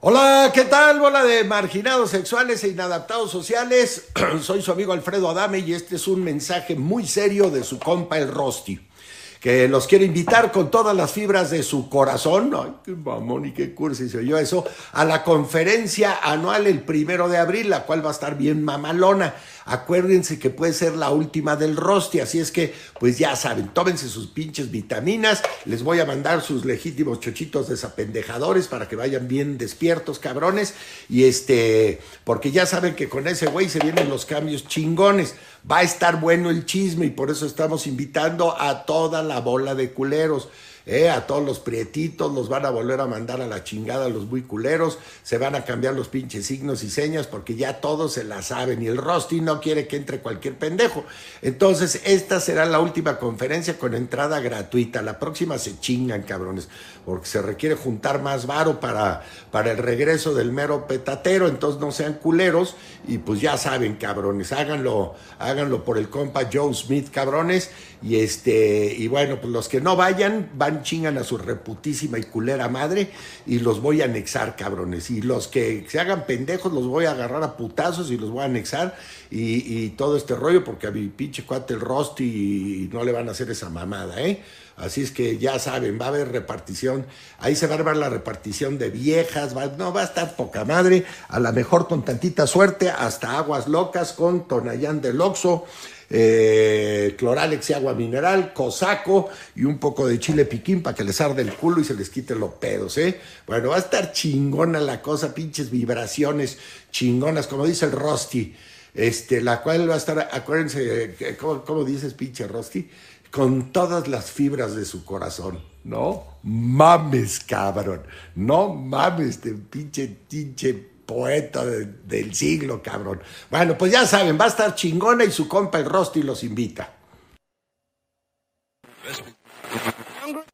Hola, ¿qué tal? Bola de marginados sexuales e inadaptados sociales. Soy su amigo Alfredo Adame y este es un mensaje muy serio de su compa el Rosti que los quiere invitar con todas las fibras de su corazón, ay, qué mamón y qué cursi se oyó eso, a la conferencia anual el primero de abril, la cual va a estar bien mamalona. Acuérdense que puede ser la última del rosti, así es que, pues ya saben, tómense sus pinches vitaminas, les voy a mandar sus legítimos chochitos desapendejadores para que vayan bien despiertos, cabrones, y este, porque ya saben que con ese güey se vienen los cambios chingones. Va a estar bueno el chisme y por eso estamos invitando a toda la bola de culeros. Eh, a todos los prietitos los van a volver a mandar a la chingada los muy culeros, se van a cambiar los pinches signos y señas porque ya todos se la saben y el Rosti no quiere que entre cualquier pendejo. Entonces, esta será la última conferencia con entrada gratuita. La próxima se chingan, cabrones, porque se requiere juntar más varo para, para el regreso del mero petatero, entonces no sean culeros y pues ya saben, cabrones, háganlo, háganlo por el compa Joe Smith, cabrones, y este, y bueno, pues los que no vayan, van chingan a su reputísima y culera madre y los voy a anexar, cabrones. Y los que se hagan pendejos los voy a agarrar a putazos y los voy a anexar y, todo este rollo porque a mi pinche cuate el Rosti no le van a hacer esa mamada, ¿eh? Así es que ya saben, va a haber repartición. Ahí se va a armar la repartición de viejas. Va, no, va a estar poca madre. A lo mejor con tantita suerte, hasta aguas locas con Tonayán del Oxo eh, cloralex y agua mineral, cosaco y un poco de chile piquín para que les arde el culo y se les quite los pedos, ¿eh? Bueno, va a estar chingona la cosa, pinches vibraciones chingonas, como dice el Rosti, este, la cual va a estar, acuérdense, ¿cómo, dices pinche Rosti? Con todas las fibras de su corazón, ¿no? Mames, cabrón, no mames, de pinche, pinche poeta del siglo, cabrón. Bueno, pues ya saben, va a estar chingona y su compa el Rosti los invita.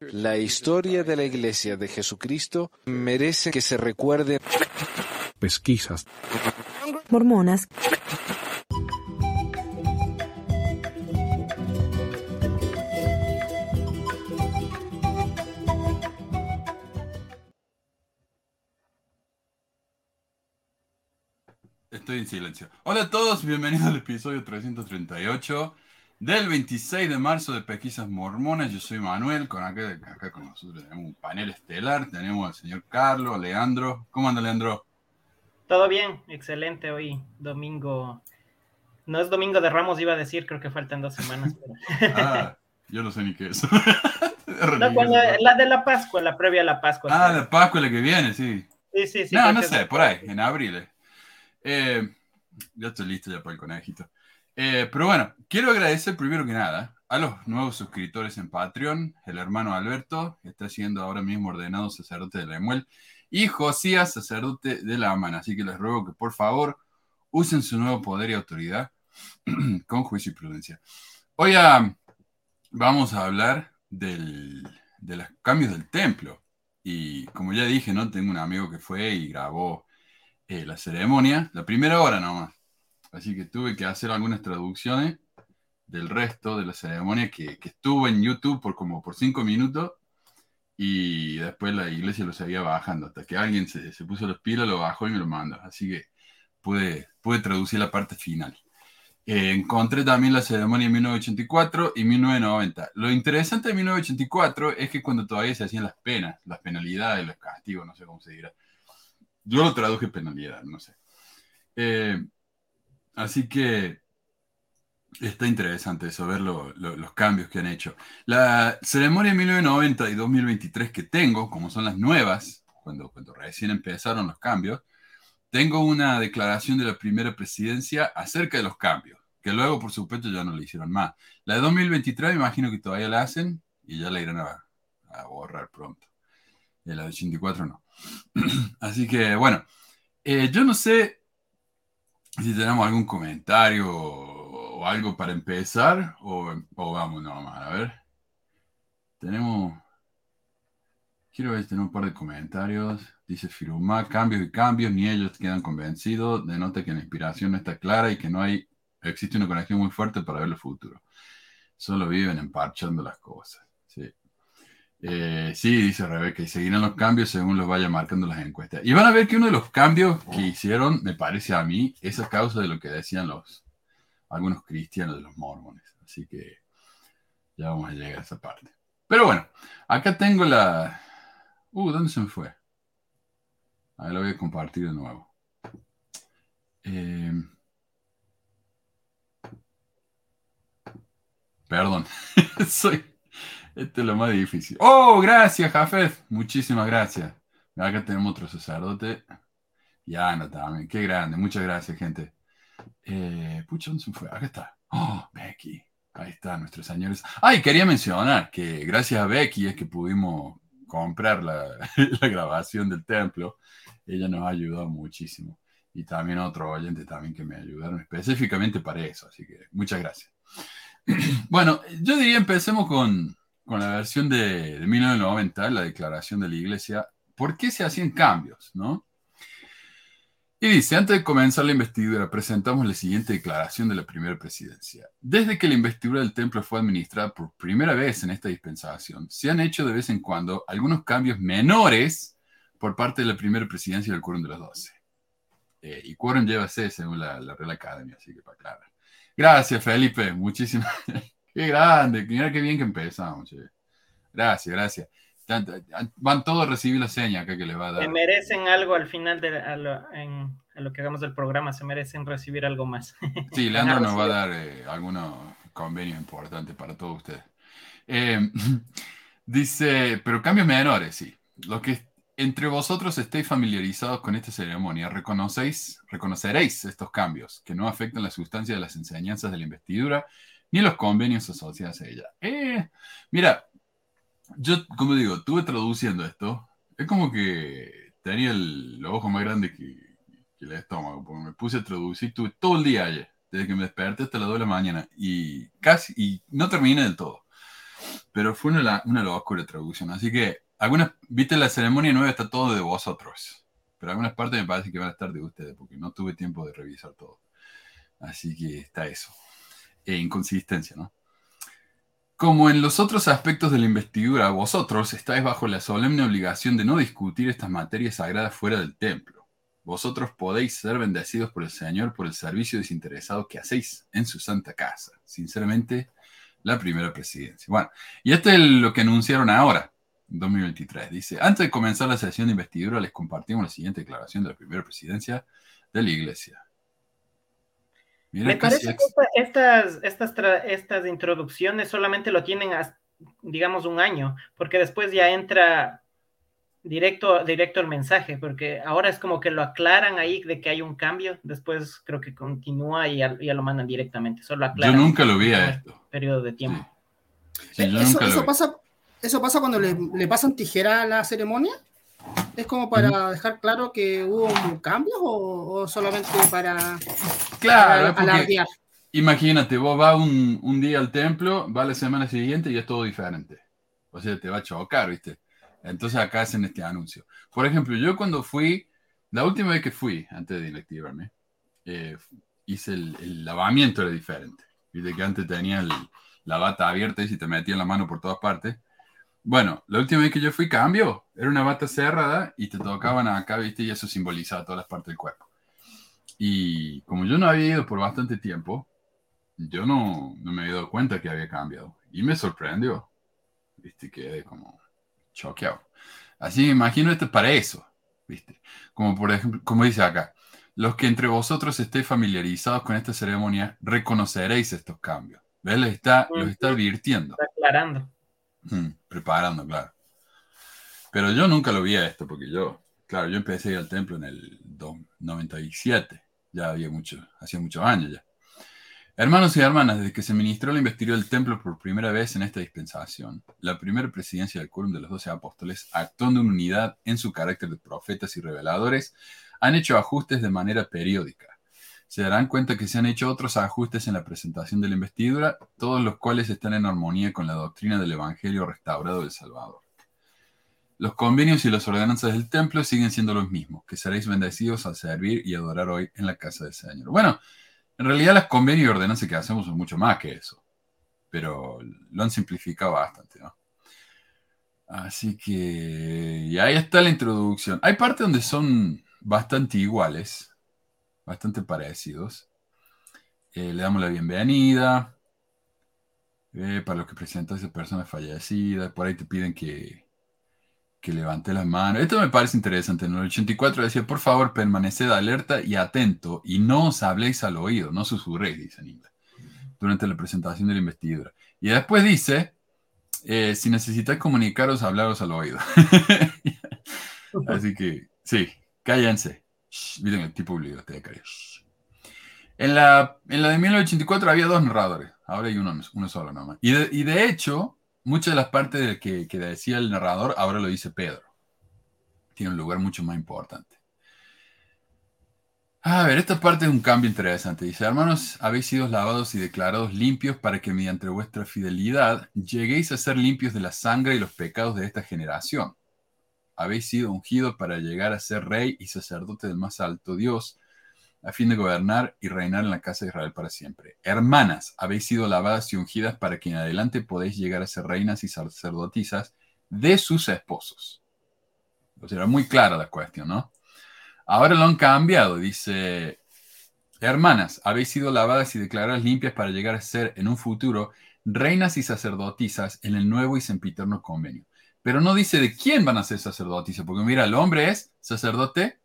La historia de la Iglesia de Jesucristo merece que se recuerde. Pesquisas. Mormonas. Estoy en silencio. Hola a todos, bienvenidos al episodio 338 del 26 de marzo de Pesquisas Mormonas. Yo soy Manuel, con acá, con nosotros tenemos un panel estelar. Tenemos al señor Carlos, Leandro. ¿Cómo anda, Leandro? Todo bien, excelente. Hoy, domingo. No es domingo de Ramos, iba a decir, creo que faltan dos semanas. ah, yo no sé ni qué es. la de la Pascua, la previa a la Pascua. Ah, la Pascua, la que viene, sí. Sí, sí, sí. No, no sé, por ahí, en abril. Eh. Ya estoy listo ya para el conejito. Eh, pero bueno, quiero agradecer primero que nada a los nuevos suscriptores en Patreon, el hermano Alberto, está siendo ahora mismo ordenado sacerdote de la Emuel, y Josías, sacerdote de la Aman. Así que les ruego que por favor usen su nuevo poder y autoridad con juicio y prudencia. Hoy ah, vamos a hablar del, de los cambios del templo. Y como ya dije, ¿no? Tengo un amigo que fue y grabó eh, la ceremonia, la primera hora nomás. Así que tuve que hacer algunas traducciones del resto de la ceremonia que, estuvo en YouTube por como por cinco minutos y después la iglesia lo seguía bajando hasta que alguien se, puso los pilos, lo bajó y me lo mandó. Así que pude, pude traducir la parte final. Eh, encontré también la ceremonia en 1984 y 1990. Lo interesante de 1984 es que cuando todavía se hacían las penas, las penalidades, los castigos, no sé cómo se dirá, yo lo traduje penalidad, no sé. Eh, así que está interesante eso, ver los cambios que han hecho. La ceremonia de 1990 y 2023 que tengo, como son las nuevas, cuando, cuando recién empezaron los cambios, tengo una declaración de la primera presidencia acerca de los cambios, que luego, por supuesto, ya no le hicieron más. La de 2023 me imagino que todavía la hacen y ya la irán a, a borrar pronto. Y la de 84 no. Así que bueno, eh, yo no sé si tenemos algún comentario o, algo para empezar o, vamos nomás, a ver. Tenemos... Quiero ver, tener un par de comentarios. Dice Firuma, cambios y cambios, ni ellos quedan convencidos. Denota que la inspiración no está clara y que no hay, existe una conexión muy fuerte para ver el futuro. Solo viven emparchando las cosas. Sí. Eh, sí, dice Rebeca, y seguirán los cambios según los vaya marcando las encuestas. Y van a ver que uno de los cambios que hicieron, me parece a mí, es a causa de lo que decían los algunos cristianos de los mormones. Así que ya vamos a llegar a esa parte. Pero bueno, acá tengo la... Uh, ¿dónde se me fue? Ahí lo voy a compartir de nuevo. Eh, Perdón, soy... Este es lo más difícil. Oh, gracias, Jafet. Muchísimas gracias. Acá tenemos otro sacerdote. Y Ana también. Qué grande. Muchas gracias, gente. Eh, ¿dónde se fue? Acá está. Oh, Becky. Ahí está, nuestros señores. Ay, quería mencionar que gracias a Becky es que pudimos comprar la, la grabación del templo. Ella nos ha ayudado muchísimo. Y también otro oyente también que me ayudaron específicamente para eso. Así que muchas gracias. Bueno, yo diría empecemos con, con la versión de, de 1990, la declaración de la iglesia. ¿Por qué se hacían cambios? ¿no? Y dice, antes de comenzar la investidura, presentamos la siguiente declaración de la primera presidencia. Desde que la investidura del templo fue administrada por primera vez en esta dispensación, se han hecho de vez en cuando algunos cambios menores por parte de la primera presidencia del quórum de los doce. Eh, y quórum lleva C según la, la Real Academia, así que para aclarar. Gracias, Felipe. Muchísimas. qué grande. Mira qué bien que empezamos. Che. Gracias, gracias. Van todos a recibir la seña acá que les va a dar. Se merecen algo al final de a lo, en, a lo que hagamos del programa. Se merecen recibir algo más. Sí, Leandro nos va a dar eh, algunos convenios importantes para todos ustedes. Eh, dice, pero cambios menores, sí. Lo que entre vosotros estéis familiarizados con esta ceremonia, reconocéis, reconoceréis estos cambios que no afectan la sustancia de las enseñanzas de la investidura ni los convenios asociados a ella. Eh, mira, yo, como digo, estuve traduciendo esto. Es como que tenía el, los ojos más grandes que, que, el estómago, porque me puse a traducir, tuve todo el día ayer, desde que me desperté hasta las 2 de la mañana, y casi, y no terminé del todo. Pero fue una, una locura traducción, así que algunas, viste, la ceremonia nueva está todo de vosotros, pero algunas partes me parece que van a estar de ustedes, porque no tuve tiempo de revisar todo. Así que está eso. E inconsistencia, ¿no? Como en los otros aspectos de la investidura, vosotros estáis bajo la solemne obligación de no discutir estas materias sagradas fuera del templo. Vosotros podéis ser bendecidos por el Señor por el servicio desinteresado que hacéis en su santa casa. Sinceramente, la primera presidencia. Bueno, y esto es lo que anunciaron ahora. 2023. Dice, antes de comenzar la sesión de investidura, les compartimos la siguiente declaración de la primera presidencia de la Iglesia. Mira, Me parece que estas, estas, estas introducciones solamente lo tienen, digamos, un año, porque después ya entra directo, directo el mensaje, porque ahora es como que lo aclaran ahí de que hay un cambio, después creo que continúa y ya, ya lo mandan directamente, solo aclaran. Yo nunca lo vi a esto. Periodo de tiempo. Sí. Sí, eso, eso pasa eso pasa cuando le, le, pasan tijera a la ceremonia. ¿Es como para dejar claro que hubo un cambio o, o solamente para, claro, para alardear? Imagínate, vos vas un, un, día al templo, va la semana siguiente y es todo diferente. O sea, te va a chocar, ¿viste? Entonces acá hacen este anuncio. Por ejemplo, yo cuando fui, la última vez que fui, antes de inactivarme, eh, hice el, el, lavamiento, era diferente. Viste que antes tenía el, la bata abierta y si te metían la mano por todas partes. Bueno, la última vez que yo fui cambio, era una bata cerrada y te tocaban acá, viste, y eso simbolizaba todas las partes del cuerpo. Y como yo no había ido por bastante tiempo, yo no, no me había dado cuenta que había cambiado. Y me sorprendió, viste, quedé como choqueado. Así me imagino esto es para eso, viste. Como por ejemplo, como dice acá, los que entre vosotros estéis familiarizados con esta ceremonia, reconoceréis estos cambios. ¿Ves? Les está, los está advirtiendo. Está aclarando. Preparando, claro. Pero yo nunca lo vi a esto, porque yo, claro, yo empecé a ir al templo en el 97, ya había mucho, hacía muchos años ya. Hermanos y hermanas, desde que se ministró la investidura del templo por primera vez en esta dispensación, la primera presidencia del quórum de los doce apóstoles, actuando en unidad en su carácter de profetas y reveladores, han hecho ajustes de manera periódica se darán cuenta que se han hecho otros ajustes en la presentación de la investidura, todos los cuales están en armonía con la doctrina del Evangelio restaurado del Salvador. Los convenios y las ordenanzas del templo siguen siendo los mismos, que seréis bendecidos al servir y adorar hoy en la casa del Señor. Bueno, en realidad las convenios y ordenanzas que hacemos son mucho más que eso, pero lo han simplificado bastante, ¿no? Así que, y ahí está la introducción. Hay partes donde son bastante iguales, bastante parecidos. Eh, le damos la bienvenida. Eh, para los que presentan a personas fallecidas, por ahí te piden que, que levante las manos. Esto me parece interesante. En el 84 decía, por favor, permaneced alerta y atento y no os habléis al oído, no susurréis, dice Aníbal, durante la presentación de la investidura. Y después dice, eh, si necesitáis comunicaros, hablaros al oído. Así que, sí, cállense. miren el tipo de En la, en la de 1984 había dos narradores, ahora hay uno, uno solo nomás. Y y de hecho, muchas de las partes que, que decía el narrador ahora lo dice Pedro. Tiene un lugar mucho más importante. A ver, esta parte es un cambio interesante. Dice, hermanos, habéis sido lavados y declarados limpios para que mediante vuestra fidelidad lleguéis a ser limpios de la sangre y los pecados de esta generación. Habéis sido ungidos para llegar a ser rey y sacerdote del más alto Dios, a fin de gobernar y reinar en la casa de Israel para siempre. Hermanas, habéis sido lavadas y ungidas para que en adelante podéis llegar a ser reinas y sacerdotisas de sus esposos. O sea, era muy clara la cuestión, ¿no? Ahora lo han cambiado, dice, hermanas, habéis sido lavadas y declaradas limpias para llegar a ser en un futuro reinas y sacerdotisas en el nuevo y sempiterno convenio. Pero no dice de quién van a ser sacerdotisas, porque mira, el hombre es sacerdote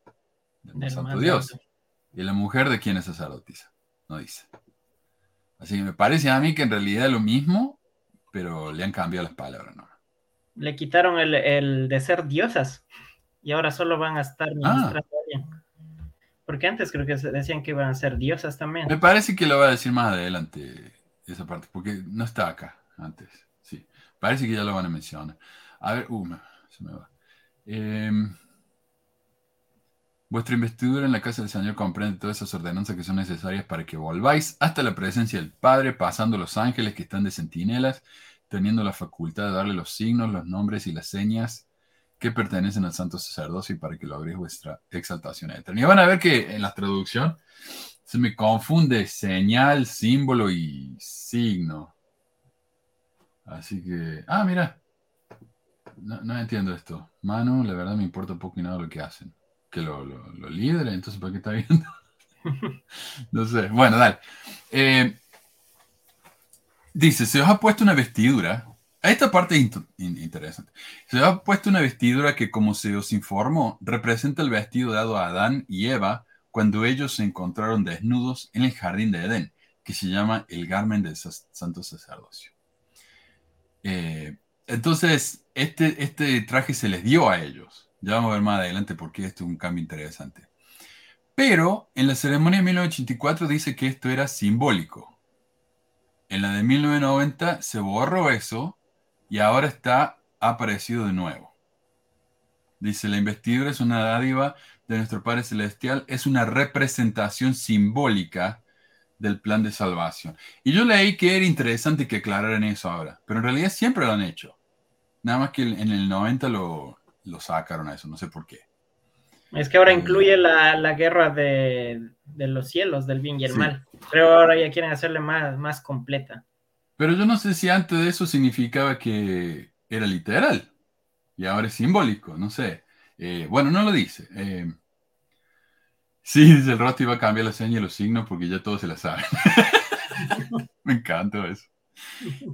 del Santo Dios. ¿Y la mujer de quién es sacerdotisa? No dice. Así que me parece a mí que en realidad es lo mismo, pero le han cambiado las palabras, ¿no? Le quitaron el, de ser diosas y ahora solo van a estar ah. Porque antes creo que decían que iban a ser diosas también. Me parece que lo va a decir más adelante esa parte, porque no está acá antes. Sí, parece que ya lo van a mencionar. A ver, uh, se me va. Eh, Vuestra investidura en la casa del Señor comprende todas esas ordenanzas que son necesarias para que volváis hasta la presencia del Padre, pasando los ángeles que están de centinelas, teniendo la facultad de darle los signos, los nombres y las señas que pertenecen al santo sacerdocio y para que logréis vuestra exaltación eterna. Y van a ver que en la traducción se me confunde señal, símbolo y signo. Así que, ah, mira, no, entiendo esto. Manu, la verdad me importa poco y nada lo que hacen que lo, lo, lidera, entonces ¿para qué está viendo? no sé, bueno, dale. Eh, dice, se os ha puesto una vestidura. Esta parte es interesante. Se os ha puesto una vestidura que, como se os informó, representa el vestido dado a Adán y Eva cuando ellos se encontraron desnudos en el jardín de Edén, que se llama el Garmen del Santo Sacerdocio. Eh, entonces, este, este traje se les dio a ellos. Ya vamos a ver más adelante porque esto es un cambio interesante. Pero en la ceremonia de 1984 dice que esto era simbólico. En la de 1990 se borró eso y ahora está aparecido de nuevo. Dice, la investidura es una dádiva de nuestro Padre Celestial, es una representación simbólica del plan de salvación. Y yo leí que era interesante que aclararan eso ahora, pero en realidad siempre lo han hecho. Nada más que en el 90 lo, lo sacaron a eso, no sé por qué. Es que ahora eh, incluye la, guerra de, los cielos, del bien y el mal. Pero ahora ya quieren hacerle más, más completa. Pero yo no sé si antes de eso significaba que era literal y ahora es simbólico, no sé. Eh, bueno, no lo dice. Eh, sí, dice el rostro iba a cambiar la seña y los signos porque ya todos se la saben. Me encanta eso.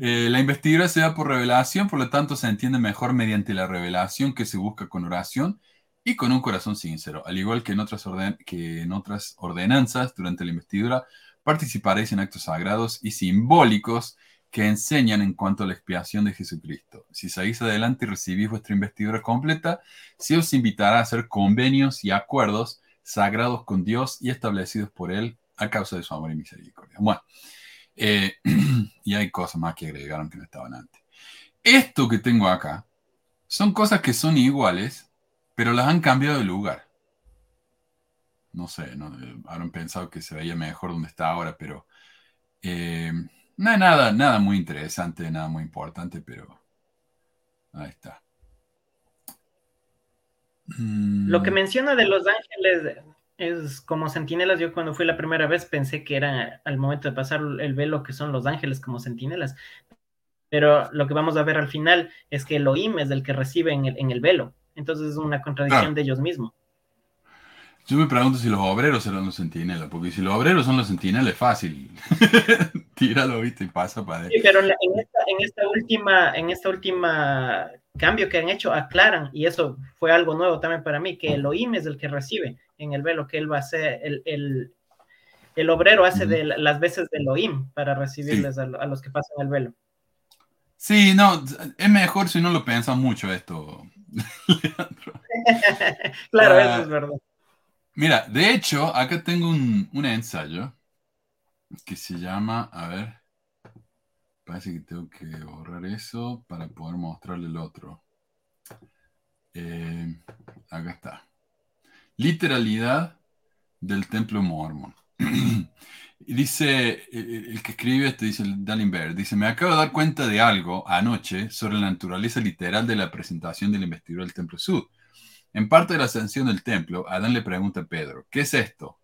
Eh, la investidura se da por revelación, por lo tanto se entiende mejor mediante la revelación que se busca con oración y con un corazón sincero. Al igual que en otras, que en otras ordenanzas, durante la investidura participaréis en actos sagrados y simbólicos que enseñan en cuanto a la expiación de Jesucristo. Si seguís adelante y recibís vuestra investidura completa, se os invitará a hacer convenios y acuerdos sagrados con Dios y establecidos por Él a causa de su amor y misericordia. Bueno, eh, y hay cosas más que agregaron que no estaban antes. Esto que tengo acá son cosas que son iguales, pero las han cambiado de lugar. No sé, no, habrán pensado que se veía mejor donde está ahora, pero eh, no hay nada, nada muy interesante, nada muy importante, pero ahí está. Lo que mm. menciona de los ángeles es como centinelas. Yo cuando fui la primera vez pensé que era al momento de pasar el velo que son los ángeles como centinelas. pero lo que vamos a ver al final es que Elohim es el que recibe en el, en el velo. Entonces es una contradicción de ellos mismos. Yo me pregunto si los obreros eran los centinelas, porque si los obreros son los centinelas es fácil. Tíralo, viste, y pasa para Sí, pero en, esta, en, esta, última, en esta última cambio que han hecho, aclaran, y eso fue algo nuevo también para mí, que Elohim es el que recibe en el velo, que él va a ser, el, el, el obrero hace de las veces de Elohim para recibirles a, los que pasan el velo. Sí, no, es mejor si no lo piensan mucho esto, claro, eso es verdad. Mira, de hecho, acá tengo un, ensayo que se llama, a ver, parece que tengo que borrar eso para poder mostrarle el otro. Eh, acá está. Literalidad del templo mormón. dice, el, que escribe este, dice Dallenberg, dice, me acabo de dar cuenta de algo anoche sobre la naturaleza literal de la presentación de la investidura del templo sud. En parte de la ascensión del templo, Adán le pregunta a Pedro, ¿qué es esto?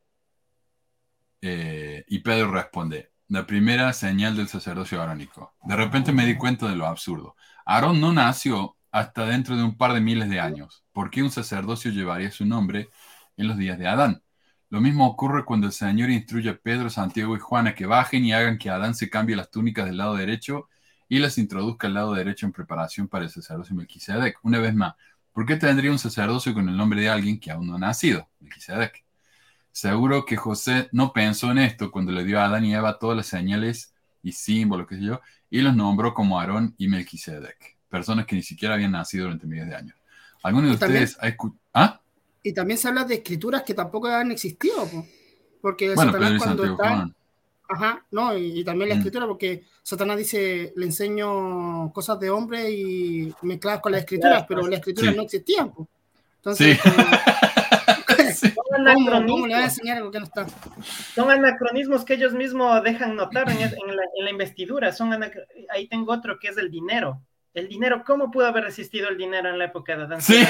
Eh, y Pedro responde, la primera señal del sacerdocio arónico. De repente me di cuenta de lo absurdo. Aarón no nació hasta dentro de un par de miles de años. ¿Por qué un sacerdocio llevaría su nombre en los días de Adán? Lo mismo ocurre cuando el Señor instruye a Pedro, Santiago y Juan a que bajen y hagan que Adán se cambie las túnicas del lado derecho y las introduzca al lado derecho en preparación para el sacerdocio Melquisedec. Una vez más, ¿Por qué tendría un sacerdocio con el nombre de alguien que aún no ha nacido? Melquisedec. Seguro que José no pensó en esto cuando le dio a Adán y Eva todas las señales y símbolos, qué sé yo, y los nombró como Aarón y Melquisedec, personas que ni siquiera habían nacido durante miles de años. ¿Alguno de ustedes ha escuchado? ¿Ah? Y también se habla de escrituras que tampoco han existido, porque bueno, Satanás cuando está... Ajá, no, y, también la mm. escritura, porque Satanás dice, le enseño cosas de hombre y mezcladas con las escrituras, pero las escrituras no existían. Entonces, sí. ¿cómo, le va a enseñar algo que no está? Son anacronismos que ellos mismos dejan notar en, la, investidura. Son Ahí tengo otro que es el dinero. El dinero, ¿cómo pudo haber resistido el dinero en la época de Adán? Sí.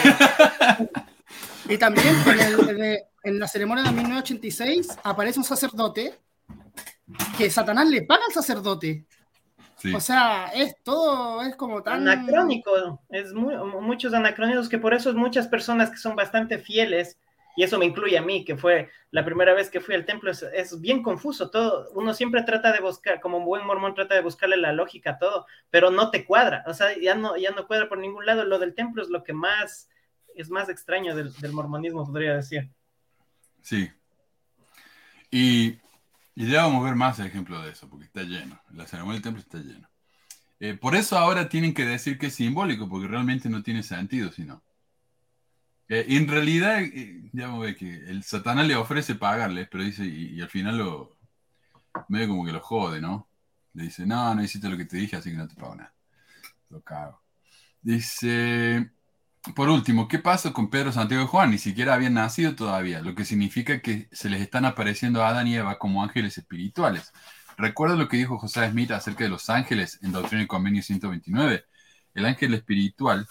y también en, en la ceremonia de 1986 aparece un sacerdote que Satanás le paga al sacerdote. O sea, es todo, es como tan... Anacrónico, es muchos anacrónicos que por eso es muchas personas que son bastante fieles, y eso me incluye a mí, que fue la primera vez que fui al templo, es, bien confuso todo, uno siempre trata de buscar, como un buen mormón trata de buscarle la lógica a todo, pero no te cuadra, o sea, ya no, ya no cuadra por ningún lado, lo del templo es lo que más, es más extraño del, del mormonismo, podría decir. Sí. Y y ya vamos a ver más ejemplos de eso, porque está lleno. La ceremonia del templo está lleno. Eh, por eso ahora tienen que decir que es simbólico, porque realmente no tiene sentido, sino. En realidad, eh, ver que el Satanás le ofrece pagarles, pero dice, y, al final lo. medio como que lo jode, ¿no? Le dice, no, no hiciste lo que te dije, así que no te pago nada. Lo cago. Dice. Por último, ¿qué pasa con Pedro, Santiago y Juan? Ni siquiera habían nacido todavía, lo que significa que se les están apareciendo a Adán y Eva como ángeles espirituales. Recuerda lo que dijo José Smith acerca de los ángeles en Doctrina y Convenio 129. El ángel espiritual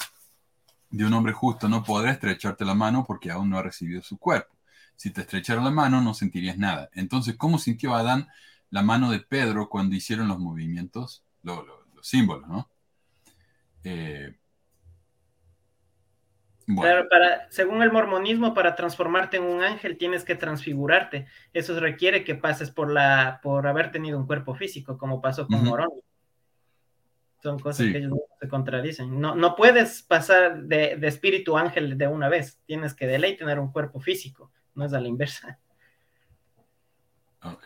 de un hombre justo no podrá estrecharte la mano porque aún no ha recibido su cuerpo. Si te estrecharon la mano, no sentirías nada. Entonces, ¿cómo sintió Adán la mano de Pedro cuando hicieron los movimientos, los símbolos, ¿no? Eh, para, según el mormonismo, para transformarte en un ángel tienes que transfigurarte. Eso requiere que pases por la, por haber tenido un cuerpo físico, como pasó con Morón. Son cosas que ellos se contradicen. No, no puedes pasar de, de, espíritu ángel de una vez. Tienes que de ley tener un cuerpo físico. No es a la inversa. Ok.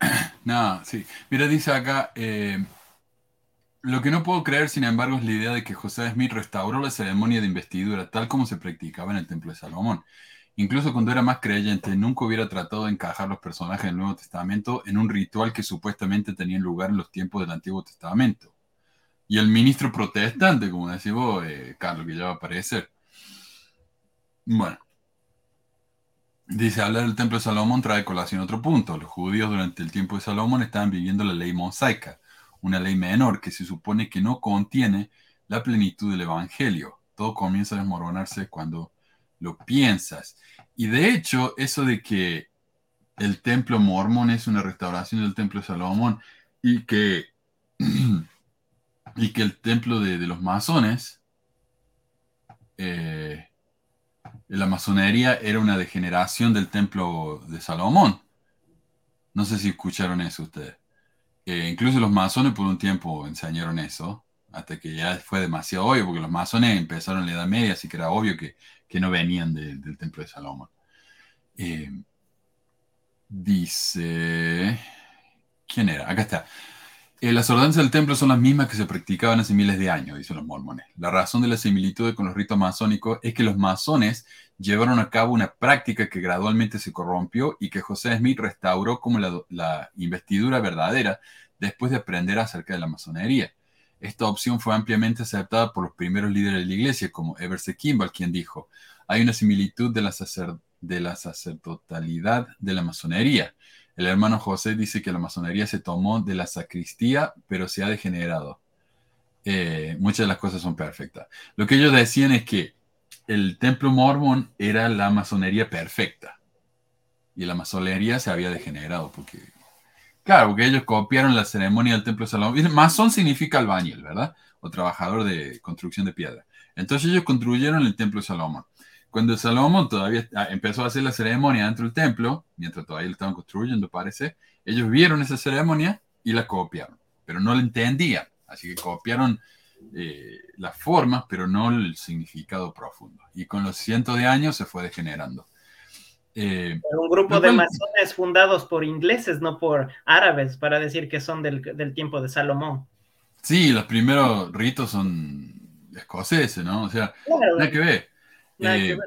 No, sí. Mira, dice acá, eh, lo que no puedo creer, sin embargo, es la idea de que José Smith restauró la ceremonia de investidura tal como se practicaba en el Templo de Salomón. Incluso cuando era más creyente, nunca hubiera tratado de encajar los personajes del Nuevo Testamento en un ritual que supuestamente tenía lugar en los tiempos del Antiguo Testamento. Y el ministro protestante, como decís vos, eh, Carlos, que ya va a aparecer. Bueno. Dice, hablar del Templo de Salomón trae colación otro punto. Los judíos durante el tiempo de Salomón estaban viviendo la ley mosaica una ley menor que se supone que no contiene la plenitud del Evangelio. Todo comienza a desmoronarse cuando lo piensas. Y de hecho, eso de que el templo mormón es una restauración del templo de Salomón y que y que el templo de, los masones, eh, la masonería era una degeneración del templo de Salomón. No sé si escucharon eso ustedes. Eh, incluso los masones por un tiempo enseñaron eso, hasta que ya fue demasiado obvio, porque los masones empezaron en la Edad Media, así que era obvio que, no venían del templo de Salomón. Eh, dice, ¿quién era? Acá está. Eh, las ordenanzas del templo son las mismas que se practicaban hace miles de años, dicen los mormones. La razón de la similitud con los ritos masónicos es que los masones llevaron a cabo una práctica que gradualmente se corrompió y que José Smith restauró como la, investidura verdadera después de aprender acerca de la masonería. Esta opción fue ampliamente aceptada por los primeros líderes de la iglesia, como Everse Kimball, quien dijo, hay una similitud de la, sacerdotalidad de la masonería. El hermano José dice que la masonería se tomó de la sacristía, pero se ha degenerado. Eh, muchas de las cosas son perfectas. Lo que ellos decían es que el templo mormón era la masonería perfecta. Y la masonería se había degenerado porque, claro, porque ellos copiaron la ceremonia del templo de Salomón. Masón significa albañil, ¿verdad? O trabajador de construcción de piedra. Entonces ellos construyeron el templo de Salomón. Cuando Salomón todavía ah, empezó a hacer la ceremonia dentro del templo, mientras todavía lo estaban construyendo, parece, ellos vieron esa ceremonia y la copiaron, pero no la entendían. Así que copiaron eh, las formas, pero no el significado profundo. Y con los cientos de años se fue degenerando. Eh, un grupo de masones fundados por ingleses, no por árabes, para decir que son del, tiempo de Salomón. Sí, los primeros ritos son escoceses, ¿no? O sea, nada que ver. Eh,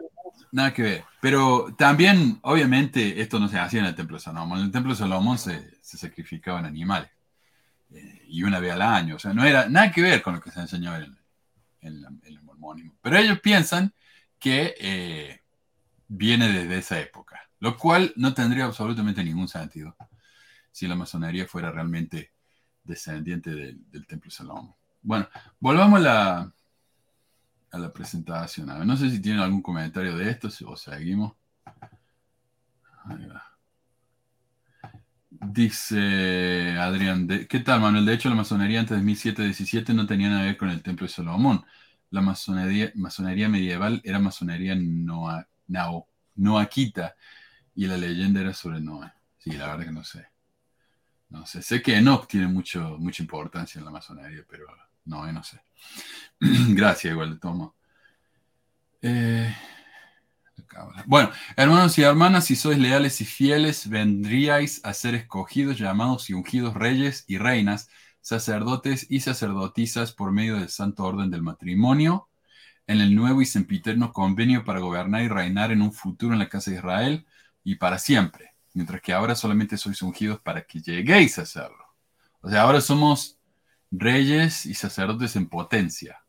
nada, que ver. Pero también, obviamente, esto no se hacía en el Templo de Salomón. En el Templo de Salomón se, sacrificaban animales. Eh, y una vez al año. O sea, no era nada que ver con lo que se enseñó en, el mormonismo. Pero ellos piensan que eh, viene desde esa época. Lo cual no tendría absolutamente ningún sentido si la masonería fuera realmente descendiente del, del Templo Salomón. Bueno, volvamos a la, presentación. no sé si tienen algún comentario de esto o seguimos. Dice Adrián, ¿qué tal Manuel? De hecho, la masonería antes de 1717 no tenía nada que ver con el templo de Salomón. La masonería, masonería medieval era masonería noa, noaquita y la leyenda era sobre Noé. Sí, la verdad que no sé. No sé, sé que Enoch tiene mucho, mucha importancia en la masonería, pero no, no sé. Gracias, igual, tomo. Eh, bueno, hermanos y hermanas, si sois leales y fieles, vendríais a ser escogidos, llamados y ungidos reyes y reinas, sacerdotes y sacerdotisas por medio del santo orden del matrimonio, en el nuevo y sempiterno convenio para gobernar y reinar en un futuro en la casa de Israel y para siempre, mientras que ahora solamente sois ungidos para que lleguéis a serlo. O sea, ahora somos reyes y sacerdotes en potencia.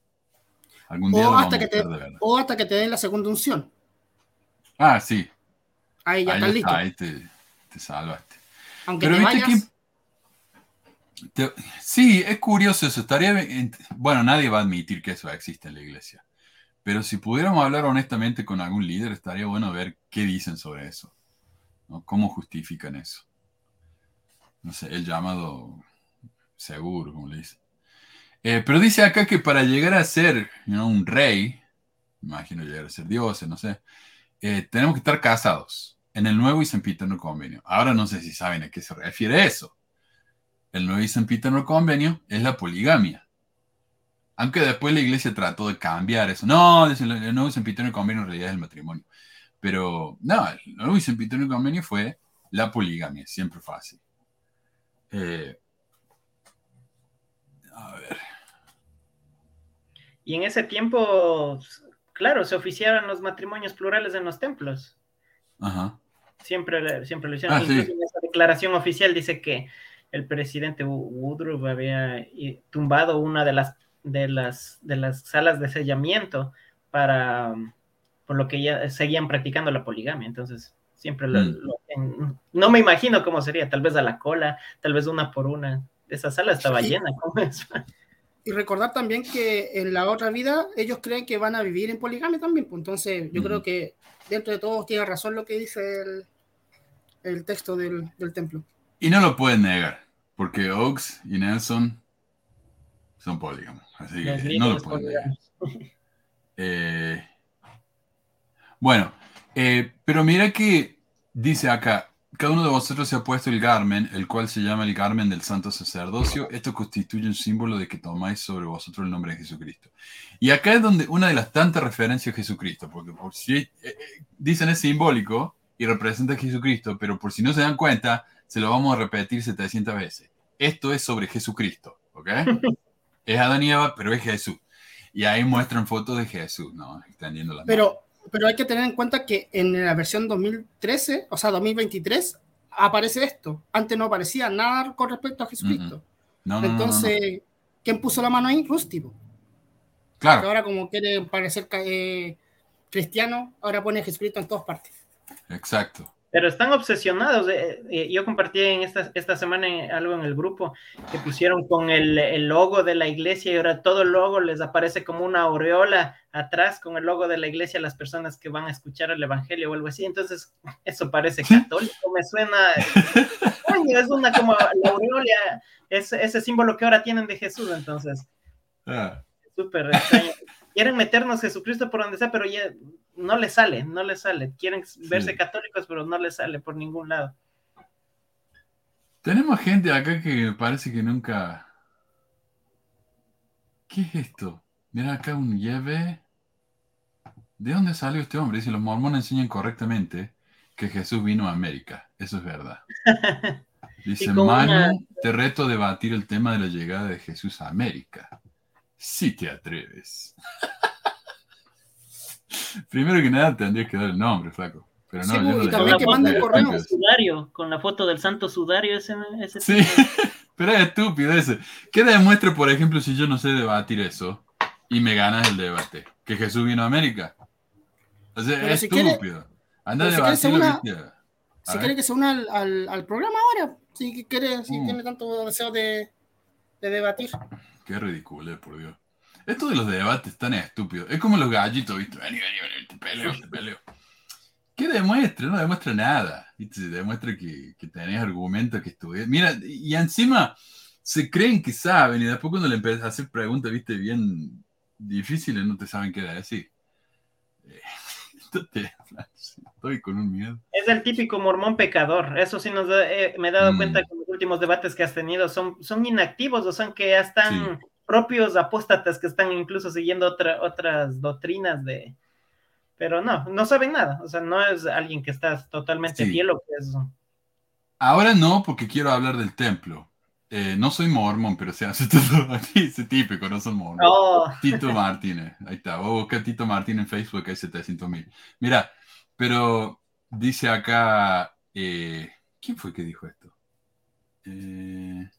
Algún día o, hasta que te, o hasta que te den la segunda unción. Ah, sí. Ahí ya estás listo. Ahí te, salvaste. Aunque Pero te vayas... sí, es curioso eso. Estaría, bueno, nadie va a admitir que eso existe en la iglesia. Pero si pudiéramos hablar honestamente con algún líder, estaría bueno ver qué dicen sobre eso. ¿no? ¿Cómo justifican eso? No sé, el llamado seguro, como le dice. Eh, pero dice acá que para llegar a ser un rey, imagino llegar a ser dioses, no sé, eh, tenemos que estar casados en el nuevo y sempiterno convenio. Ahora no sé si saben a qué se refiere eso. El nuevo y sempiterno convenio es la poligamia. Aunque después la iglesia trató de cambiar eso. No, el nuevo sempiterno convenio en realidad es el matrimonio. Pero no, el nuevo y sempiterno convenio fue la poligamia, siempre fácil. Eh, a ver. Y en ese tiempo, claro, se oficiaban los matrimonios plurales en los templos. Ajá. Siempre, siempre lo hicieron. Ah, Incluso en esa declaración oficial dice que el presidente Woodruff había tumbado una de las, de las, de las salas de sellamiento para, por lo que ya seguían practicando la poligamia. Entonces, siempre mm. no me imagino cómo sería, tal vez a la cola, tal vez una por una esa sala estaba llena. Y recordar también que en la otra vida ellos creen que van a vivir en poligamia también. Pues entonces yo creo que dentro de todo tiene razón lo que dice el, texto del, templo. Y no lo pueden negar, porque Oaks y Nelson son polígamos. Así que no lo pueden negar. Eh, bueno, eh, pero mira que dice acá, cada uno de vosotros se ha puesto el garmen, el cual se llama el garmen del santo sacerdocio. Esto constituye un símbolo de que tomáis sobre vosotros el nombre de Jesucristo. Y acá es donde una de las tantas referencias a Jesucristo, porque por si eh, dicen es simbólico y representa a Jesucristo, pero por si no se dan cuenta, se lo vamos a repetir 700 veces. Esto es sobre Jesucristo, ¿ok? es Adán y Eva, pero es Jesús. Y ahí muestran fotos de Jesús, ¿no? Extendiendo la pero, pero hay que tener en cuenta que en la versión 2013, o sea, 2023, aparece esto. Antes no aparecía nada con respecto a Jesucristo. Entonces, ¿quién puso la mano ahí? Rústico. Claro. ahora como quiere parecer eh, cristiano, ahora pone Jesucristo en todas partes. Exacto. Pero están obsesionados. Eh, eh, yo compartí en esta, esta semana algo en el grupo que pusieron con el, el, logo de la iglesia y ahora todo el logo les aparece como una aureola atrás con el logo de la iglesia a las personas que van a escuchar el evangelio o algo así. Entonces, eso parece católico, me suena. es una como la aureola, es ese símbolo que ahora tienen de Jesús. Entonces, ah. súper extraño. Quieren meternos Jesucristo por donde sea, pero ya no le sale, no le sale. Quieren verse católicos, pero no le sale por ningún lado. Tenemos gente acá que parece que nunca. ¿Qué es esto? Mira acá un lleve. ¿De dónde salió este hombre? Si los mormones enseñan correctamente que Jesús vino a América. Eso es verdad. Dice Manu, te reto a debatir el tema de la llegada de Jesús a América. Si te atreves. Primero que nada tendría que dar el nombre, flaco. Pero no, yo no y también que sudario, con la foto del santo sudario, ese, ese Sí, pero es estúpido ese. ¿Qué demuestra, por ejemplo, si yo no sé debatir eso y me ganas el debate? ¿Que Jesús vino a América? O sea, es estúpido. Anda a debatir si una, Si quiere que se una al, al, al, programa ahora, si quiere, si uh. tiene tanto deseo de, de debatir. Qué ridículo, por Dios. Esto de los debates tan estúpidos. Es como los gallitos, ¿viste? Vení, vení, vení, te peleo, te peleo. ¿Qué demuestra? No demuestra nada. ¿viste? Demuestra que, que tenés argumentos que estudias. Mira, y encima se creen que saben y después cuando le empiezas a hacer preguntas, viste, bien difíciles, no te saben qué decir. Eh, estoy con un miedo. Es el típico mormón pecador. Eso sí nos eh, me he dado mm. cuenta con los últimos debates que has tenido. Son, son inactivos o son que ya están propios apóstatas que están incluso siguiendo otras doctrinas de... Pero no, no saben nada, o sea, no es alguien que está totalmente fiel o que es... Ahora no, porque quiero hablar del templo. Eh, no soy mormón, pero se hace todo es típico, no son mormón. Oh. Tito Martínez, ahí está. O busca Tito Martínez en Facebook, hay 700 mil. Mira, pero dice acá, eh, ¿quién fue que dijo esto? Eh,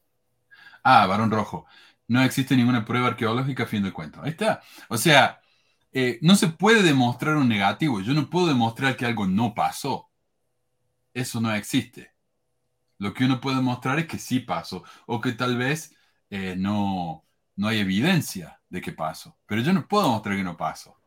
ah, Varón Rojo no existe ninguna prueba arqueológica a fin de cuentas. Ahí está. O sea, eh, no se puede demostrar un negativo. Yo no puedo demostrar que algo no pasó. Eso no existe. Lo que uno puede demostrar es que sí pasó o que tal vez eh, no, no hay evidencia de que pasó. Pero yo no puedo demostrar que no pasó.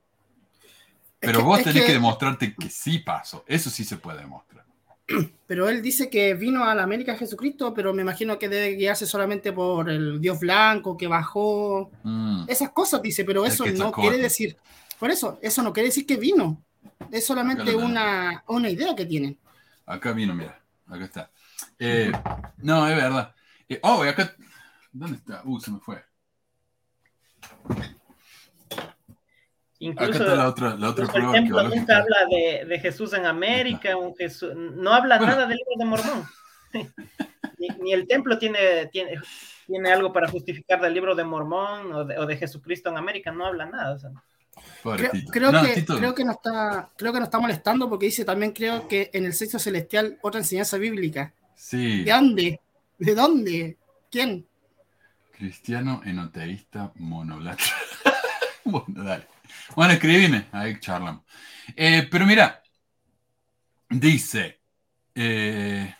Pero vos tenés que demostrarte que sí pasó. Eso sí se puede demostrar. pero él dice que vino a la América Jesucristo, pero me imagino que debe guiarse solamente por el Dios blanco que bajó. Mm. Esas cosas dice, pero eso no quiere decir, por eso, eso no quiere decir que vino. Es solamente una, una, idea que tienen. Acá vino, mira, acá está. Eh, no, es verdad. Eh, oh, acá, ¿dónde está? Uh, se me fue. Incluso la otra, la otra prueba ejemplo, nunca habla de, de, Jesús en América, un Jesús, no habla nada del libro de Mormón. ni, el templo tiene, tiene, tiene algo para justificar del libro de Mormón o de, o de Jesucristo en América, no habla nada. creo, creo, que, creo, que nos está, creo que nos está molestando porque dice también creo que en el sexo celestial otra enseñanza bíblica. Sí. ¿De dónde? ¿De dónde? ¿Quién? Cristiano enoteísta monolatra. bueno, dale. Bueno, escríbeme, ahí charlamos. Eh, pero mira, dice, eh,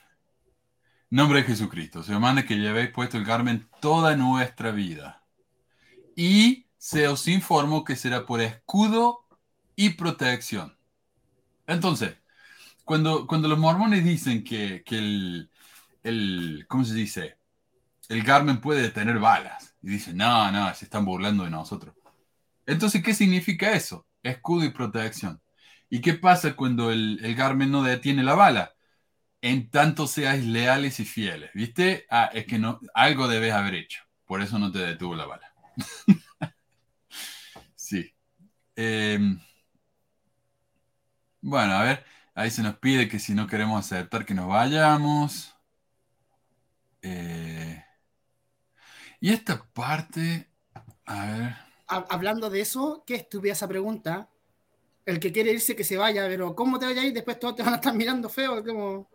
nombre de Jesucristo, se os manda que llevéis puesto el Carmen toda nuestra vida. Y se os informó que será por escudo y protección. Entonces, cuando, cuando los mormones dicen que, el, el, ¿cómo se dice? El Garmen puede tener balas Y dicen, no, no, se están burlando de nosotros. Entonces, ¿qué significa eso? Escudo y protección. ¿Y qué pasa cuando el, el Garmin no detiene la bala? En tanto seáis leales y fieles, ¿viste? Ah, es que no, algo debes haber hecho. Por eso no te detuvo la bala. sí. Em, bueno, a ver, ahí se nos pide que si no queremos aceptar que nos vayamos. Eh, y esta parte, a ver. Hablando de eso, ¿qué estuve esa pregunta? El que quiere irse que se vaya, pero ¿cómo te vayas a ir? Después todos te van a estar mirando feo. Como,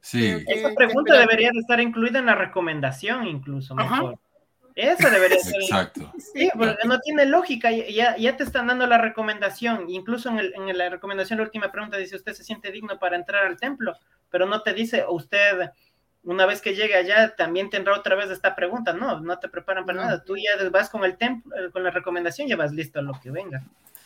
sí. Esa pregunta debería de estar incluida en la recomendación, incluso. Mejor. Eso debería ser. Exacto. Sí, porque no tiene lógica. Ya, ya te están dando la recomendación. Incluso en, el, en, la recomendación, la última pregunta dice: ¿Usted se siente digno para entrar al templo? Pero no te dice, usted, una vez que llegue allá, también tendrá otra vez esta pregunta. No, no te preparan para nada. Tú ya vas con el templo, eh, con la recomendación, ya vas listo a lo que venga.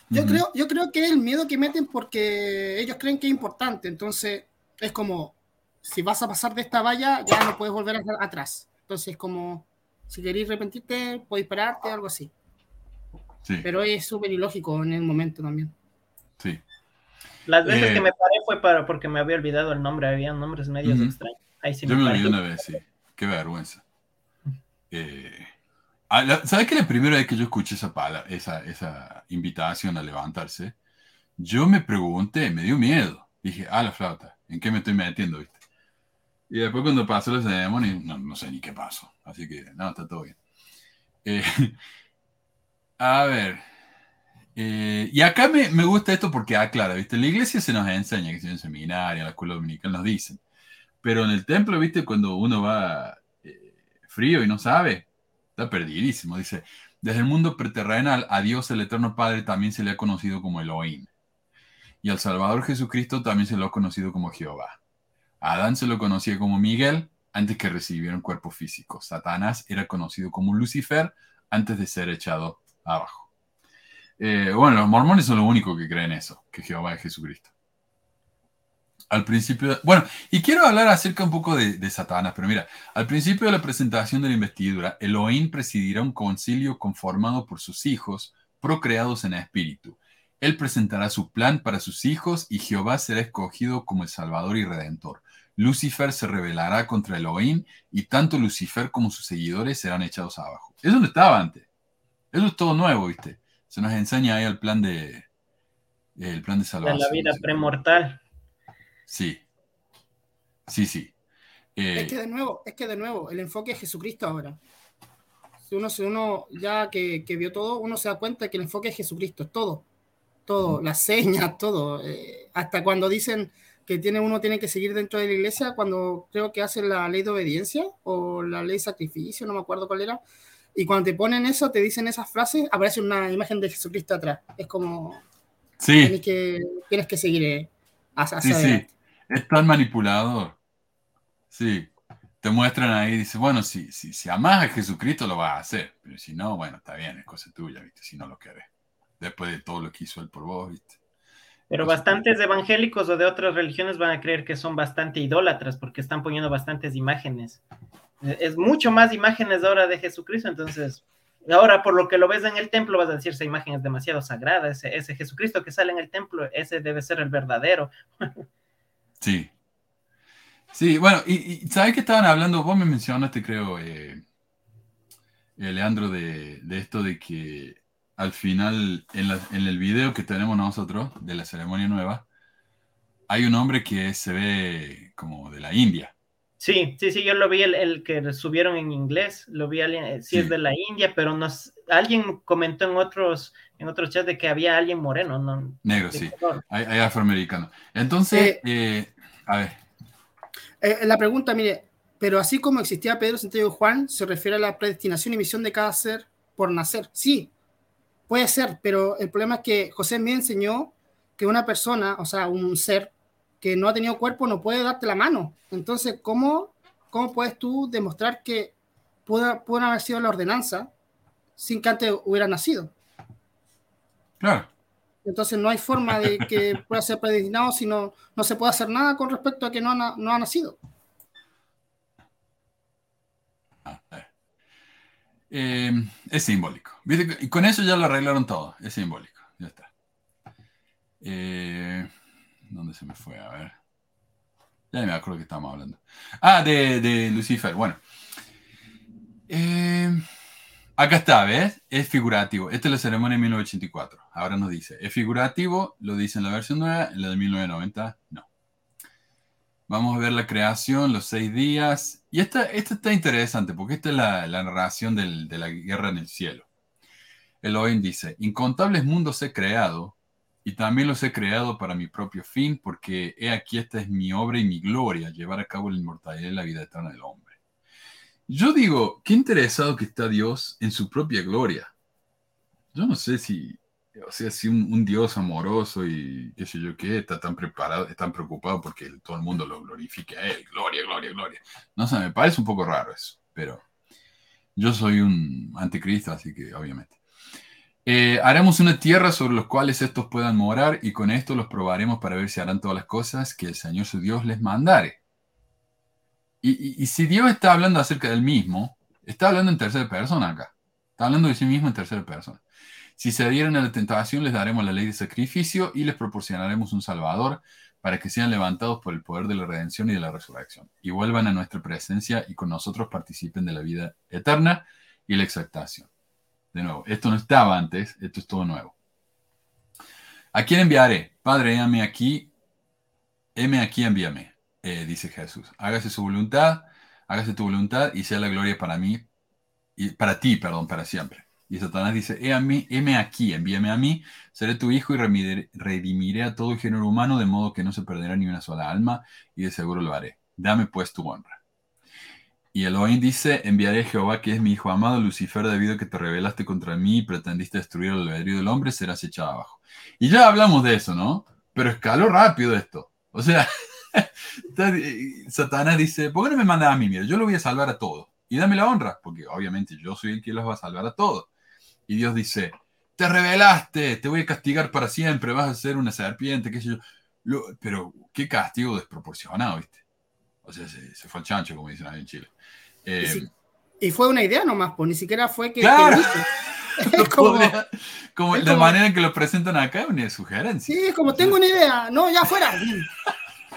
Yo, creo, yo creo que es el miedo que meten porque ellos creen que es importante. Entonces, es como: si vas a pasar de esta valla, ya no puedes volver atrás. Entonces, como si queréis arrepentirte, podéis pararte, algo así. Sí. Pero es súper ilógico en el momento también. Sí. Las veces que eh, me paré fue para porque me había olvidado el nombre, había nombres medios extraños. Ahí Yo me, olvidé una vez, sí. Qué vergüenza. Eh, ah, ¿Sabes que la primera vez que yo escuché esa, pala, esa, esa invitación a levantarse, yo me pregunté, me dio miedo. Dije, ah, la flauta, ¿en qué me estoy metiendo? ¿viste? Y después cuando pasó la ceremonia, no, no sé ni qué pasó. Así que, no, está todo bien. Eh, a ver. Eh, y acá me, me, gusta esto porque, claro, ¿viste? La iglesia se nos enseña, que en el seminario, en la escuela dominical nos dicen. Pero en el templo, ¿viste? Cuando uno va eh, frío y no sabe, está perdidísimo. Dice, desde el mundo preterrenal a Dios el Eterno Padre también se le ha conocido como Elohim. Y al Salvador Jesucristo también se lo ha conocido como Jehová. Adán se lo conocía como Miguel antes que recibiera un cuerpo físico. Satanás era conocido como Lucifer antes de ser echado abajo. Eh, bueno, los mormones son los únicos que creen eso, que Jehová es Jesucristo. Al principio, bueno, y quiero hablar acerca un poco de, de, Satanás, pero mira, al principio de la presentación de la investidura, Elohim presidirá un concilio conformado por sus hijos, procreados en espíritu. Él presentará su plan para sus hijos y Jehová será escogido como el Salvador y Redentor. Lucifer se rebelará contra Elohim y tanto Lucifer como sus seguidores serán echados abajo. Es donde estaba antes. Eso es todo nuevo, ¿viste? Se nos enseña ahí el plan de el plan de salvación. La vida premortal. Sí. Sí, sí. es eh, que de nuevo, es que de nuevo, el enfoque es Jesucristo ahora. Si uno, si uno ya que, vio todo, uno se da cuenta que el enfoque es Jesucristo, es todo. Todo, las señas, todo. Eh, hasta cuando dicen, que tiene uno tiene que seguir dentro de la iglesia cuando creo que hace la ley de obediencia o la ley de sacrificio, no me acuerdo cuál era. Y cuando te ponen eso, te dicen esas frases, aparece una imagen de Jesucristo atrás. Es como. Sí. Tienes que, tienes que seguir eh, hacia, sí, sí. Es tan manipulador. Sí. Te muestran ahí, dice, bueno, si, si, si amas a Jesucristo lo vas a hacer, pero si no, bueno, está bien, es cosa tuya, ¿viste? Si no lo querés. Después de todo lo que hizo él por vos, ¿viste? Pero bastantes evangélicos o de otras religiones van a creer que son bastante idólatras porque están poniendo bastantes imágenes. Es mucho más imágenes ahora de Jesucristo, entonces, ahora por lo que lo ves en el templo vas a decir, esa imagen es demasiado sagrada, ese, ese Jesucristo que sale en el templo, ese debe ser el verdadero. Sí. Sí, bueno, y, ¿sabes que estaban hablando? Vos me mencionaste, creo, eh, eh, Leandro, de, de esto de que al final, en, el video que tenemos nosotros de la ceremonia nueva, hay un hombre que se ve como de la India. Sí, sí, sí, yo lo vi el, que subieron en inglés, lo vi, alguien, sí, es de la India, pero nos, alguien comentó en otros, en otros chats de que había alguien moreno, ¿no? Negro, sí, hay, afroamericano. Entonces, eh, eh, a ver. Eh, la pregunta, mire, pero así como existía Pedro, Santiago y Juan, se refiere a la predestinación y misión de cada ser por nacer. Sí, Puede ser, pero el problema es que José me enseñó que una persona, o sea, un ser que no ha tenido cuerpo no puede darte la mano. Entonces, ¿cómo, cómo puedes tú demostrar que pudo, haber sido la ordenanza sin que antes hubiera nacido? Claro. Entonces no hay forma de que pueda ser predestinado si no, no se puede hacer nada con respecto a que no ha, no ha nacido. Ah, eh. Es simbólico. Y con eso ya lo arreglaron todo. Es simbólico. Ya está. Eh, ¿Dónde se me fue? A ver. Ya me acuerdo que estábamos hablando. Ah, de, Lucifer. Bueno. Eh, acá está, ¿ves? Es figurativo. Esta es la ceremonia de 1984. Ahora nos dice. Es figurativo, lo dice en la versión nueva, en la de 1990, no. Vamos a ver la creación, los seis días. Y esta, esta está interesante porque esta es la, narración de la guerra en el cielo. Elohim dice, incontables mundos he creado y también los he creado para mi propio fin porque he aquí esta es mi obra y mi gloria, llevar a cabo la inmortalidad y la vida eterna del hombre. Yo digo, qué interesado que está Dios en su propia gloria. Yo no sé si o sea, si un, Dios amoroso y qué sé yo qué, está tan preparado, tan preocupado porque todo el mundo lo glorifique a Él, gloria, gloria, gloria. No sé, me parece un poco raro eso, pero yo soy un anticristo, así que obviamente. Eh, haremos una tierra sobre los cuales estos puedan morar y con esto los probaremos para ver si harán todas las cosas que el Señor su Dios les mandare. Y, si Dios está hablando acerca del mismo, está hablando en tercera persona acá. Está hablando de sí mismo en tercera persona. Si se adhieren a la tentación, les daremos la ley de sacrificio y les proporcionaremos un Salvador para que sean levantados por el poder de la redención y de la resurrección, y vuelvan a nuestra presencia y con nosotros participen de la vida eterna y la exaltación. De nuevo, esto no estaba antes, esto es todo nuevo. ¿A quién enviaré? Padre, heme aquí, heme aquí, envíame, eh, dice Jesús. Hágase su voluntad, hágase tu voluntad y sea la gloria para mí, y para ti, perdón, para siempre. Y Satanás dice, he aquí, envíame a mí, seré tu hijo y redimiré a todo el género humano de modo que no se perderá ni una sola alma y de seguro lo haré. Dame pues tu honra. Y Elohim dice, enviaré a Jehová, que es mi hijo amado, Lucifer, debido a que te rebelaste contra mí y pretendiste destruir el albedrío del hombre, serás echado abajo. Y ya hablamos de eso, ¿no? Pero escaló rápido esto. O sea, Satanás dice, ¿por qué no me mandas a mí? Mira, yo lo voy a salvar a todos. Y dame la honra, porque obviamente yo soy el que los va a salvar a todos. Y Dios dice, te rebelaste, te voy a castigar para siempre, vas a ser una serpiente, qué sé yo. pero qué castigo desproporcionado, ¿viste? O sea, se, fue al chancho, como dicen ahí en Chile. Eh, y, fue una idea nomás, pues ni siquiera fue que... Claro. es como, como la manera en que lo presentan acá es una sugerencia. Sí, es como tengo una idea, no, ya fuera.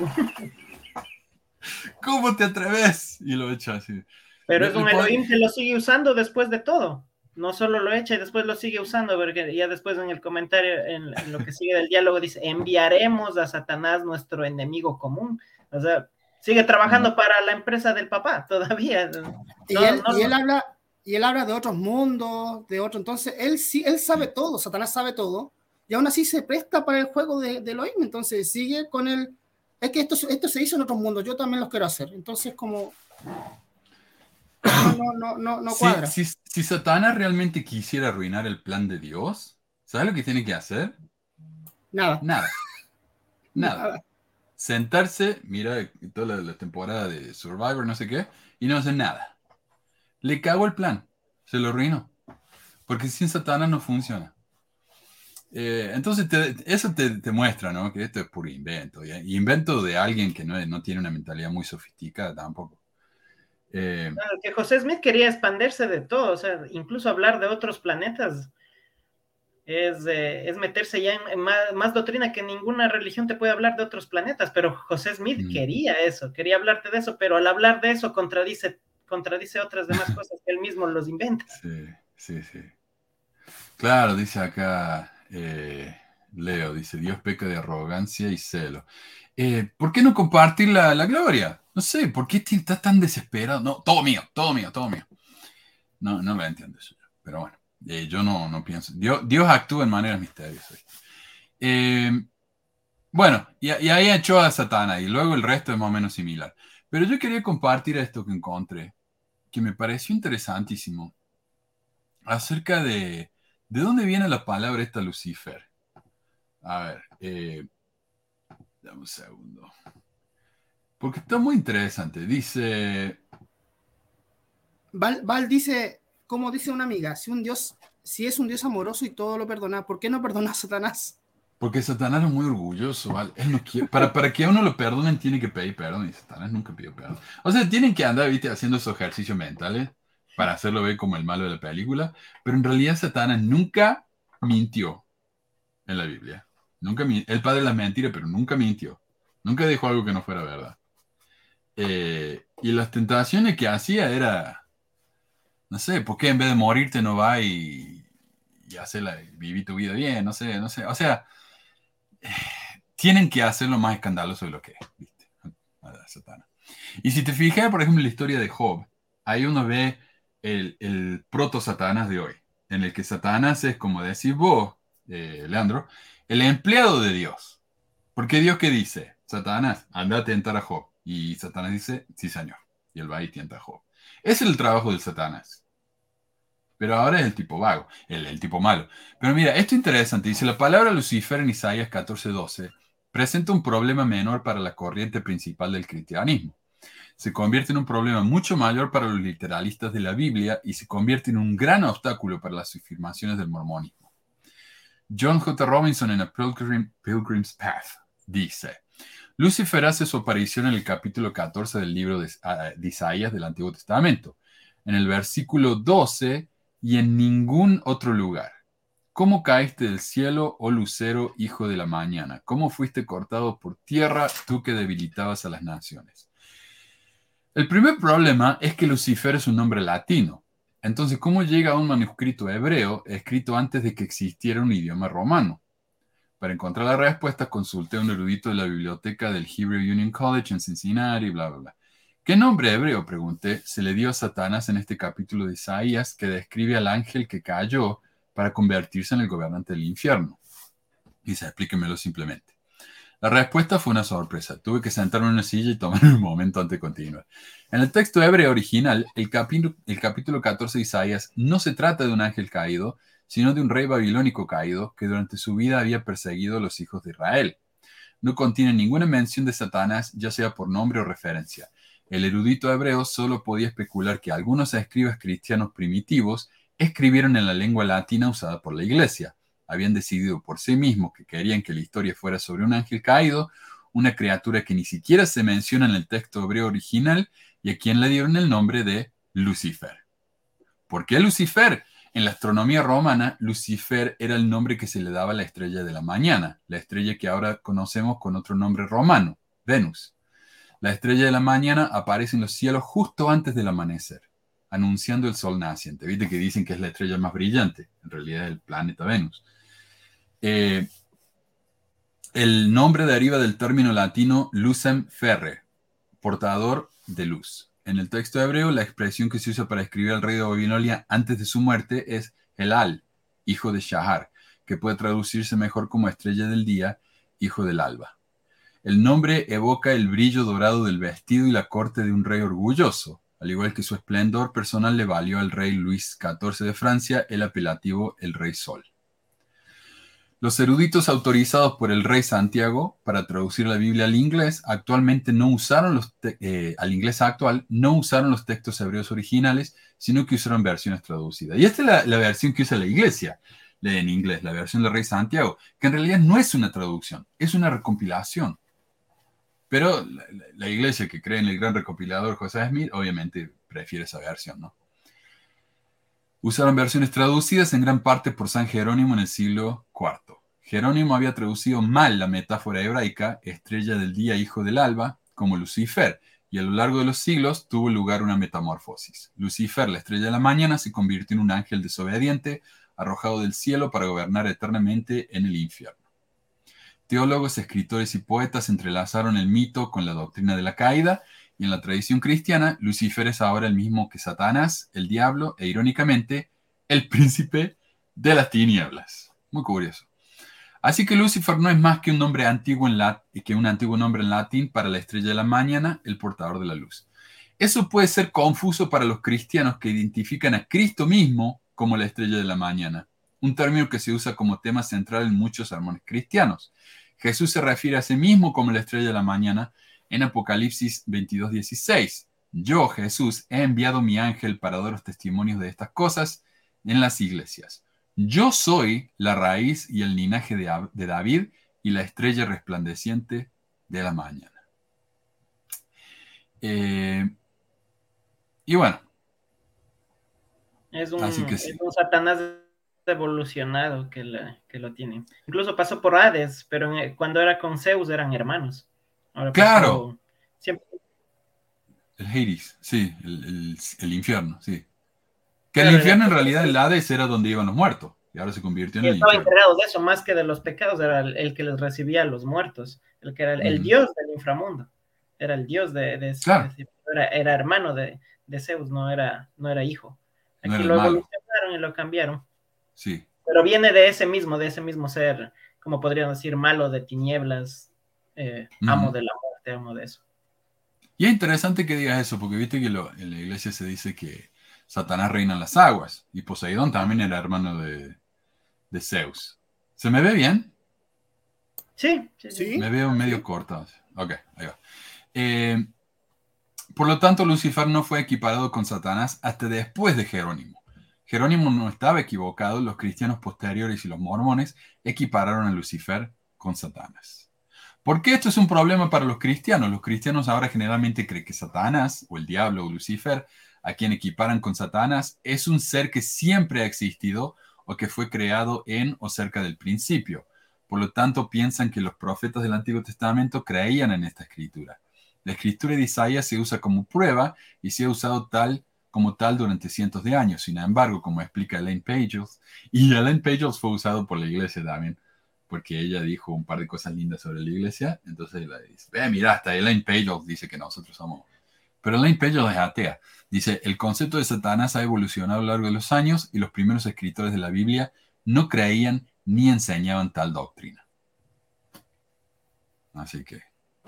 ¿Cómo te atreves? Y lo echa así. Pero es un Elohim que lo sigue usando después de todo no solo lo echa y después lo sigue usando, porque ya después en el comentario, en, lo que sigue del diálogo, dice, enviaremos a Satanás nuestro enemigo común. O sea, sigue trabajando para la empresa del papá todavía. y, él, habla, y él habla de otros mundos, de otro, entonces él sí, él sabe todo, Satanás sabe todo, y aún así se presta para el juego de, de Elohim, entonces sigue con el, es que esto, esto se hizo en otros mundos, yo también los quiero hacer, entonces como no, no, no, no cuadra. Si, si, Satanás realmente quisiera arruinar el plan de Dios, ¿sabes lo que tiene que hacer? Nada. Nada. Nada. Sentarse, mira toda la, temporada de Survivor, no sé qué, y no hacer nada. Le cago el plan. Se lo arruinó. Porque sin Satanás no funciona. Eh, entonces, eso te, te, muestra, ¿no? Que esto es puro invento. Y invento de alguien que no, no tiene una mentalidad muy sofisticada tampoco. Eh, que José Smith quería expandirse de todo, o sea, incluso hablar de otros planetas es, es meterse ya en, más, doctrina que ninguna religión te puede hablar de otros planetas, pero José Smith mm. quería eso, quería hablarte de eso, pero al hablar de eso contradice, contradice otras demás cosas que él mismo los inventa. Sí, sí, sí. Claro, dice acá eh, Leo, dice, Dios peca de arrogancia y celo. Eh, ¿Por qué no compartir la, la gloria? No sé, ¿por qué está tan desesperado? No, todo mío, todo mío, todo mío. No, no lo entiendo eso. Pero bueno, eh, yo no, no pienso. Dios, Dios, actúa en maneras misteriosas. Bueno, y, ahí echó a Satana y luego el resto es más o menos similar. Pero yo quería compartir esto que encontré, que me pareció interesantísimo, acerca de de dónde viene la palabra esta Lucifer. A ver, eh, dame un segundo. Porque está muy interesante. Dice. Val, dice, como dice una amiga, si un Dios, si es un Dios amoroso y todo lo perdona, ¿por qué no perdona a Satanás? Porque Satanás es muy orgulloso, ¿vale? para, para que a uno lo perdonen, tiene que pedir perdón y Satanás nunca pidió perdón. O sea, tienen que andar, viste, haciendo esos ejercicios mentales. Para hacerlo ver como el malo de la película, pero en realidad Satanás nunca mintió en la Biblia. Nunca el padre de las mentiras, pero nunca mintió. Nunca dijo algo que no fuera verdad. Eh, y las tentaciones que hacía era, no sé, ¿por qué en vez de morirte no va y, y hace la, vivir tu vida bien? No sé, no sé. O sea, tienen que hacerlo más escandaloso de lo que es, ¿viste? Y si te fijas, por ejemplo, en la historia de Job, ahí uno ve el, proto-Satanás de hoy, en el que Satanás es, como decís vos, eh, Leandro, el empleado de Dios. Porque Dios qué dice? Satanás, anda a tentar a Job. Y Satanás dice, sí, señor. Y él va y tienta a Job. Es el trabajo del Satanás. Pero ahora es el tipo vago, el, el tipo malo. Pero mira, esto es interesante. Dice la palabra Lucifer en Isaías 14:12 presenta un problema menor para la corriente principal del cristianismo. Se convierte en un problema mucho mayor para los literalistas de la Biblia y se convierte en un gran obstáculo para las afirmaciones del mormonismo. John J. Robinson en A Pilgrim's Path dice, Lucifer hace su aparición en el capítulo 14 del libro de, ah, de Isaías del Antiguo Testamento. En el versículo 12 y en ningún otro lugar. ¿Cómo caíste del cielo, oh lucero, hijo de la mañana? ¿Cómo fuiste cortado por tierra, tú que debilitabas a las naciones? El primer problema es que Lucifer es un nombre latino. Entonces, ¿cómo llega a un manuscrito hebreo escrito antes de que existiera un idioma romano? Para encontrar la respuesta, consulté a un erudito de la biblioteca del Hebrew Union College en Cincinnati, bla, bla, bla. ¿Qué nombre hebreo, pregunté, se le dio a Satanás en este capítulo de Isaías que describe al ángel que cayó para convertirse en el gobernante del infierno? Dice, explíquemelo simplemente. La respuesta fue una sorpresa. Tuve que sentarme en una silla y tomar un momento antes de continuar. En el texto hebreo original, el capítulo, el capítulo 14 de Isaías no se trata de un ángel caído, sino de un rey babilónico caído que durante su vida había perseguido a los hijos de Israel. No contiene ninguna mención de Satanás, ya sea por nombre o referencia. El erudito hebreo solo podía especular que algunos escribas cristianos primitivos escribieron en la lengua latina usada por la iglesia. Habían decidido por sí mismos que querían que la historia fuera sobre un ángel caído, una criatura que ni siquiera se menciona en el texto hebreo original y a quien le dieron el nombre de Lucifer. ¿Por qué Lucifer? En la astronomía romana, Lucifer era el nombre que se le daba a la estrella de la mañana, la estrella que ahora conocemos con otro nombre romano, Venus. La estrella de la mañana aparece en los cielos justo antes del amanecer, anunciando el sol naciente. Viste que dicen que es la estrella más brillante, en realidad es el planeta Venus. Eh, el nombre deriva del término latino lucem ferre, portador de luz. En el texto hebreo, la expresión que se usa para escribir al rey de Babilonia antes de su muerte es Elal, hijo de Shahar, que puede traducirse mejor como estrella del día, hijo del alba. El nombre evoca el brillo dorado del vestido y la corte de un rey orgulloso, al igual que su esplendor personal le valió al rey Luis XIV de Francia el apelativo el Rey Sol. Los eruditos autorizados por el rey Santiago para traducir la Biblia al inglés actualmente no usaron los eh, al inglés actual no usaron los textos hebreos originales, sino que usaron versiones traducidas. Y esta es la, versión que usa la iglesia en inglés, la versión del rey Santiago, que en realidad no es una traducción, es una recompilación. Pero la, iglesia que cree en el gran recopilador José Smith, obviamente prefiere esa versión, ¿no? Usaron versiones traducidas en gran parte por San Jerónimo en el siglo IV. Jerónimo había traducido mal la metáfora hebraica, estrella del día, hijo del alba, como Lucifer, y a lo largo de los siglos tuvo lugar una metamorfosis. Lucifer, la estrella de la mañana, se convirtió en un ángel desobediente, arrojado del cielo para gobernar eternamente en el infierno. Teólogos, escritores y poetas entrelazaron el mito con la doctrina de la caída, y en la tradición cristiana, Lucifer es ahora el mismo que Satanás, el diablo e irónicamente, el príncipe de las tinieblas. Muy curioso. Así que Lucifer no es más que un nombre antiguo en que un antiguo nombre en latín para la estrella de la mañana, el portador de la luz. Eso puede ser confuso para los cristianos que identifican a Cristo mismo como la estrella de la mañana, un término que se usa como tema central en muchos sermones cristianos. Jesús se refiere a sí mismo como la estrella de la mañana en Apocalipsis 22, 16. Yo, Jesús, he enviado mi ángel para daros testimonios de estas cosas en las iglesias. Yo soy la raíz y el linaje de, David y la estrella resplandeciente de la mañana. Eh, y bueno, Es un, es un Satanás evolucionado que, que, lo tiene. Incluso pasó por Hades, pero cuando era con Zeus eran hermanos. Claro. El Hades, sí, el, infierno, sí. Que el infierno en realidad el Hades era donde iban los muertos y ahora se convirtió en el Estaba encargado de eso, más que de los pecados, era el, que les recibía a los muertos, el que era el, dios del inframundo, era el dios de, de, era, hermano de, Zeus, no era, no era hijo. Aquí lo evolucionaron y lo cambiaron. Sí. Pero viene de ese mismo, de ese mismo ser, como podrían decir, malo de tinieblas, eh, amo de la muerte, amo de eso. Y es interesante que digas eso, porque viste que en la iglesia se dice que Satanás reina en las aguas y Poseidón también era hermano de, Zeus. ¿Se me ve bien? Sí, sí, Me veo medio corto. Ok, ahí va. Eh, por lo tanto, Lucifer no fue equiparado con Satanás hasta después de Jerónimo. Jerónimo no estaba equivocado, los cristianos posteriores y los mormones equipararon a Lucifer con Satanás. ¿Por qué esto es un problema para los cristianos? Los cristianos ahora generalmente creen que Satanás, o el diablo, o Lucifer, a quien equiparan con Satanás, es un ser que siempre ha existido o que fue creado en o cerca del principio. Por lo tanto, piensan que los profetas del Antiguo Testamento creían en esta escritura. La escritura de Isaías se usa como prueba y se ha usado tal como tal durante cientos de años. Sin embargo, como explica Elaine Pages, y Elaine Pages fue usado por la iglesia también, porque ella dijo un par de cosas lindas sobre la iglesia, entonces dice, ve, mira, hasta Elaine Pages dice que nosotros somos... Pero Elaine Pages es atea. Dice, el concepto de Satanás ha evolucionado a lo largo de los años y los primeros escritores de la Biblia no creían ni enseñaban tal doctrina. Así que,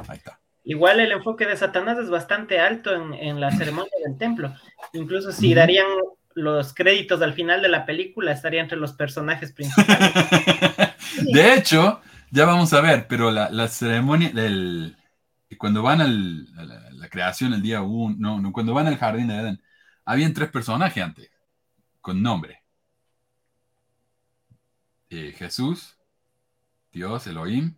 ahí está. Igual el enfoque de Satanás es bastante alto en, la ceremonia del templo. Incluso si darían los créditos al final de la película, estaría entre los personajes principales. De hecho, ya vamos a ver, pero la, ceremonia del... Cuando van a la, creación el día 1, no, no, cuando van al jardín de Edén, habían tres personajes antes, con nombre. Eh, Jesús, Dios, Elohim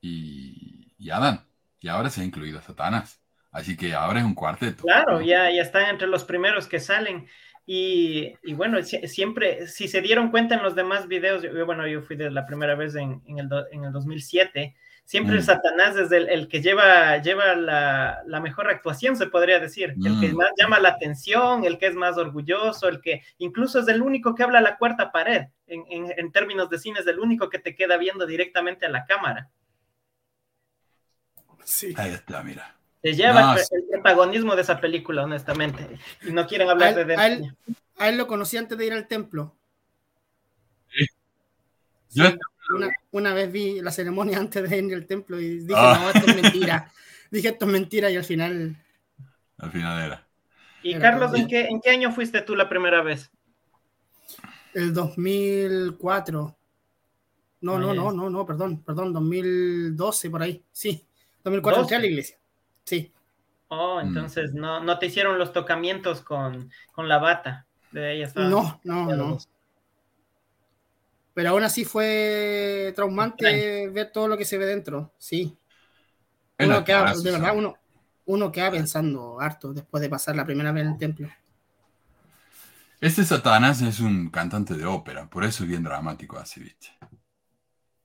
y, y Adán y ahora se ha incluido a Satanás. Así que ahora es un cuarteto. Claro, ya, ya están entre los primeros que salen. Y, bueno, siempre, si se dieron cuenta en los demás videos, yo, bueno, yo fui de la primera vez en, el, en el 2007, siempre el mm. Satanás es el, que lleva, lleva la, mejor actuación, se podría decir, el que mm. más llama la atención, el que es más orgulloso, el que incluso es el único que habla a la cuarta pared, en, en términos de cine, es el único que te queda viendo directamente a la cámara. Ahí está, mira. Se lleva el, protagonismo de esa película, honestamente. Y no quieren hablar de él. A él, lo conocí antes de ir al templo. una, vez vi la ceremonia antes de ir al templo y dije, ah. no, esto es mentira. dije, esto es mentira y al final. Al final era. Y Carlos, ¿en qué, ¿en qué año fuiste tú la primera vez? El 2004. No, no, no, no, no, perdón, perdón, 2012 por ahí, sí. 2004 entré a la iglesia. Sí. Oh, mm. entonces no, no te hicieron los tocamientos con, la bata. De ella no, no, no. Pero aún así fue traumante ver todo lo que se ve dentro. Sí. Uno queda, de verdad, uno, uno queda pensando harto después de pasar la primera vez en el templo. Este Satanás es un cantante de ópera, por eso es bien dramático así, ¿viste?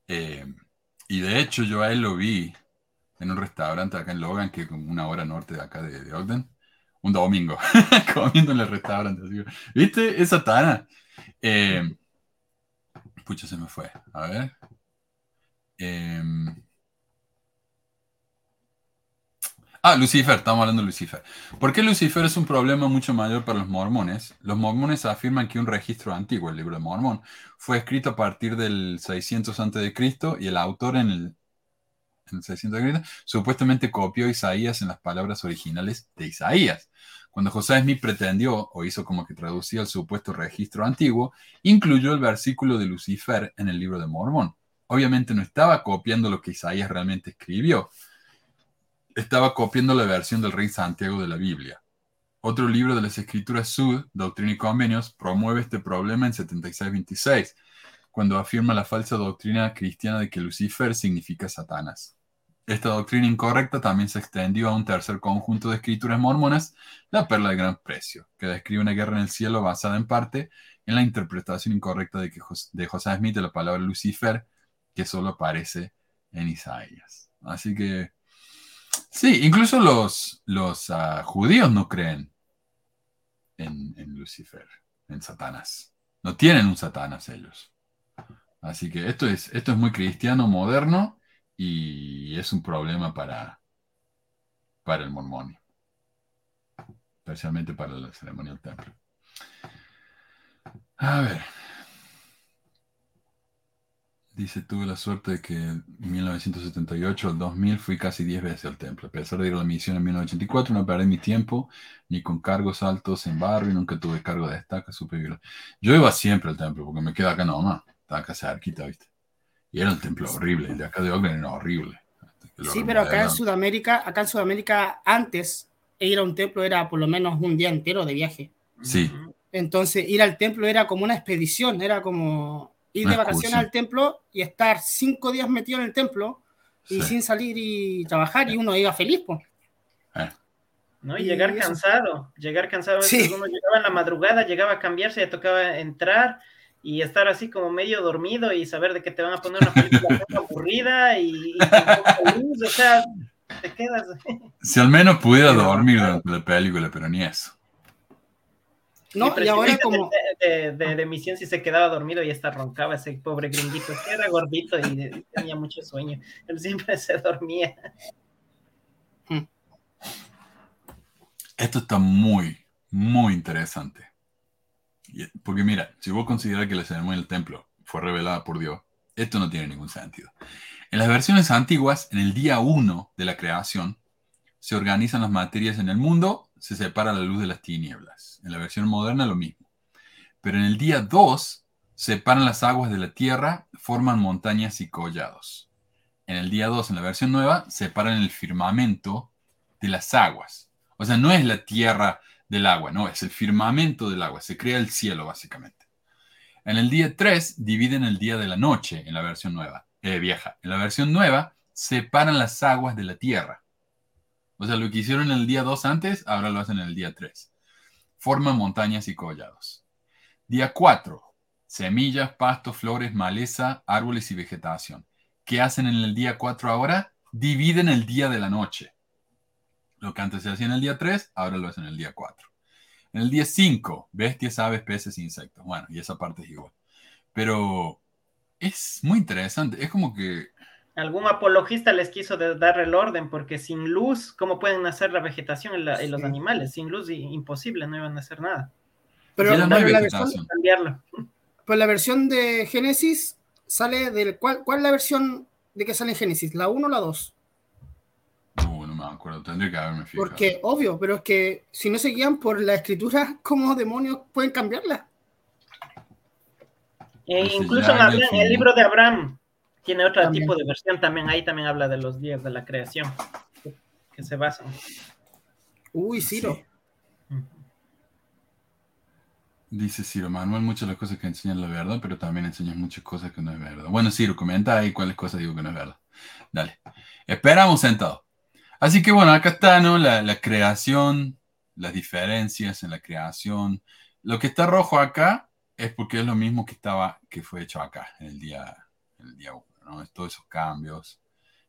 Eh, y de hecho yo a él lo vi en un restaurante acá en Logan, que es como una hora norte de acá de, Ogden, un domingo, comiendo en el restaurante. ¿Viste? Es Satana. Eh, pucha, se me fue. A ver. Em, ah, Lucifer, estamos hablando de Lucifer. ¿Por qué Lucifer es un problema mucho mayor para los mormones? Los mormones afirman que un registro antiguo, el libro de Mormón, fue escrito a partir del 600 a.C. y el autor en el en el 600 supuestamente copió Isaías en las palabras originales de Isaías. Cuando José Smith pretendió o hizo como que traducía el supuesto registro antiguo, incluyó el versículo de Lucifer en el libro de Mormón. Obviamente no estaba copiando lo que Isaías realmente escribió, estaba copiando la versión del rey Santiago de la Biblia. Otro libro de las escrituras Sud, Doctrina y Convenios, promueve este problema en 7626 cuando afirma la falsa doctrina cristiana de que Lucifer significa Satanás. esta doctrina incorrecta también se extendió a un tercer conjunto de escrituras mormonas, la perla de gran precio, que describe una guerra en el cielo basada en parte en la interpretación incorrecta de, que de José Smith de la palabra Lucifer, que solo aparece en Isaías. Así que, sí, incluso los, los ah, judíos no creen en, en Lucifer, en Satanás. No tienen un Satanás ellos. Así que esto es, esto es muy cristiano moderno y es un problema para, para el mormón, especialmente para la ceremonia del templo. A ver. Dice, tuve la suerte de que en 1978 al 2000 fui casi 10 veces al templo. A pesar de ir a la misión en 1984, no perdí mi tiempo ni con cargos altos en barrio, nunca tuve cargo de destaca, superior. Yo iba siempre al templo porque me queda acá nomás, está acá cerquita, ¿viste? Y era un templo horrible, el de acá de Oakland era horrible. Sí, pero acá en Sudamérica, acá en Sudamérica antes ir a un templo era por lo menos un día entero de viaje. Sí. Entonces ir al templo era como una expedición, era como ir de vacaciones al templo y estar cinco días metido en el templo y sin salir y trabajar y uno iba feliz, pues. ¿no? Y, llegar cansado, llegar cansado, sí. uno llegaba en la madrugada, llegaba a cambiarse, le tocaba entrar y estar así como medio dormido y saber de que te van a poner una película aburrida y, o sea, te quedas. Si al menos pudiera dormir durante la película, pero ni eso. No, y ahora como... De, de, de, misión si se quedaba dormido y hasta roncaba ese pobre gringuito, que era gordito y tenía mucho sueño. Él siempre se dormía. Hmm. Esto está muy, muy interesante. Porque mira, si vos consideras que la ceremonia del templo fue revelada por Dios, esto no tiene ningún sentido. En las versiones antiguas, en el día 1 de la creación, se organizan las materias en el mundo, se separa la luz de las tinieblas. En la versión moderna lo mismo. Pero en el día 2, separan las aguas de la tierra, forman montañas y collados. En el día 2, en la versión nueva, separan el firmamento de las aguas. O sea, no es la tierra del agua, no, es el firmamento del agua, se crea el cielo básicamente. En el día 3 dividen el día de la noche en la versión nueva, eh, vieja. En la versión nueva separan las aguas de la tierra. O sea, lo que hicieron en el día 2 antes, ahora lo hacen en el día 3. Forman montañas y collados. Día 4, semillas, pastos, flores, maleza, árboles y vegetación. ¿Qué hacen en el día 4 ahora? Dividen el día de la noche. Lo que antes se hacía en el día 3, ahora lo hacen en el día 4. En el día 5, bestias, aves, peces, insectos. Bueno, y esa parte es igual. Pero es muy interesante. Es como que... Algún apologista les quiso dar el orden, porque sin luz, ¿cómo pueden nacer la vegetación y, los animales? Sin luz, imposible, no iban a hacer nada. Pero, la, versión, pues la versión de Génesis sale del... ¿cuál, ¿Cuál es la versión de que sale en Génesis? ¿La 1 o la 2? Acuerdo, tendría que haberme fijado. Porque, obvio, pero es que si no se guían por la escritura, ¿cómo demonios pueden cambiarla? E incluso en, el libro de Abraham tiene otro tipo de versión también, ahí también habla de los días de la creación, que, se basan. Uy, Ciro. Dice Ciro Manuel, muchas de las cosas que enseñan la verdad, pero también enseñan muchas cosas que no es verdad. Bueno, Ciro, comenta ahí cuáles cosas digo que no es verdad. Dale. Esperamos sentado. Así que bueno, acá está, ¿no? La, creación, las diferencias en la creación. Lo que está rojo acá es porque es lo mismo que estaba, que fue hecho acá, en el día, en el día 1, ¿no? Todos esos cambios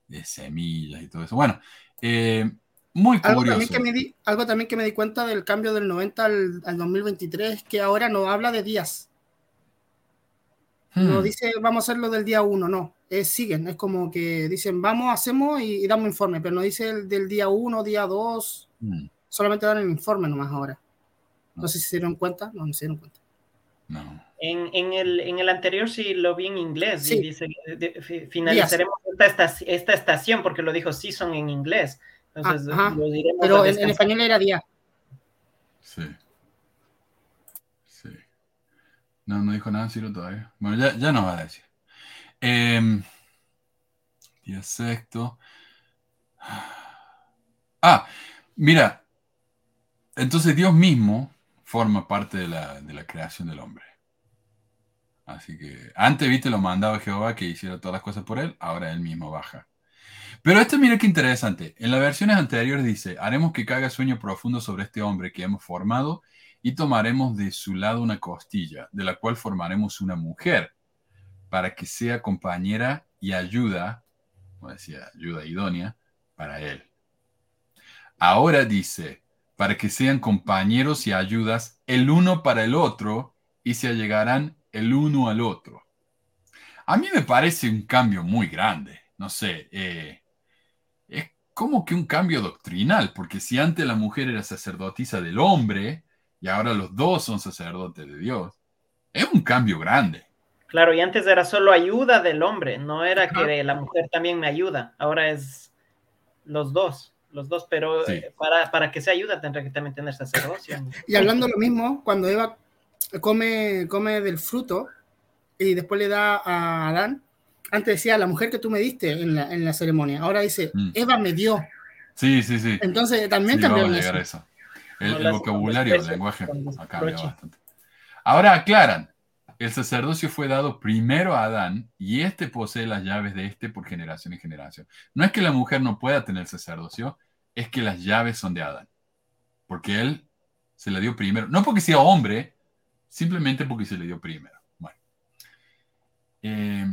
de semillas y todo eso. Bueno, eh, muy curioso. Algo también, que me di, algo también que me di cuenta del cambio del 90 al, al 2023 que ahora no habla de días. No hmm. dice vamos a hacerlo del día 1, no siguen, es como que dicen vamos, hacemos y, damos informe, pero no dice el del día 1, día 2, mm. solamente dan el informe nomás ahora. No. sé si se dieron cuenta, no, no se dieron cuenta. No. En, en, el, en el anterior sí lo vi en inglés, sí. dice, finalizaremos esta, esta, estación porque lo dijo season en inglés. Entonces, lo diremos pero en, en español era día. Sí. No, no dijo nada Ciro todavía. Bueno, ya, ya nos va a decir. Eh, día sexto. Ah, mira. Entonces Dios mismo forma parte de la, de la creación del hombre. Así que antes, viste, lo mandaba Jehová que hiciera todas las cosas por él, ahora él mismo baja. Pero esto mira qué interesante. En las versiones anteriores dice, haremos que caiga sueño profundo sobre este hombre que hemos formado y tomaremos de su lado una costilla, de la cual formaremos una mujer, para que sea compañera y ayuda, como decía, ayuda idónea, para él. Ahora dice, para que sean compañeros y ayudas el uno para el otro y se allegarán el uno al otro. A mí me parece un cambio muy grande. No sé, eh, es como que un cambio doctrinal, porque si antes la mujer era sacerdotisa del hombre y ahora los dos son sacerdotes de Dios, es un cambio grande. Claro, y antes era solo ayuda del hombre, no era que la mujer también me ayuda, ahora es los dos, los dos, pero eh, para, para, que se ayuda tendrá que también tener sacerdocio. Y hablando lo mismo, cuando Eva come, come del fruto y después le da a Adán, antes decía la mujer que tú me diste en la, en la ceremonia, ahora dice mm. Eva me dio. Sí, sí, sí. Entonces también sí, cambió eso. El, vocabulario, el lenguaje ha cambiado bastante. Ahora aclaran, el sacerdocio fue dado primero a Adán y este posee las llaves de este por generación y generación. No es que la mujer no pueda tener sacerdocio, es que las llaves son de Adán. Porque él se le dio primero. No porque sea hombre, simplemente porque se le dio primero. Bueno. Eh,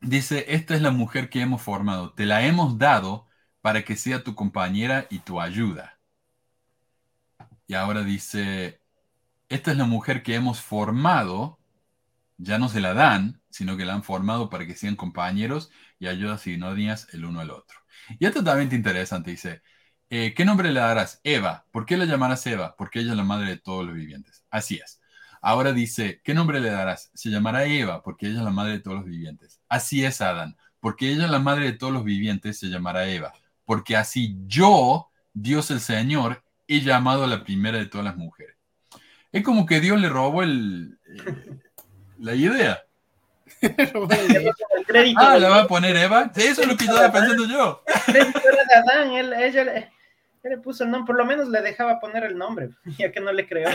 dice, esta es la mujer que hemos formado. Te la hemos dado para que sea tu compañera y tu ayuda. Y ahora dice, esta es la mujer que hemos formado, ya no se la dan, sino que la han formado para que sean compañeros y ayudas idóneas el uno al otro. Y esto es totalmente interesante, dice, eh, ¿qué nombre le darás? Eva. ¿Por qué la llamarás Eva? Porque ella es la madre de todos los vivientes. Así es. Ahora dice, ¿qué nombre le darás? Se llamará Eva, porque ella es la madre de todos los vivientes. Así es, Adán. Porque ella es la madre de todos los vivientes, se llamará Eva. Porque así yo, Dios el Señor, he llamado a la primera de todas las mujeres. Es como que Dios le robó el, eh, la idea. ah, ¿la va a poner Eva? eso es lo que estaba pensando yo. de Adán, él, ella le, le, puso el nombre, por lo menos le dejaba poner el nombre, ya que no le creó.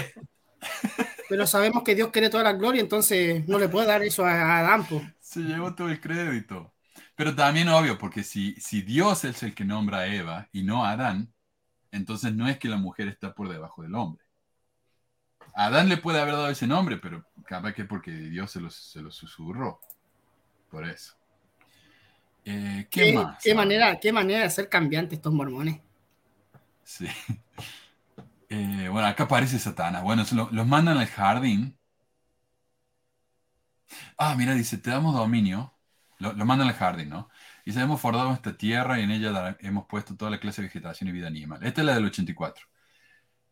Pero sabemos que Dios quiere toda la gloria, entonces no le puede dar eso a Adán. Se llevó todo el crédito. Pero también obvio, porque si, si Dios es el que nombra a Eva y no a Adán, entonces no es que la mujer está por debajo del hombre. Adán le puede haber dado ese nombre, pero capaz que porque Dios se lo, se susurró. Por eso. Eh, ¿qué, más? Qué manera, qué manera de ser cambiantes estos mormones. Sí. Eh, bueno, acá aparece Satanás. Bueno, los mandan al jardín. Ah, mira, dice, te damos dominio. Lo, mandan al jardín, ¿no? Y hemos formado esta tierra y en ella hemos puesto toda la clase de vegetación y vida animal. Esta es la del 84.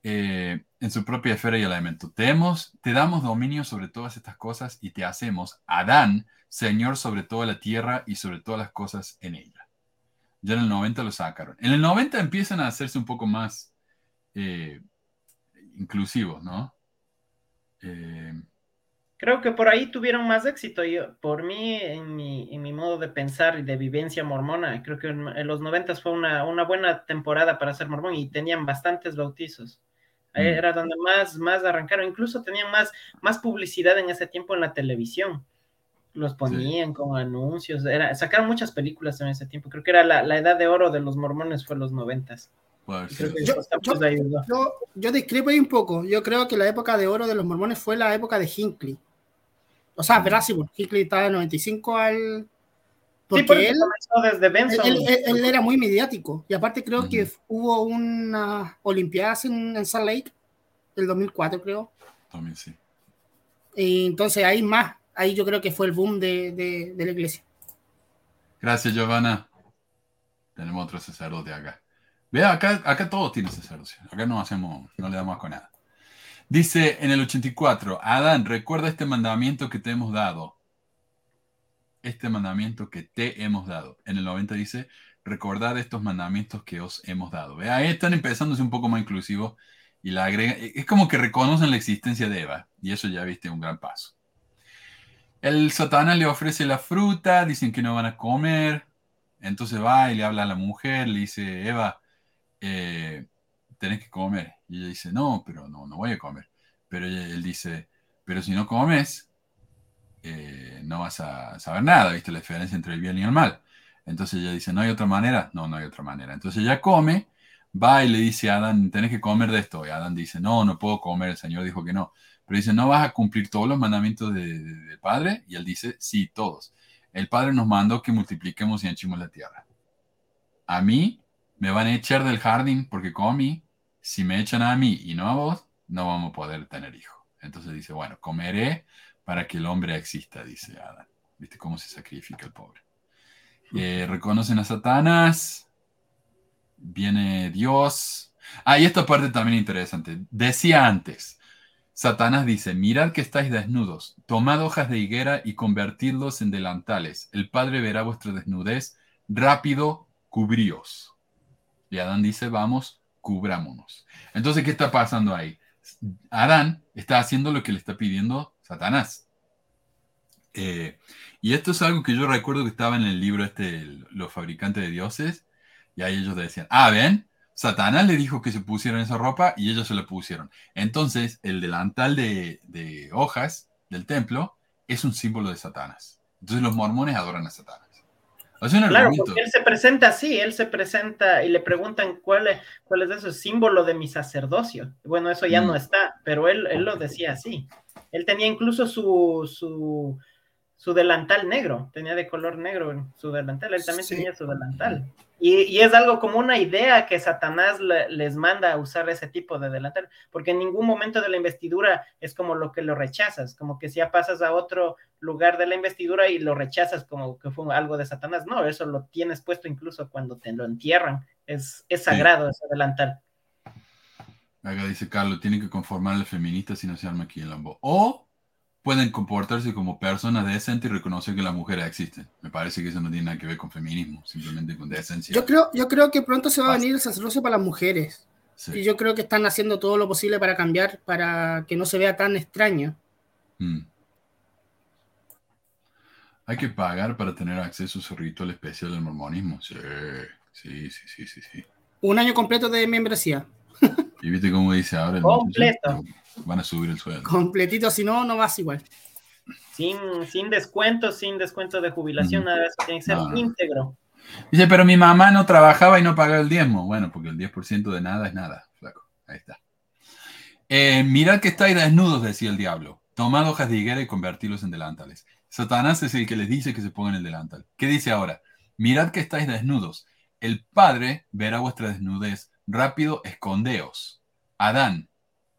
Eh, en su propia esfera y elemento. Te, te damos dominio sobre todas estas cosas y te hacemos, Adán, Señor sobre toda la tierra y sobre todas las cosas en ella. Ya en el 90 lo sacaron. En el 90 empiezan a hacerse un poco más eh, inclusivos, ¿no? Eh, Creo que por ahí tuvieron más éxito. Yo, por mí, en mi, en mi modo de pensar y de vivencia mormona, creo que en, los 90 fue una, una buena temporada para ser mormón y tenían bastantes bautizos. Mm. Era donde más, más arrancaron. Incluso tenían más, más publicidad en ese tiempo en la televisión. Los ponían con anuncios. Era, sacaron muchas películas en ese tiempo. Creo que era la, edad de oro de los mormones fue los noventas. yo, yo, discrepo ahí un poco. Yo creo que la época de oro de los mormones fue la época de Hinckley. O sea, Verásimo. Hinckley estaba de 95 al porque él, desde Él, era muy mediático. Y aparte creo que hubo una Olimpiadas en, en, Salt Lake, el 2004 creo. También sí. Y entonces ahí más, ahí yo creo que fue el boom de, de, de la iglesia. Gracias, Giovanna. Tenemos otro sacerdote acá. Vea, acá, acá todos tienen sacerdocio. Acá no hacemos, no le damos con nada. Dice en el 84, Adán, recuerda este mandamiento que te hemos dado este mandamiento que te hemos dado. En el 90 dice, recordad estos mandamientos que os hemos dado. Ahí están empezándose un poco más inclusivos y la agrega, es como que reconocen la existencia de Eva y eso ya viste un gran paso. El Satanás le ofrece la fruta, dicen que no van a comer, entonces va y le habla a la mujer, le dice, Eva, eh, tenés que comer. Y ella dice, no, pero no, no voy a comer. Pero él dice, pero si no comes, eh, no vas a saber nada, ¿viste? La diferencia entre el bien y el mal. Entonces ella dice, ¿no hay otra manera? No, no hay otra manera. Entonces ella come, va y le dice a Adán, tenés que comer de esto. Y Adán dice, no, no puedo comer, el Señor dijo que no. Pero dice, ¿no vas a cumplir todos los mandamientos del Padre? Y él dice, sí, todos. El Padre nos mandó que multipliquemos y anchemos la tierra. A mí me van a echar del jardín porque comí. Si me echan a mí y no a vos, no vamos a poder tener hijo. Entonces dice, bueno, comeré para que el hombre exista, dice Adán. ¿Viste cómo se sacrifica el pobre? Eh, reconocen a Satanás. Viene Dios. Ah, y esta parte también interesante. Decía antes, Satanás dice, mirad que estáis desnudos, tomad hojas de higuera y convertidlos en delantales. El Padre verá vuestra desnudez, rápido cubríos. Y Adán dice, vamos, cubrámonos. Entonces, ¿qué está pasando ahí? Adán está haciendo lo que le está pidiendo Satanás. Eh, y esto es algo que yo recuerdo que estaba en el libro este, Los fabricantes de dioses, y ahí ellos decían, ah, ven, Satanás le dijo que se pusieran esa ropa y ellos se la pusieron. Entonces, el delantal de, hojas del templo es un símbolo de Satanás. Entonces, los mormones adoran a Satanás. Claro, porque él se presenta así, él se presenta y le preguntan cuál es, cuál es símbolo de mi sacerdocio. Bueno, eso ya no mm. está, pero él, él, lo decía así. Él tenía incluso su, su, su delantal negro, tenía de color negro su delantal, él también tenía su delantal. Y, es algo como una idea que Satanás les manda a usar ese tipo de delantal, porque en ningún momento de la investidura es como lo que lo rechazas, como que si ya pasas a otro lugar de la investidura y lo rechazas como que fue algo de Satanás. No, eso lo tienes puesto incluso cuando te lo entierran. Es, es sagrado ese delantal. Acá dice Carlos, tiene que conformar a feminista si no se arma aquí el lambo. O pueden comportarse como personas decentes y reconocer que las mujeres existen. Me parece que eso no tiene nada que ver con feminismo, simplemente con decencia. Yo creo, yo creo que pronto se va a venir el sacerdocio para las mujeres. Y yo creo que están haciendo todo lo posible para cambiar, para que no se vea tan extraño. Mm. Hay que pagar para tener acceso a su ritual especial del mormonismo. Sí, sí, sí, sí, sí. Un año completo de membresía. ¿Y viste cómo dice ahora? El Completo. Van a subir el sueldo. Completito, si no, no vas igual. Sin, sin descuento, sin descuento de jubilación, nada de eso tiene que ser íntegro. Dice, pero mi mamá no trabajaba y no pagaba el diezmo. Bueno, porque el 10% de nada es nada, flaco. Ahí está. Eh, mirad que estáis desnudos, decía el diablo. Tomad hojas de higuera y convertirlos en delantales. Satanás es el que les dice que se pongan el delantal. ¿Qué dice ahora? Mirad que estáis desnudos. El Padre verá vuestra desnudez. Rápido, escondeos. Adán,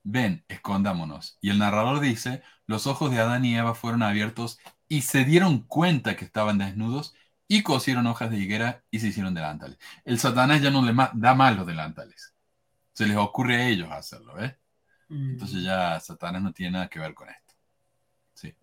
ven, escondámonos. Y el narrador dice, los ojos de Adán y Eva fueron abiertos y se dieron cuenta que estaban desnudos y cosieron hojas de higuera y se hicieron delantales. El Satanás ya no le da mal los delantales. Se les ocurre a ellos hacerlo, ¿ves? Mm. Entonces ya Satanás no tiene nada que ver con esto. Sí.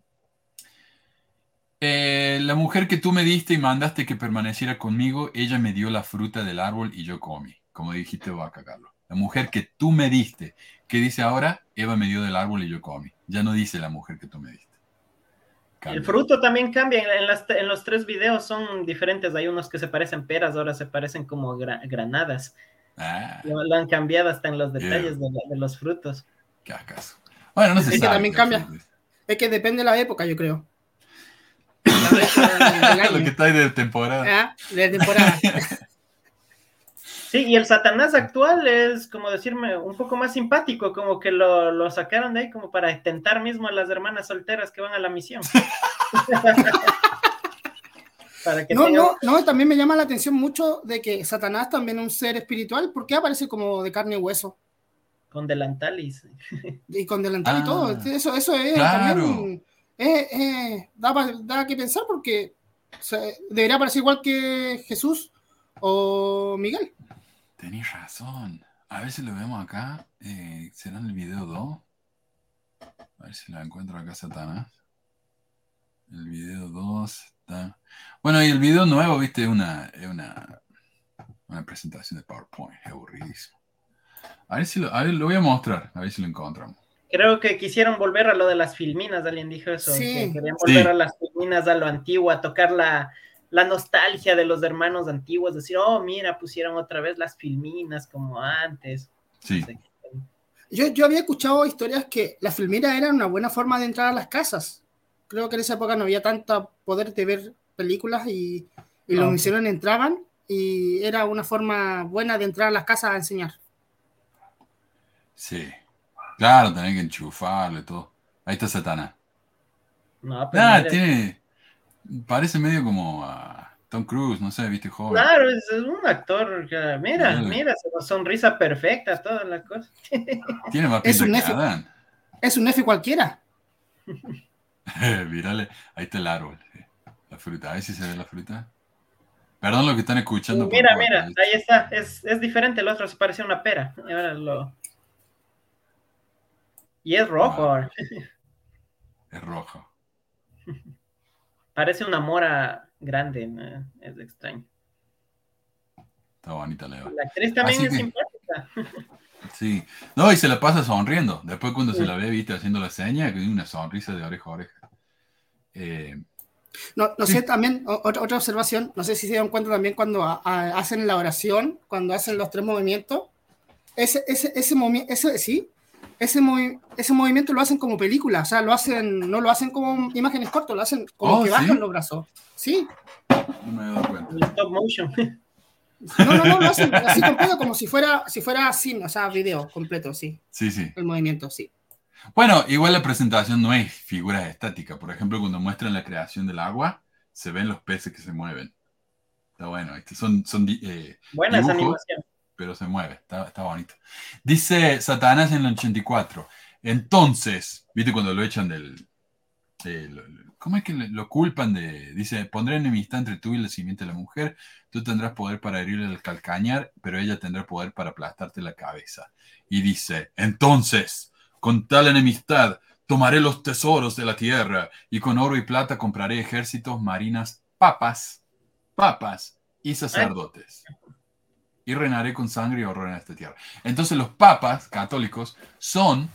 Eh, la mujer que tú me diste y mandaste que permaneciera conmigo, ella me dio la fruta del árbol y yo comí. Como dijiste vaca, Carlos. La mujer que tú me diste ¿Qué dice ahora? Eva me dio del árbol y yo comí. Ya no dice la mujer que tú me diste. El fruto también cambia. En, los tres videos son diferentes. Hay unos que se parecen peras, ahora se parecen como granadas. Ah. Lo, han cambiado hasta en los detalles de, los frutos. ¿Qué acaso? Bueno, no sé. Es que también cambia. Es que depende de la época, yo creo. lo que está ahí de temporada. Ah, de temporada. Sí, y el Satanás actual es, como decirme, un poco más simpático, como que lo, sacaron de ahí como para tentar mismo a las hermanas solteras que van a la misión. no, no, no, también me llama la atención mucho de que Satanás también es un ser espiritual, ¿por qué aparece como de carne y hueso? Con delantal y... y con delantal y todo, ah. eso, eso es también... da, da, que pensar porque debería aparecer igual que Jesús o Miguel. Tenéis razón. A ver si lo vemos acá. Eh, ¿Será en el video 2? A ver si lo encuentro acá, Satanás. El video 2 está. Bueno, y el video nuevo, viste, es una, una, una presentación de PowerPoint. Es aburridísimo. A ver si lo, a ver, lo voy a mostrar, a ver si lo encontramos. Creo que quisieron volver a lo de las filminas, alguien dijo eso. Sí. querían volver a las filminas, a lo antiguo, a tocar la, la nostalgia de los hermanos antiguos, decir, oh, mira, pusieron otra vez las filminas como antes. Sí. Yo, yo había escuchado historias que las filminas eran una buena forma de entrar a las casas. Creo que en esa época no había tanto poder de ver películas y, Y los misioneros entraban y era una forma buena de entrar a las casas a enseñar. Sí. Claro, tenés que enchufarle todo. Ahí está Satana. No, pero Ah, mira, tiene. Parece medio como a Tom Cruise, no sé, viste joven. Claro, es un actor. que- Mira, mira, su sonrisa perfecta, toda la cosa. Tiene más Es pinta un que F. Adán. Es un F cualquiera. Mírale, ahí está el árbol. La fruta, ahí sí se ve la fruta. Perdón lo que están escuchando. Mira, mira, ahí- ahí está. Es, es diferente, el otro se parecía una pera. Y ahora lo. Y es rojo Ah. ahora. Es rojo. Parece una mora grande. ¿no? Es extraño. Está bonita la Eva. La actriz también Así es que- simpática. Sí. No, y se la pasa sonriendo. Después cuando se la ve, viste, haciendo la seña, que tiene una sonrisa de oreja a oreja. Eh, No, no Sí. sé, también, otra, otra observación, no sé si se dan cuenta también cuando a- a- hacen la oración, cuando hacen los tres movimientos, ese, ese, ese movimiento, ese, sí, ese, movi- ese movimiento lo hacen como película, o sea, lo hacen, no lo hacen como imágenes cortas, lo hacen como Oh, que ¿sí? bajan los brazos. Sí, no me he dado cuenta. Stop motion. no, no, no, lo hacen así completo, como si fuera, si fuera cine, o sea, video completo, sí, Sí, sí. el movimiento, sí. Bueno, igual la presentación no es figuras estáticas. Por ejemplo, cuando muestran la creación del agua, se ven los peces que se mueven. Está bueno. este, Son, son eh, Buena esa animación. Pero se mueve. Está, está bonito. Dice Satanás en el 84. Entonces, ¿viste cuando lo echan del... ¿Cómo es que lo culpan de... Dice, pondré enemistad entre tú y la simiente de la mujer. Tú tendrás poder para herirle el calcañar, pero ella tendrá poder para aplastarte la cabeza. Y dice, entonces, con tal enemistad, tomaré los tesoros de la tierra y con oro y plata compraré ejércitos, marinas, papas, papas y sacerdotes. Y reinaré con sangre y horror en esta tierra. Entonces los papas católicos son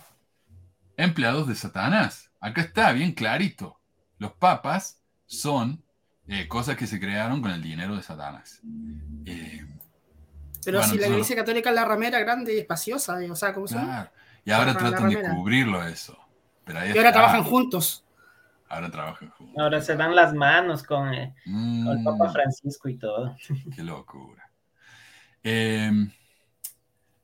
empleados de Satanás. Acá está bien clarito. Los papas son eh, cosas que se crearon con el dinero de Satanás. Eh, Pero Bueno, si la iglesia católica es la ramera grande y espaciosa, o sea, ¿cómo se claro. Y ahora la tratan de cubrirlo eso. Pero ahí Y ahora está. trabajan juntos. Ahora trabajan juntos. Ahora se dan las manos con, eh, con el Papa Mm, Francisco y todo. Qué locura. Eh,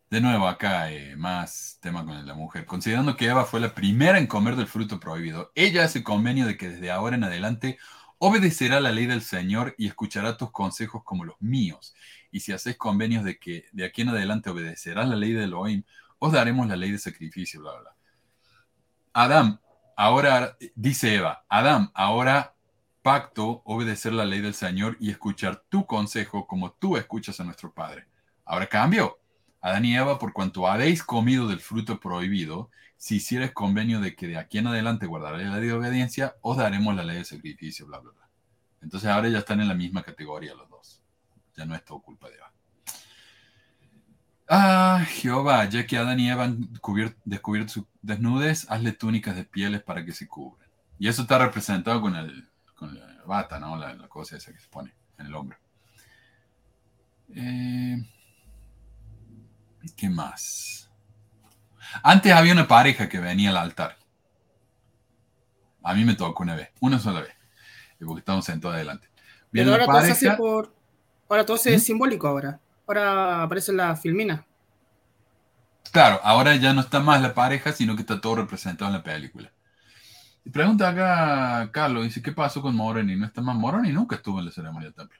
de nuevo, acá eh, más tema con la mujer. Considerando que Eva fue la primera en comer del fruto prohibido, ella hace convenio de que desde ahora en adelante obedecerá la ley del Señor y escuchará tus consejos como los míos. Y si hacéis convenios de que de aquí en adelante obedecerás la ley de Elohim, os daremos la ley de sacrificio, bla, bla. Adán, ahora, dice Eva, Adán, ahora pacto obedecer la ley del Señor y escuchar tu consejo como tú escuchas a nuestro Padre. Ahora cambio. Adán y Eva, por cuanto habéis comido del fruto prohibido, si hicieres convenio de que de aquí en adelante guardaréis la ley de obediencia, os daremos la ley de sacrificio, bla, bla, bla. Entonces ahora ya están en la misma categoría los dos. Ya no es todo culpa de Eva. Ah, Jehová, ya que Adán y Eva han cubier- descubierto su desnudez, hazle túnicas de pieles para que se cubran. Y eso está representado con, el, con la bata, ¿no? La, la cosa esa que se pone en el hombro. Eh, ¿Qué más? Antes había una pareja que venía al altar. A mí me tocó una vez, una sola vez. Porque estábamos sentados adelante. Viene Pero ahora todo se hace por. Ahora todo se es simbólico ahora. Ahora aparece la filmina. Claro, ahora ya no está más la pareja, sino que está todo representado en la película. Y pregunta acá Carlos, dice, ¿qué pasó con Moroni? ¿No está más Moroni? Nunca estuvo en la ceremonia del templo.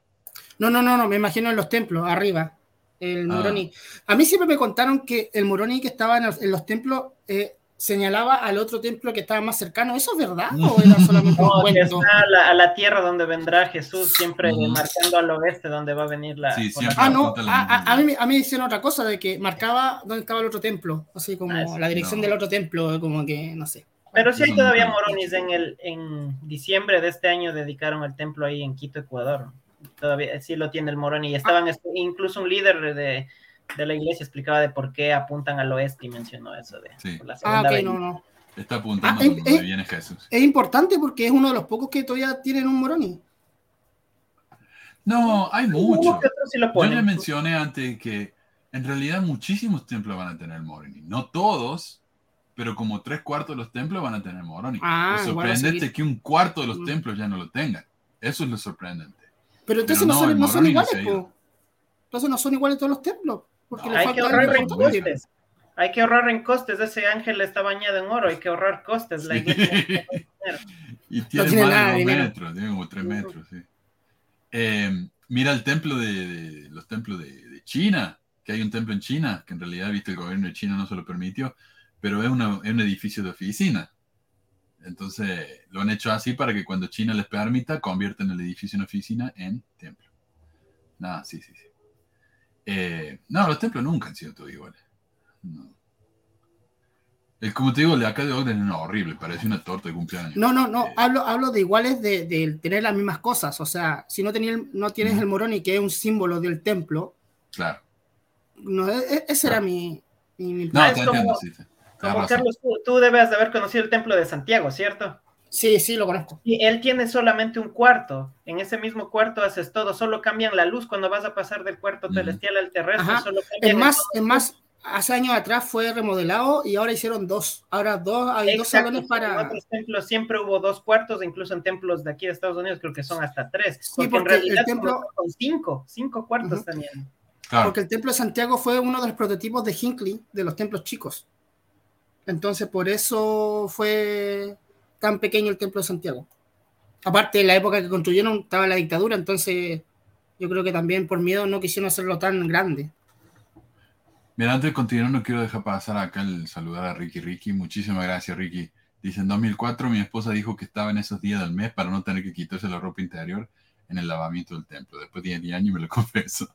No, no, no, no, me imagino en los templos, arriba. El Ah. Moroni. A mí siempre me contaron que el Moroni que estaba en los, en los templos eh, señalaba al otro templo que estaba más cercano. ¿Eso es verdad o era solamente un No, cuento? está a la, a la tierra donde vendrá Jesús, siempre Mm. marcando al oeste donde va a venir la. Sí, siempre. Ah, no, a, a- misma. a mí, a mí me hicieron otra cosa, de que marcaba dónde estaba el otro templo, así como Ah, sí. la dirección No. del otro templo, como que, no sé. Pero sí hay todavía moronis en el en diciembre de este año dedicaron el templo ahí en Quito, Ecuador. Todavía sí lo tiene el moroni y estaban Ah. incluso un líder de, de la iglesia explicaba de por qué apuntan al oeste y mencionó eso de Sí. por la Ah, segunda ok, venida. no, no. Está apuntando Ah, eh, donde eh. viene Jesús. Es importante porque es uno de los pocos que todavía tienen un Moroni. No, hay Uno mucho. que otro sí Yo le mencioné antes que en realidad muchísimos templos van a tener Moroni. No todos, pero como tres cuartos de los templos van a tener Moroni. Ah, lo sorprendente es que un cuarto de los Mm. templos ya no lo tengan. Eso es lo sorprendente. Pero entonces no, son, no son iguales, Entonces no son iguales todos los templos. Porque hay que ahorrar en costes. Hay que ahorrar en costes. Ese ángel está bañado en oro. Hay que ahorrar costes. La y tiene, más de dos metros, tiene como tres metros, sí. Eh, mira el templo de, los templos de, China, que hay un templo en China, que en realidad, viste, el gobierno de China no se lo permitió, pero es, es un edificio de oficina. Entonces lo han hecho así para que cuando China les permita, conviertan el edificio en oficina en templo. Nada, sí, sí, sí. Eh, no, los templos nunca han sido todos iguales. No. Es como te digo, el de acá de Ogden es horrible, parece una torta de cumpleaños. No, no, no, eh, hablo, hablo de iguales de, tener las mismas cosas. O sea, si no, tenía, no tienes el moroni, que es un símbolo del templo. Claro. No, e, e, ese era mi, mi, No, te entiendo, sí. Como Carlos, tú, debes de haber conocido el templo de Santiago, ¿cierto? Sí, sí, lo conozco. Y él tiene solamente un cuarto. En ese mismo cuarto haces todo. Solo cambian la luz cuando vas a pasar del cuarto celestial al terrestre. Solo es más, es más, hace años atrás fue remodelado y ahora hicieron dos. Ahora dos, hay dos salones para. En otros templos siempre hubo dos cuartos, incluso en templos de aquí de Estados Unidos creo que son hasta tres. Sí, porque, en realidad el templo... son cinco, cinco cuartos también. Porque el templo de Santiago fue uno de los prototipos de Hinckley de los templos chicos. Entonces, por eso fue tan pequeño el templo de Santiago. Aparte, en la época que construyeron estaba la dictadura, entonces yo creo que también por miedo no quisieron hacerlo tan grande. Mira, antes de continuar, no quiero dejar pasar acá el saludar a Ricky. Ricky, muchísimas gracias, Ricky. Dice, en 2004 mi esposa dijo que estaba en esos días del mes para no tener que quitarse la ropa interior en el lavamiento del templo. Después de 10 años me lo confieso.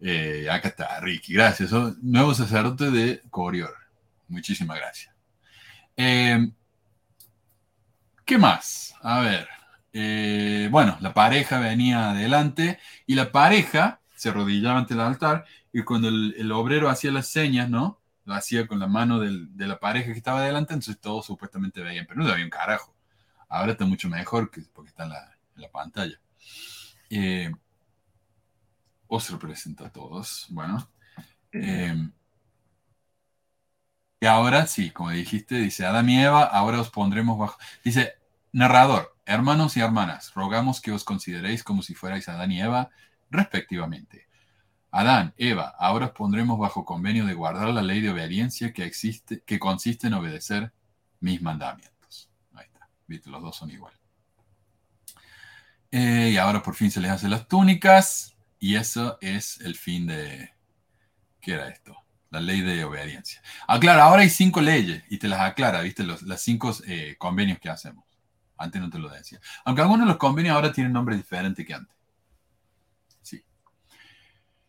Eh, acá está, Ricky, gracias. nuevo sacerdote de Corior. Muchísimas gracias. Eh, ¿Qué más? A ver. Eh, bueno, la pareja venía adelante y la pareja se arrodillaba ante el altar y cuando el, obrero hacía las señas, ¿no? Lo hacía con la mano de la pareja que estaba adelante, entonces todos supuestamente veían, pero no había un carajo. Ahora está mucho mejor que, porque está en la, pantalla. Eh, os representa a todos. Bueno. Eh, y ahora sí, como dijiste, dice Adán y Eva, ahora os pondremos bajo. Dice, narrador, hermanos y hermanas, rogamos que os consideréis como si fuerais Adán y Eva, respectivamente. Adán, Eva, ahora os pondremos bajo convenio de guardar la ley de obediencia que, existe, que consiste en obedecer mis mandamientos. Ahí está, viste, los dos son igual. Eh, y ahora por fin se les hace las túnicas, y eso es el fin de... ¿Qué era esto? La ley de obediencia. Claro, ahora hay cinco leyes y te las aclara, ¿viste? Los, las cinco eh, convenios que hacemos. Antes no te lo decía. Aunque algunos de los convenios ahora tienen nombre diferente que antes. Sí.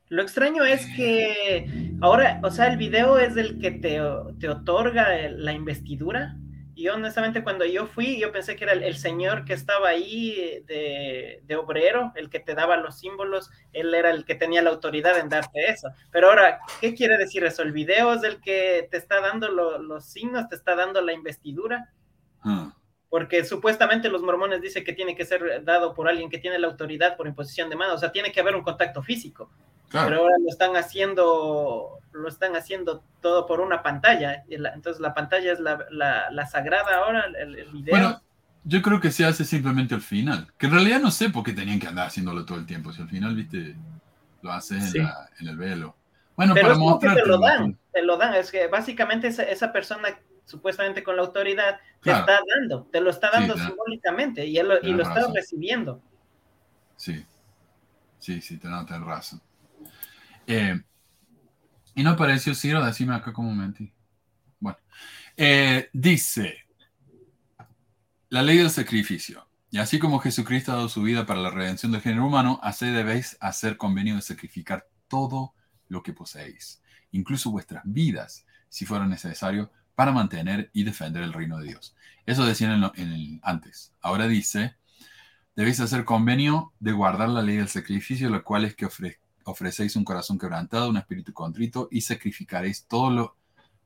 Lo extraño es que ahora, o sea, el video es el que te, te otorga la investidura y honestamente cuando yo fui, yo pensé que era el, señor que estaba ahí de, obrero, el que te daba los símbolos, él era el que tenía la autoridad en darte eso. Pero ahora, ¿qué quiere decir eso? ¿El video es el que te está dando los signos, te está dando la investidura? Ah. Porque supuestamente los mormones dicen que tiene que ser dado por alguien que tiene la autoridad por imposición de mano, o sea, tiene que haber un contacto físico. Pero ahora lo están haciendo, lo están haciendo todo por una pantalla. Entonces la pantalla es la, sagrada ahora, el, video. Bueno, yo creo que se hace simplemente al final. Que en realidad no sé por qué tenían que andar haciéndolo todo el tiempo. Si al final, viste, lo haces en, el velo. Bueno, para mostrar. Te lo dan, te lo dan. Es que básicamente esa, persona supuestamente con la autoridad te está dando, te lo está dando simbólicamente y, él, y lo está recibiendo. Sí, sí, sí, te tenés razón. Eh, y no apareció Ciro, decime acá como mentí. Bueno, eh, dice la ley del sacrificio. Y así como Jesucristo ha dado su vida para la redención del género humano, así debéis hacer convenio de sacrificar todo lo que poseéis, incluso vuestras vidas, si fuera necesario, para mantener y defender el reino de Dios. Eso decían antes. Ahora dice, debéis hacer convenio de guardar la ley del sacrificio, lo cual es que ofrezca ofrecéis un corazón quebrantado, un espíritu contrito y sacrificaréis todo lo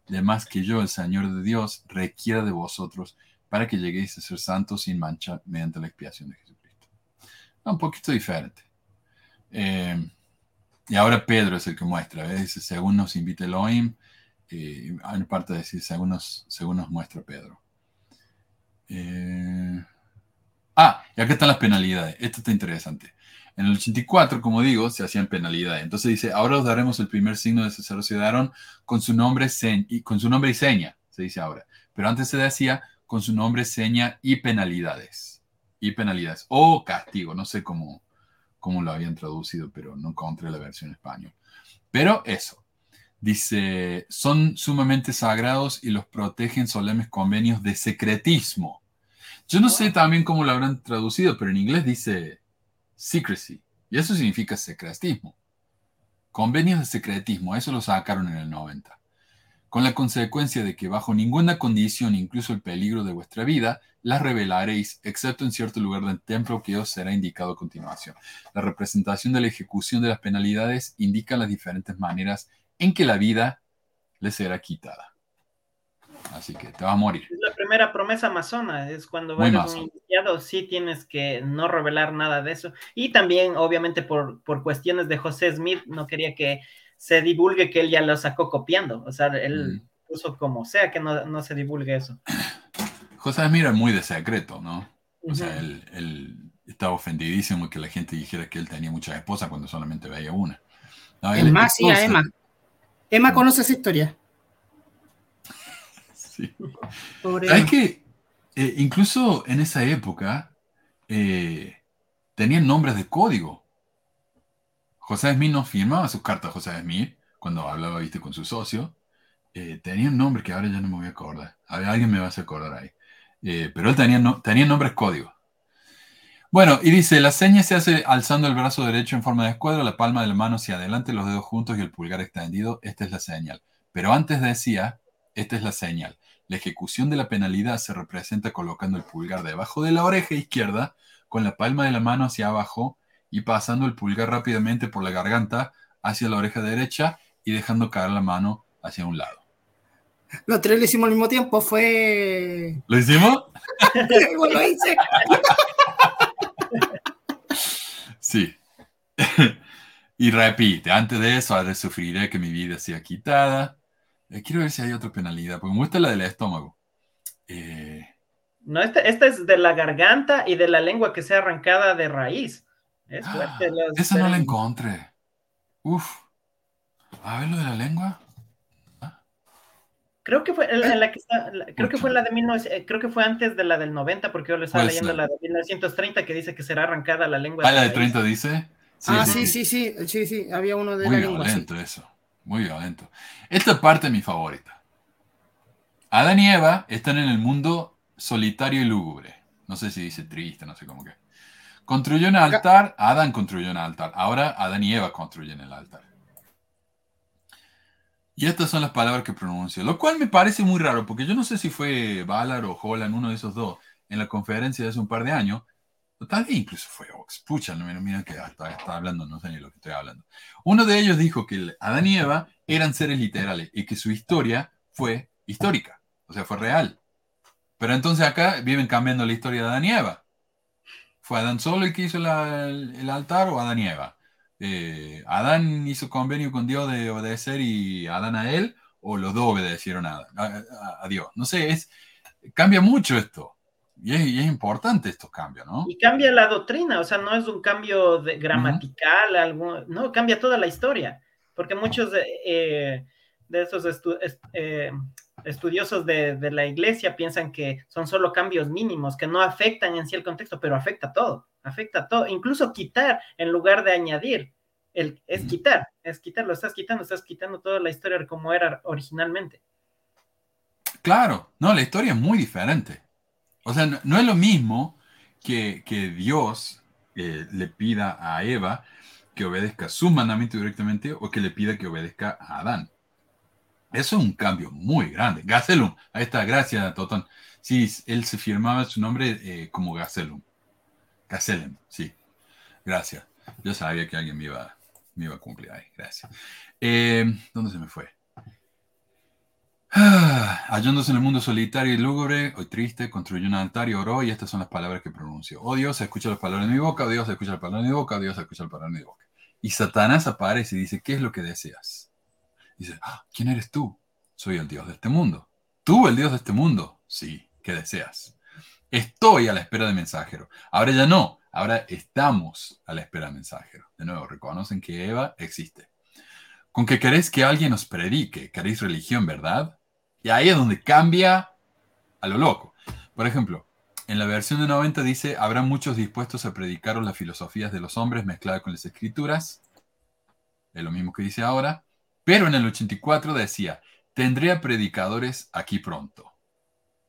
demás que yo, el Señor de Dios, requiera de vosotros para que lleguéis a ser santos sin mancha mediante la expiación de Jesucristo. un poquito diferente. Eh, y ahora Pedro es el que muestra, ¿ves? según nos invita Elohim, eh, hay parte de decir, según nos, según nos muestra Pedro. Eh, ah, y acá están las penalidades. Esto está interesante. En el 84, como digo, se hacían penalidades. Entonces dice, ahora os daremos el primer signo de de Aarón con su nombre, y, con su nombre y seña, se dice ahora. Pero antes se decía con su nombre, seña y penalidades. Y penalidades. O castigo, no sé cómo, cómo lo habían traducido, pero no encontré la versión en español. Pero eso. Dice, son sumamente sagrados y los protegen solemnes convenios de secretismo. Yo no sé también cómo lo habrán traducido, pero en inglés dice secrecy. Y eso significa secretismo. Convenios de secretismo, eso lo sacaron en el 90. Con la consecuencia de que bajo ninguna condición, incluso el peligro de vuestra vida, las revelaréis, excepto en cierto lugar del templo que os será indicado a continuación. La representación de la ejecución de las penalidades indica las diferentes maneras en que la vida le será quitada. Así que te va a morir. Es la primera promesa amazona, es cuando eres un iniciado, sí tienes que no revelar nada de eso. Y también, obviamente, por, por cuestiones de José Smith, no quería que se divulgue que él ya lo sacó copiando. O sea, él mm. puso como sea que no, no, se divulgue eso. José Smith era muy de secreto, ¿no? O sea, él, él, estaba ofendidísimo que la gente dijera que él tenía muchas esposas cuando solamente veía una. es más, sí, a Emma. Emma conoce esa historia. Hay que eh, incluso en esa época eh, tenían nombres de código. José Smith no firmaba sus cartas José Smith cuando hablaba ¿viste? con su socio. Eh, tenía un nombre que ahora ya no me voy a acordar. alguien me va a hacer acordar ahí. pero él tenía, no, tenía nombres código. Bueno, y dice, la seña se hace alzando el brazo derecho en forma de escuadra, la palma de la mano hacia adelante, los dedos juntos y el pulgar extendido. Esta es la señal. Pero antes decía, esta es la señal. La ejecución de la penalidad se representa colocando el pulgar debajo de la oreja izquierda, con la palma de la mano hacia abajo y pasando el pulgar rápidamente por la garganta hacia la oreja derecha y dejando caer la mano hacia un lado. Los tres lo hicimos al mismo tiempo, fue... ¿Lo hicimos? lo hice. sí. y repite, antes de eso, ahora sufriré que mi vida sea quitada eh, quiero ver si hay otra penalidad, porque me gusta la del estómago. Eh, no, esta, es de la garganta y de la lengua que sea arrancada de raíz. Es ah, esa no la encontré. Uf. A ver lo de la lengua. Ah. Creo que fue la que creo que fue la de 19, creo que fue antes de la del 90 porque yo le estaba leyendo la de 1930 que dice que será arrancada la lengua. Ah, la de 30 dice. ah, sí, sí, sí, sí, sí, había uno de Muy la lengua. Violento eso. Muy violento. Esta parte es mi favorita. Adán y Eva están en el mundo solitario y lúgubre. No sé si dice triste, no sé cómo que. Construyó un altar, Adán construyó un altar. Ahora Adán y Eva construyen el altar. Y estas son las palabras que pronunció, lo cual me parece muy raro, porque yo no sé si fue Ballard o Holland, uno de esos dos, en la conferencia de hace un par de años, Tal vez incluso fue Ox. Pucha, no, mira que está, hablando, no sé ni lo que estoy hablando. Uno de ellos dijo que Adán y Eva eran seres literales y que su historia fue histórica, o sea, fue real. Pero entonces acá viven cambiando la historia de Adán y Eva. ¿Fue Adán solo el que hizo el, altar o Adán y Eva? Eh, ¿Adán hizo convenio con Dios de obedecer y Adán a él? ¿O los dos obedecieron a, a Dios? No sé, es, cambia mucho esto. Y es, importante estos cambios, ¿no? Y cambia la doctrina, o sea, no es un cambio de, gramatical, no, cambia toda la historia, porque muchos de, eh, esos eh, estudiosos de, la iglesia piensan que son solo cambios mínimos, que no afectan en sí el contexto, pero afecta todo, afecta todo, incluso quitar en lugar de añadir, el, es quitar, es quitar, lo estás quitando, estás quitando toda la historia como era originalmente. Claro, no, la historia es muy diferente. O sea, no, es lo mismo que, Dios eh, le pida a Eva que obedezca su mandamiento directamente o que le pida que obedezca a Adán. Eso es un cambio muy grande. Gazelum, ahí está, gracias, Totón. Sí, él se firmaba su nombre eh, como Gazelum. Gazelem, sí. Gracias. Yo sabía que alguien me iba, me iba a cumplir ahí. Gracias. Eh, ¿Dónde se me fue? Ah, hallándose en el mundo solitario y lúgubre, hoy triste, construyó un altar y oró, y estas son las palabras que pronunció. Oh Dios, escucha las palabras de mi boca, oh Dios, escucha las palabras de mi boca, oh Dios, escucha las palabras de mi boca. Y Satanás aparece y dice, ¿qué es lo que deseas? Dice, ah, ¿quién eres tú? Soy el Dios de este mundo. ¿Tú, el Dios de este mundo? Sí, ¿qué deseas? Estoy a la espera de mensajero. Ahora ya no, ahora estamos a la espera de mensajero. De nuevo, reconocen que Eva existe. Con que queréis que alguien os predique, queréis religión, ¿verdad? Y ahí es donde cambia a lo loco. Por ejemplo, en la versión de 90 dice, habrá muchos dispuestos a predicaros las filosofías de los hombres mezcladas con las escrituras. Es lo mismo que dice ahora. Pero en el 84 decía, tendré a predicadores aquí pronto.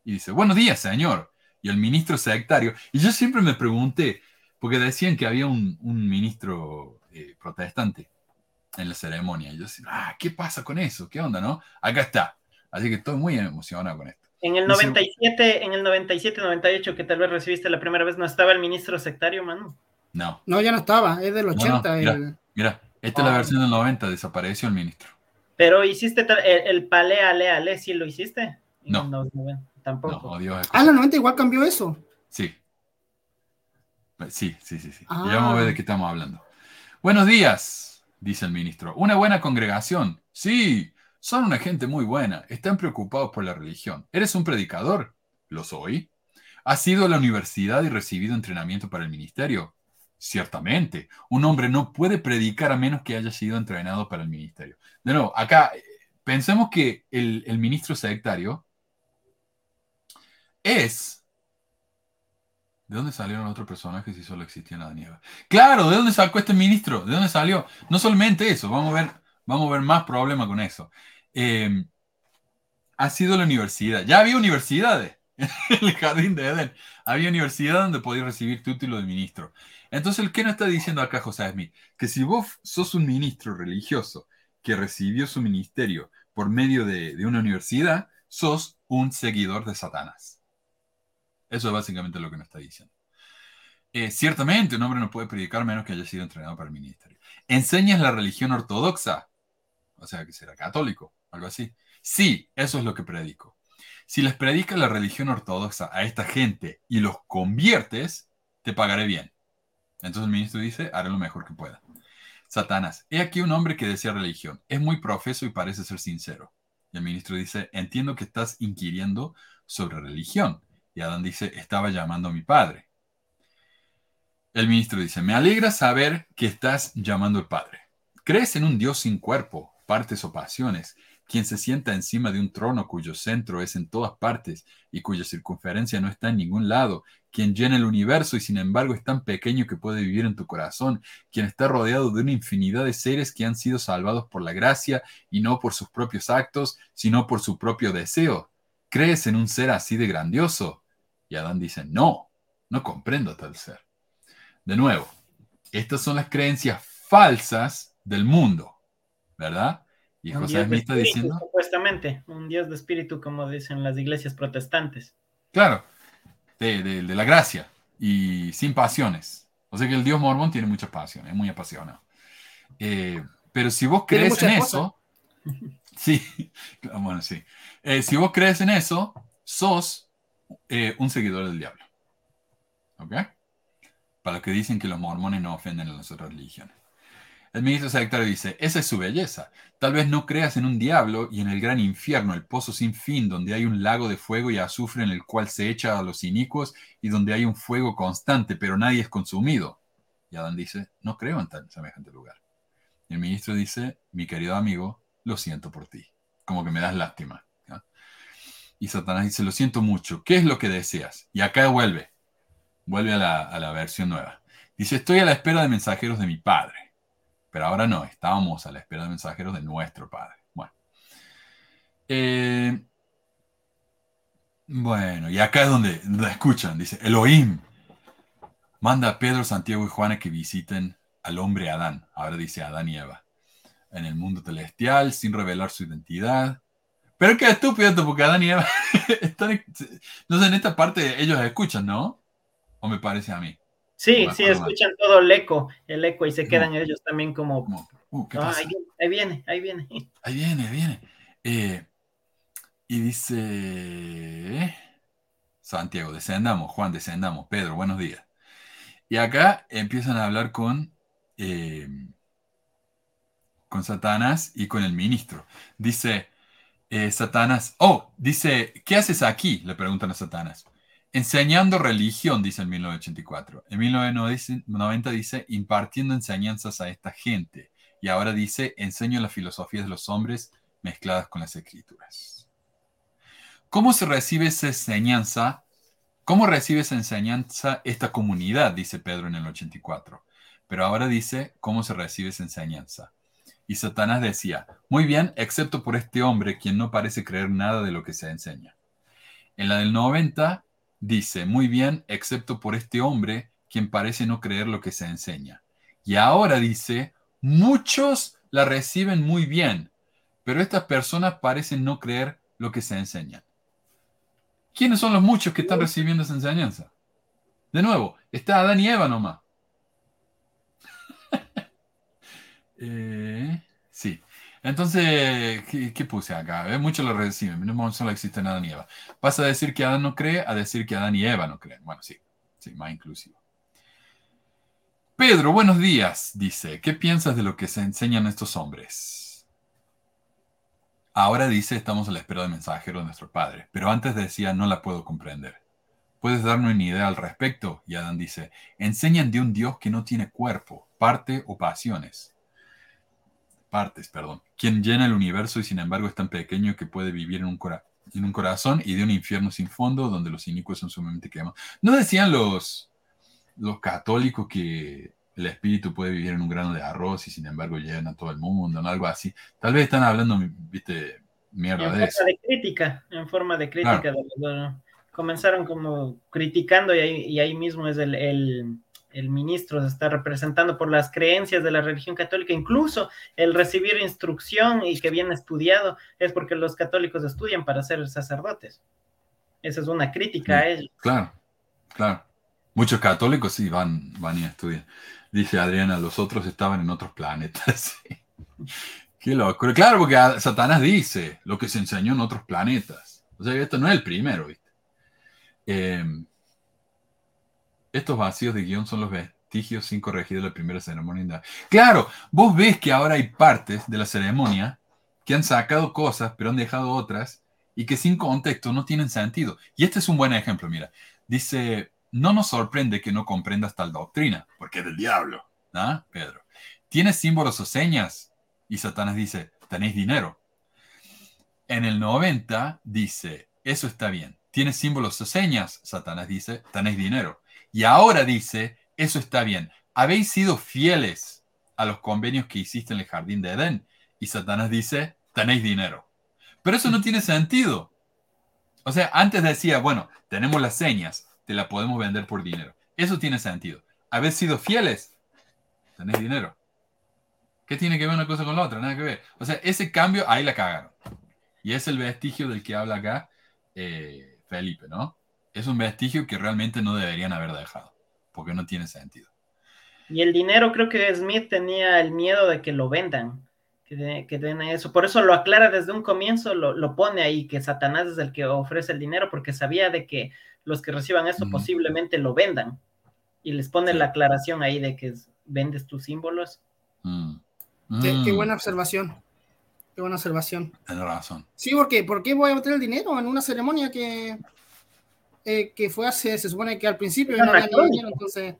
Y dice, buenos días, señor y el ministro sectario. Y yo siempre me pregunté, porque decían que había un, ministro eh, protestante en la ceremonia. Y yo decía, ah, ¿qué pasa con eso? ¿Qué onda, no? Acá está. Así que estoy muy emocionado con esto. En el 97, en el 97, 98, que tal vez recibiste la primera vez, ¿no estaba el ministro sectario, mano? No. No, ya no estaba, es del 80. mira, esta es la ah. versión del 90, desapareció el ministro. Pero hiciste el, el pale ale ale, ¿sí lo hiciste? No. Tampoco. ah, la 90 igual cambió eso. Sí. Sí, sí, sí, sí. Ya vamos a ver de qué estamos hablando. Buenos días, dice el ministro. Una buena congregación. Sí, son una gente muy buena. Están preocupados por la religión. ¿Eres un predicador? Lo soy. ¿Has ido a la universidad y recibido entrenamiento para el ministerio? Ciertamente. Un hombre no puede predicar a menos que haya sido entrenado para el ministerio. De nuevo, acá pensemos que el, el ministro sectario es... ¿De dónde salieron otros personajes si solo existía la nieve? Claro, ¿de dónde sacó este ministro? ¿De dónde salió? No solamente eso, vamos a ver, vamos a ver más problemas con eso. Em, ha sido la universidad. Ya había universidades en el jardín de Eden. Había universidad donde podías recibir título de ministro. Entonces, ¿qué nos está diciendo acá José Smith? Que si vos sos un ministro religioso que recibió su ministerio por medio de, de una universidad, sos un seguidor de Satanás. Eso es básicamente lo que nos está diciendo. Eh, ciertamente, un hombre no puede predicar menos que haya sido entrenado para el ministerio. ¿Enseñas la religión ortodoxa? O sea, que será católico, algo así. Sí, eso es lo que predico. Si les predicas la religión ortodoxa a esta gente y los conviertes, te pagaré bien. Entonces el ministro dice, haré lo mejor que pueda. Satanás, he aquí un hombre que desea religión. Es muy profeso y parece ser sincero. Y el ministro dice, entiendo que estás inquiriendo sobre religión. Y Adán dice, estaba llamando a mi padre. El ministro dice, me alegra saber que estás llamando al Padre. ¿Crees en un Dios sin cuerpo, partes o pasiones, quien se sienta encima de un trono cuyo centro es en todas partes y cuya circunferencia no está en ningún lado, quien llena el universo y sin embargo es tan pequeño que puede vivir en tu corazón, quien está rodeado de una infinidad de seres que han sido salvados por la gracia y no por sus propios actos, sino por su propio deseo? ¿Crees en un ser así de grandioso? Y Adán dice, no, no comprendo tal ser. De nuevo, estas son las creencias falsas del mundo, ¿verdad? Y José me está diciendo... Supuestamente, un Dios de espíritu, como dicen las iglesias protestantes. Claro, de, la gracia y sin pasiones. O sea que el Dios mormón tiene muchas pasiones, es muy apasionado. Eh, pero si vos crees en eso, sí, bueno, sí. Eh, si vos crees en eso, sos eh, un seguidor del diablo. ¿Ok? Para los que dicen que los mormones no ofenden a las otras religiones. El ministro secretario dice, esa es su belleza. Tal vez no creas en un diablo y en el gran infierno, el pozo sin fin, donde hay un lago de fuego y azufre en el cual se echa a los inicuos y donde hay un fuego constante, pero nadie es consumido. Y Adán dice, no creo en tan semejante lugar. El ministro dice, mi querido amigo, lo siento por ti. Como que me das lástima. Y Satanás dice, lo siento mucho, ¿qué es lo que deseas? Y acá vuelve, vuelve a la, versión nueva. Dice, estoy a la espera de mensajeros de mi Padre. Pero ahora no, estábamos a la espera de mensajeros de nuestro Padre. Bueno. Eh, bueno, y acá es donde, escuchan, dice, Elohim manda a Pedro, Santiago y Juan a que visiten al hombre Adán. Ahora dice Adán y Eva. En el mundo celestial, sin revelar su identidad. Pero qué estúpido porque Adán y Eva están, no sé, en esta parte ellos escuchan, ¿no? ¿O me parece a mí? Sí, sí, escuchan todo el eco, el eco, y se quedan ellos también como... Uh, ah, ahí, viene, ahí viene. Ahí viene, ahí viene. Eh, y dice... Santiago, descendamos, Juan, descendamos, Pedro, buenos días. Y acá empiezan a hablar con, eh, con Satanás y con el ministro. Dice, eh, Satanás, oh, dice, ¿qué haces aquí? Le preguntan a Satanás. Enseñando religión, dice en 1984. En 1990 dice impartiendo enseñanzas a esta gente. Y ahora dice enseño la filosofía de los hombres mezcladas con las escrituras. ¿Cómo se recibe esa enseñanza? ¿Cómo recibe esa enseñanza esta comunidad? Dice Pedro en el 84. Pero ahora dice cómo se recibe esa enseñanza. Y Satanás decía, muy bien, excepto por este hombre, quien no parece creer nada de lo que se enseña. En la del 90 dice, muy bien, excepto por este hombre, quien parece no creer lo que se enseña. Y ahora dice, muchos la reciben muy bien, pero estas personas parecen no creer lo que se enseña. ¿Quiénes son los muchos que están recibiendo esa enseñanza? De nuevo, está Adán y Eva nomás. Eh, sí. Entonces, ¿qué, puse acá? Muchos lo reciben, no solo existe Adán y Eva. Pasa a decir que Adán no cree a decir que Adán y Eva no creen. Bueno, sí, sí, más inclusivo. Pedro, buenos días, dice. ¿Qué piensas de lo que se enseñan estos hombres? Ahora dice, estamos a la espera del mensajero de nuestro Padre, pero antes decía, no la puedo comprender. ¿Puedes darme una idea al respecto? Y Adán dice, enseñan de un Dios que no tiene cuerpo, parte o pasiones partes, perdón, quien llena el universo y sin embargo es tan pequeño que puede vivir en un, en un corazón y de un infierno sin fondo donde los inicuos son sumamente quemados. ¿No decían los, los católicos que el espíritu puede vivir en un grano de arroz y sin embargo llena a todo el mundo, ¿no? algo así? Tal vez están hablando, viste, mierda en de forma de crítica, en forma de crítica. comenzaron como criticando y ahí, y ahí mismo es el el ministro se está representando por las creencias de la religión católica, incluso el recibir instrucción y que bien estudiado es porque los católicos estudian para ser sacerdotes. Esa es una crítica a ellos. Claro, claro. Muchos católicos sí van, van y estudian. Dice Adriana, los otros estaban en otros planetas. Qué loco. Claro, porque Satanás dice lo que se enseñó en otros planetas. O sea, esto no es el primero, ¿viste? Eh, estos vacíos de guion son los vestigios sin corregir de la primera ceremonia. Claro, vos ves que ahora hay partes de la ceremonia que han sacado cosas, pero han dejado otras, y que sin contexto no tienen sentido. Y este es un buen ejemplo, mira. Dice, no nos sorprende que no comprendas tal doctrina, porque es del diablo, ¿ah? Pedro. ¿Tienes símbolos o señas? Y Satanás dice, tenéis dinero. En el 90 dice, eso está bien. ¿Tienes símbolos o señas? Satanás dice, tenéis dinero. Y ahora dice, eso está bien, habéis sido fieles a los convenios que hiciste en el jardín de Edén. Y Satanás dice, tenéis dinero. Pero eso no tiene sentido. O sea, antes decía, bueno, tenemos las señas, te la podemos vender por dinero. Eso tiene sentido. Habéis sido fieles, tenéis dinero. ¿Qué tiene que ver una cosa con la otra? Nada que ver. O sea, ese cambio ahí la cagaron. Y es el vestigio del que habla acá eh, Felipe, ¿no? Es un vestigio que realmente no deberían haber dejado, porque no tiene sentido. Y el dinero, creo que Smith tenía el miedo de que lo vendan, que, que den eso. Por eso lo aclara desde un comienzo, lo, pone ahí, que Satanás es el que ofrece el dinero, porque sabía de que los que reciban esto posiblemente lo vendan. Y les pone la aclaración ahí de que vendes tus símbolos. Mm. Qué, mm. buena observación. Qué buena observación. Tienes razón. Sí, porque ¿por qué voy a meter el dinero en una ceremonia que eh, que fue hace, se supone que al principio no había dinero, entonces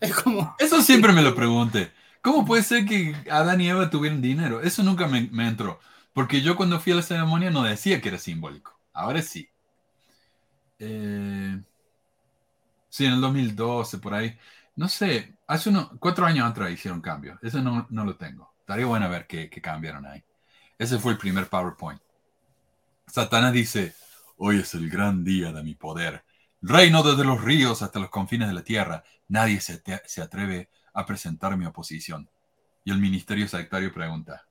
es como... Eso siempre me lo pregunté. ¿Cómo puede ser que Adán y Eva tuvieran dinero? Eso nunca me, entró. Porque yo cuando fui a la ceremonia no decía que era simbólico. Ahora sí. Eh, sí, en el 2012, por ahí. No sé, hace unos cuatro años atrás hicieron cambio. Eso no, no lo tengo. Estaría bueno ver qué, qué cambiaron ahí. Ese fue el primer PowerPoint. Satanás dice, Hoy es el gran día de mi poder. Reino desde los ríos hasta los confines de la tierra. Nadie se, atreve a presentar mi oposición. Y el ministerio sectario pregunta,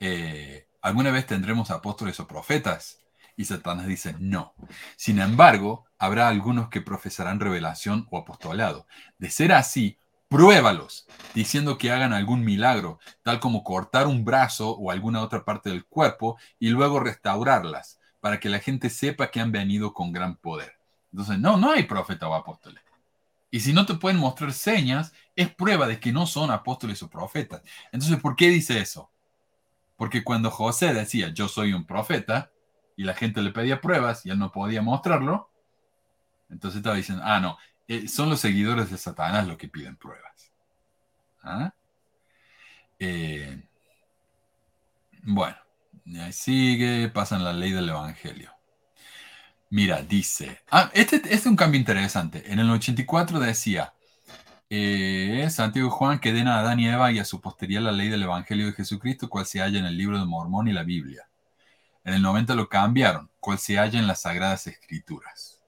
eh, ¿alguna vez tendremos apóstoles o profetas? Y Satanás dice, no. Sin embargo, habrá algunos que profesarán revelación o apostolado. De ser así, pruébalos, diciendo que hagan algún milagro, tal como cortar un brazo o alguna otra parte del cuerpo y luego restaurarlas para que la gente sepa que han venido con gran poder. Entonces, no, no hay profeta o apóstoles. Y si no te pueden mostrar señas, es prueba de que no son apóstoles o profetas. Entonces, ¿por qué dice eso? Porque cuando José decía, yo soy un profeta, y la gente le pedía pruebas y él no podía mostrarlo, Entonces estaba diciendo, ah, no, eh, son los seguidores de Satanás los que piden pruebas. ¿Ah? Eh, bueno, ahí sigue, pasan la ley del Evangelio. Mira, dice, ah, este, este es un cambio interesante. En el 84 decía, eh, Santiago y Juan que den a Adán y Eva y a su posteridad la ley del Evangelio de Jesucristo, cual se halla en el libro de Mormón y la Biblia. En el 90 lo cambiaron, cual se halla en las Sagradas Escrituras.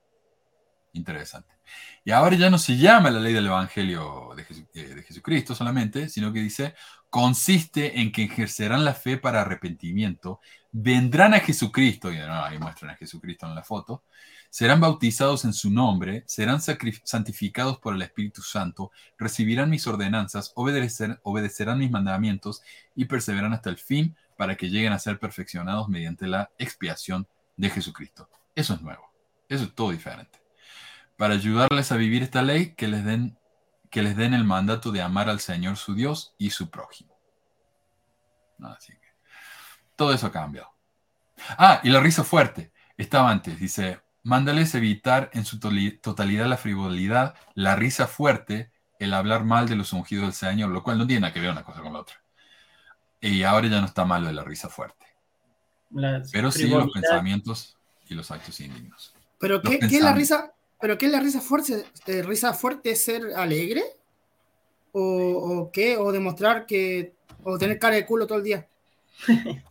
Interesante. Y ahora ya no se llama la ley del Evangelio de, eh, Jesucristo solamente, sino que dice, consiste en que ejercerán la fe para arrepentimiento, vendrán a Jesucristo, y ahí muestran a Jesucristo en la foto, serán bautizados en su nombre, serán santificados por el Espíritu Santo, recibirán mis ordenanzas, obedecerán mis mandamientos y perseverarán hasta el fin para que lleguen a ser perfeccionados mediante la expiación de Jesucristo. Eso es nuevo, eso es todo diferente. Para ayudarles a vivir esta ley, que les den, que les den el mandato de amar al Señor su Dios y su prójimo. Así que todo eso ha cambiado. Ah, y la risa fuerte. Estaba antes, dice, Mándales evitar en su totalidad la frivolidad, la risa fuerte, el hablar mal de los ungidos del Señor, lo cual no tiene nada que ver una cosa con la otra. Y ahora ya no está malo de la risa fuerte. pero sí los pensamientos y los actos indignos. ¿Pero qué, es la risa? ¿Pero qué es la risa fuerte? Eh, ¿Risa fuerte es ser alegre? ¿O, qué? ¿O demostrar que... o tener cara de culo todo el día?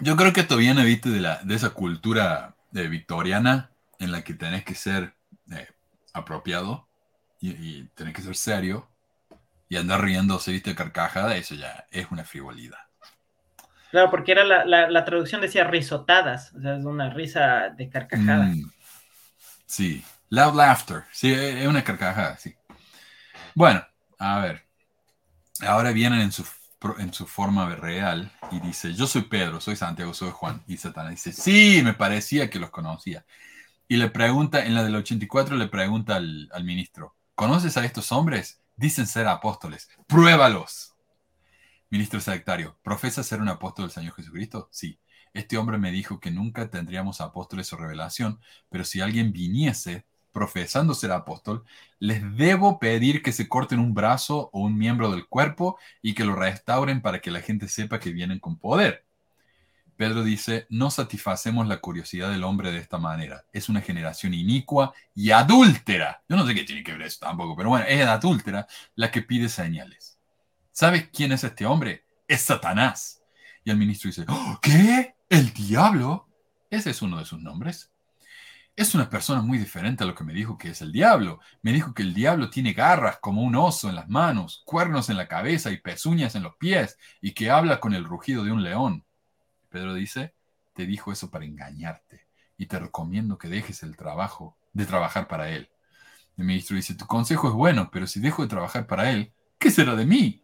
Yo creo que esto viene, viste, de, la, de esa cultura de victoriana en la que tenés que ser eh, apropiado y, tenés que ser serio y andar riéndose, viste, carcajada, eso ya es una frivolidad. Claro, porque era la, traducción decía risotadas, o sea, es una risa de carcajada. Mm, sí, loud laughter, sí, es una carcajada, sí. Bueno, a ver, ahora vienen en su, en su forma real y dice, yo soy Pedro, soy Santiago, soy Juan, y Satanás dice, sí, me parecía que los conocía. Y le pregunta, en la del 84 le pregunta al, ministro, ¿conoces a estos hombres? Dicen ser apóstoles, pruébalos. Ministro secretario, ¿profesa ser un apóstol del Señor Jesucristo? Sí. Este hombre me dijo que nunca tendríamos apóstoles o revelación, pero si alguien viniese profesando ser apóstol, les debo pedir que se corten un brazo o un miembro del cuerpo y que lo restauren para que la gente sepa que vienen con poder. Pedro dice, no satisfacemos la curiosidad del hombre de esta manera. Es una generación inicua y adúltera. Yo no sé qué tiene que ver eso tampoco, pero bueno, es adúltera la que pide señales. ¿Sabes quién es este hombre? Es Satanás. Y el ministro dice, ¡Oh, ¿qué? ¿El diablo? Ese es uno de sus nombres. Es una persona muy diferente a lo que me dijo que es el diablo. Me dijo que el diablo tiene garras como un oso en las manos, cuernos en la cabeza y pezuñas en los pies, y que habla con el rugido de un león. Pedro dice, te dijo eso para engañarte y te recomiendo que dejes el trabajo de trabajar para él. El ministro dice, tu consejo es bueno, pero si dejo de trabajar para él, ¿qué será de mí?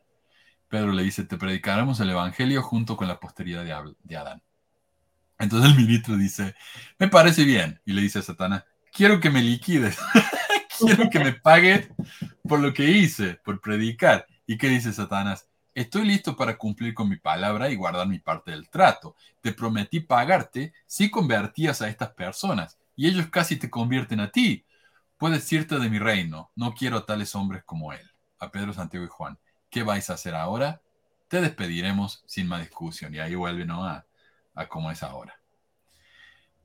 Pedro le dice, te predicaremos el Evangelio junto con la posteridad de Adán. Entonces el ministro dice, me parece bien. Y le dice a Satanás, quiero que me liquides. quiero que me pagues por lo que hice, por predicar. ¿Y qué dice Satanás? Estoy listo para cumplir con mi palabra y guardar mi parte del trato. Te prometí pagarte si convertías a estas personas, y ellos casi te convierten a ti. Puedes irte de mi reino, no quiero a tales hombres como él. A Pedro, Santiago y Juan, ¿qué vais a hacer ahora? Te despediremos sin más discusión. Y ahí vuelve ¿no? A, cómo es ahora.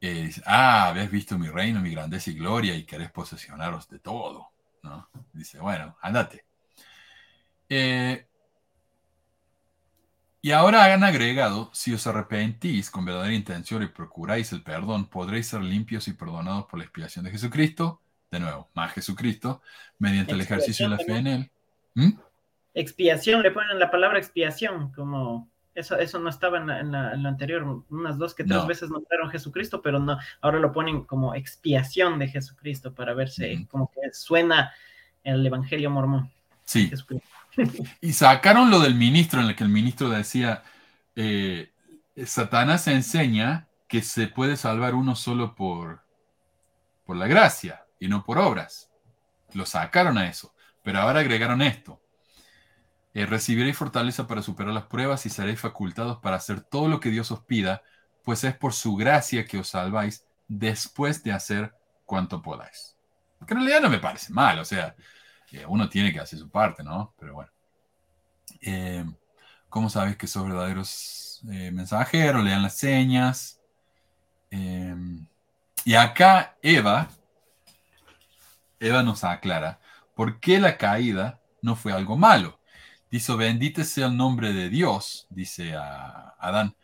Eh, ah, habéis visto mi reino, mi grandeza y gloria y querés posesionaros de todo. ¿no? Dice, bueno, andate. Eh, y ahora han agregado, si os arrepentís con verdadera intención y procuráis el perdón, podréis ser limpios y perdonados por la expiación de Jesucristo, de nuevo, más Jesucristo, mediante el ejercicio de la fe en Él. ¿Mm? Expiación, le ponen la palabra expiación, como eso, eso no estaba en, lo anterior, unas dos que tres veces nombraron Jesucristo, pero no, ahora lo ponen como expiación de Jesucristo para verse como que suena el Evangelio mormón. Sí. Y sacaron lo del ministro, en el que el ministro decía, eh, Satanás enseña que se puede salvar uno solo por, por la gracia y no por obras. Lo sacaron a eso, pero ahora agregaron esto. Eh, recibiréis fortaleza para superar las pruebas y seréis facultados para hacer todo lo que Dios os pida, pues es por su gracia que os salváis después de hacer cuanto podáis. Que en realidad no me parece mal, o sea, eh, uno tiene que hacer su parte, ¿no? Pero bueno. Eh, ¿Cómo sabes que sos verdaderos eh, mensajeros? Lean las señas. y acá Eva, Eva nos aclara por qué la caída no fue algo malo. Dice, bendito sea el nombre de Dios, dice a Adán,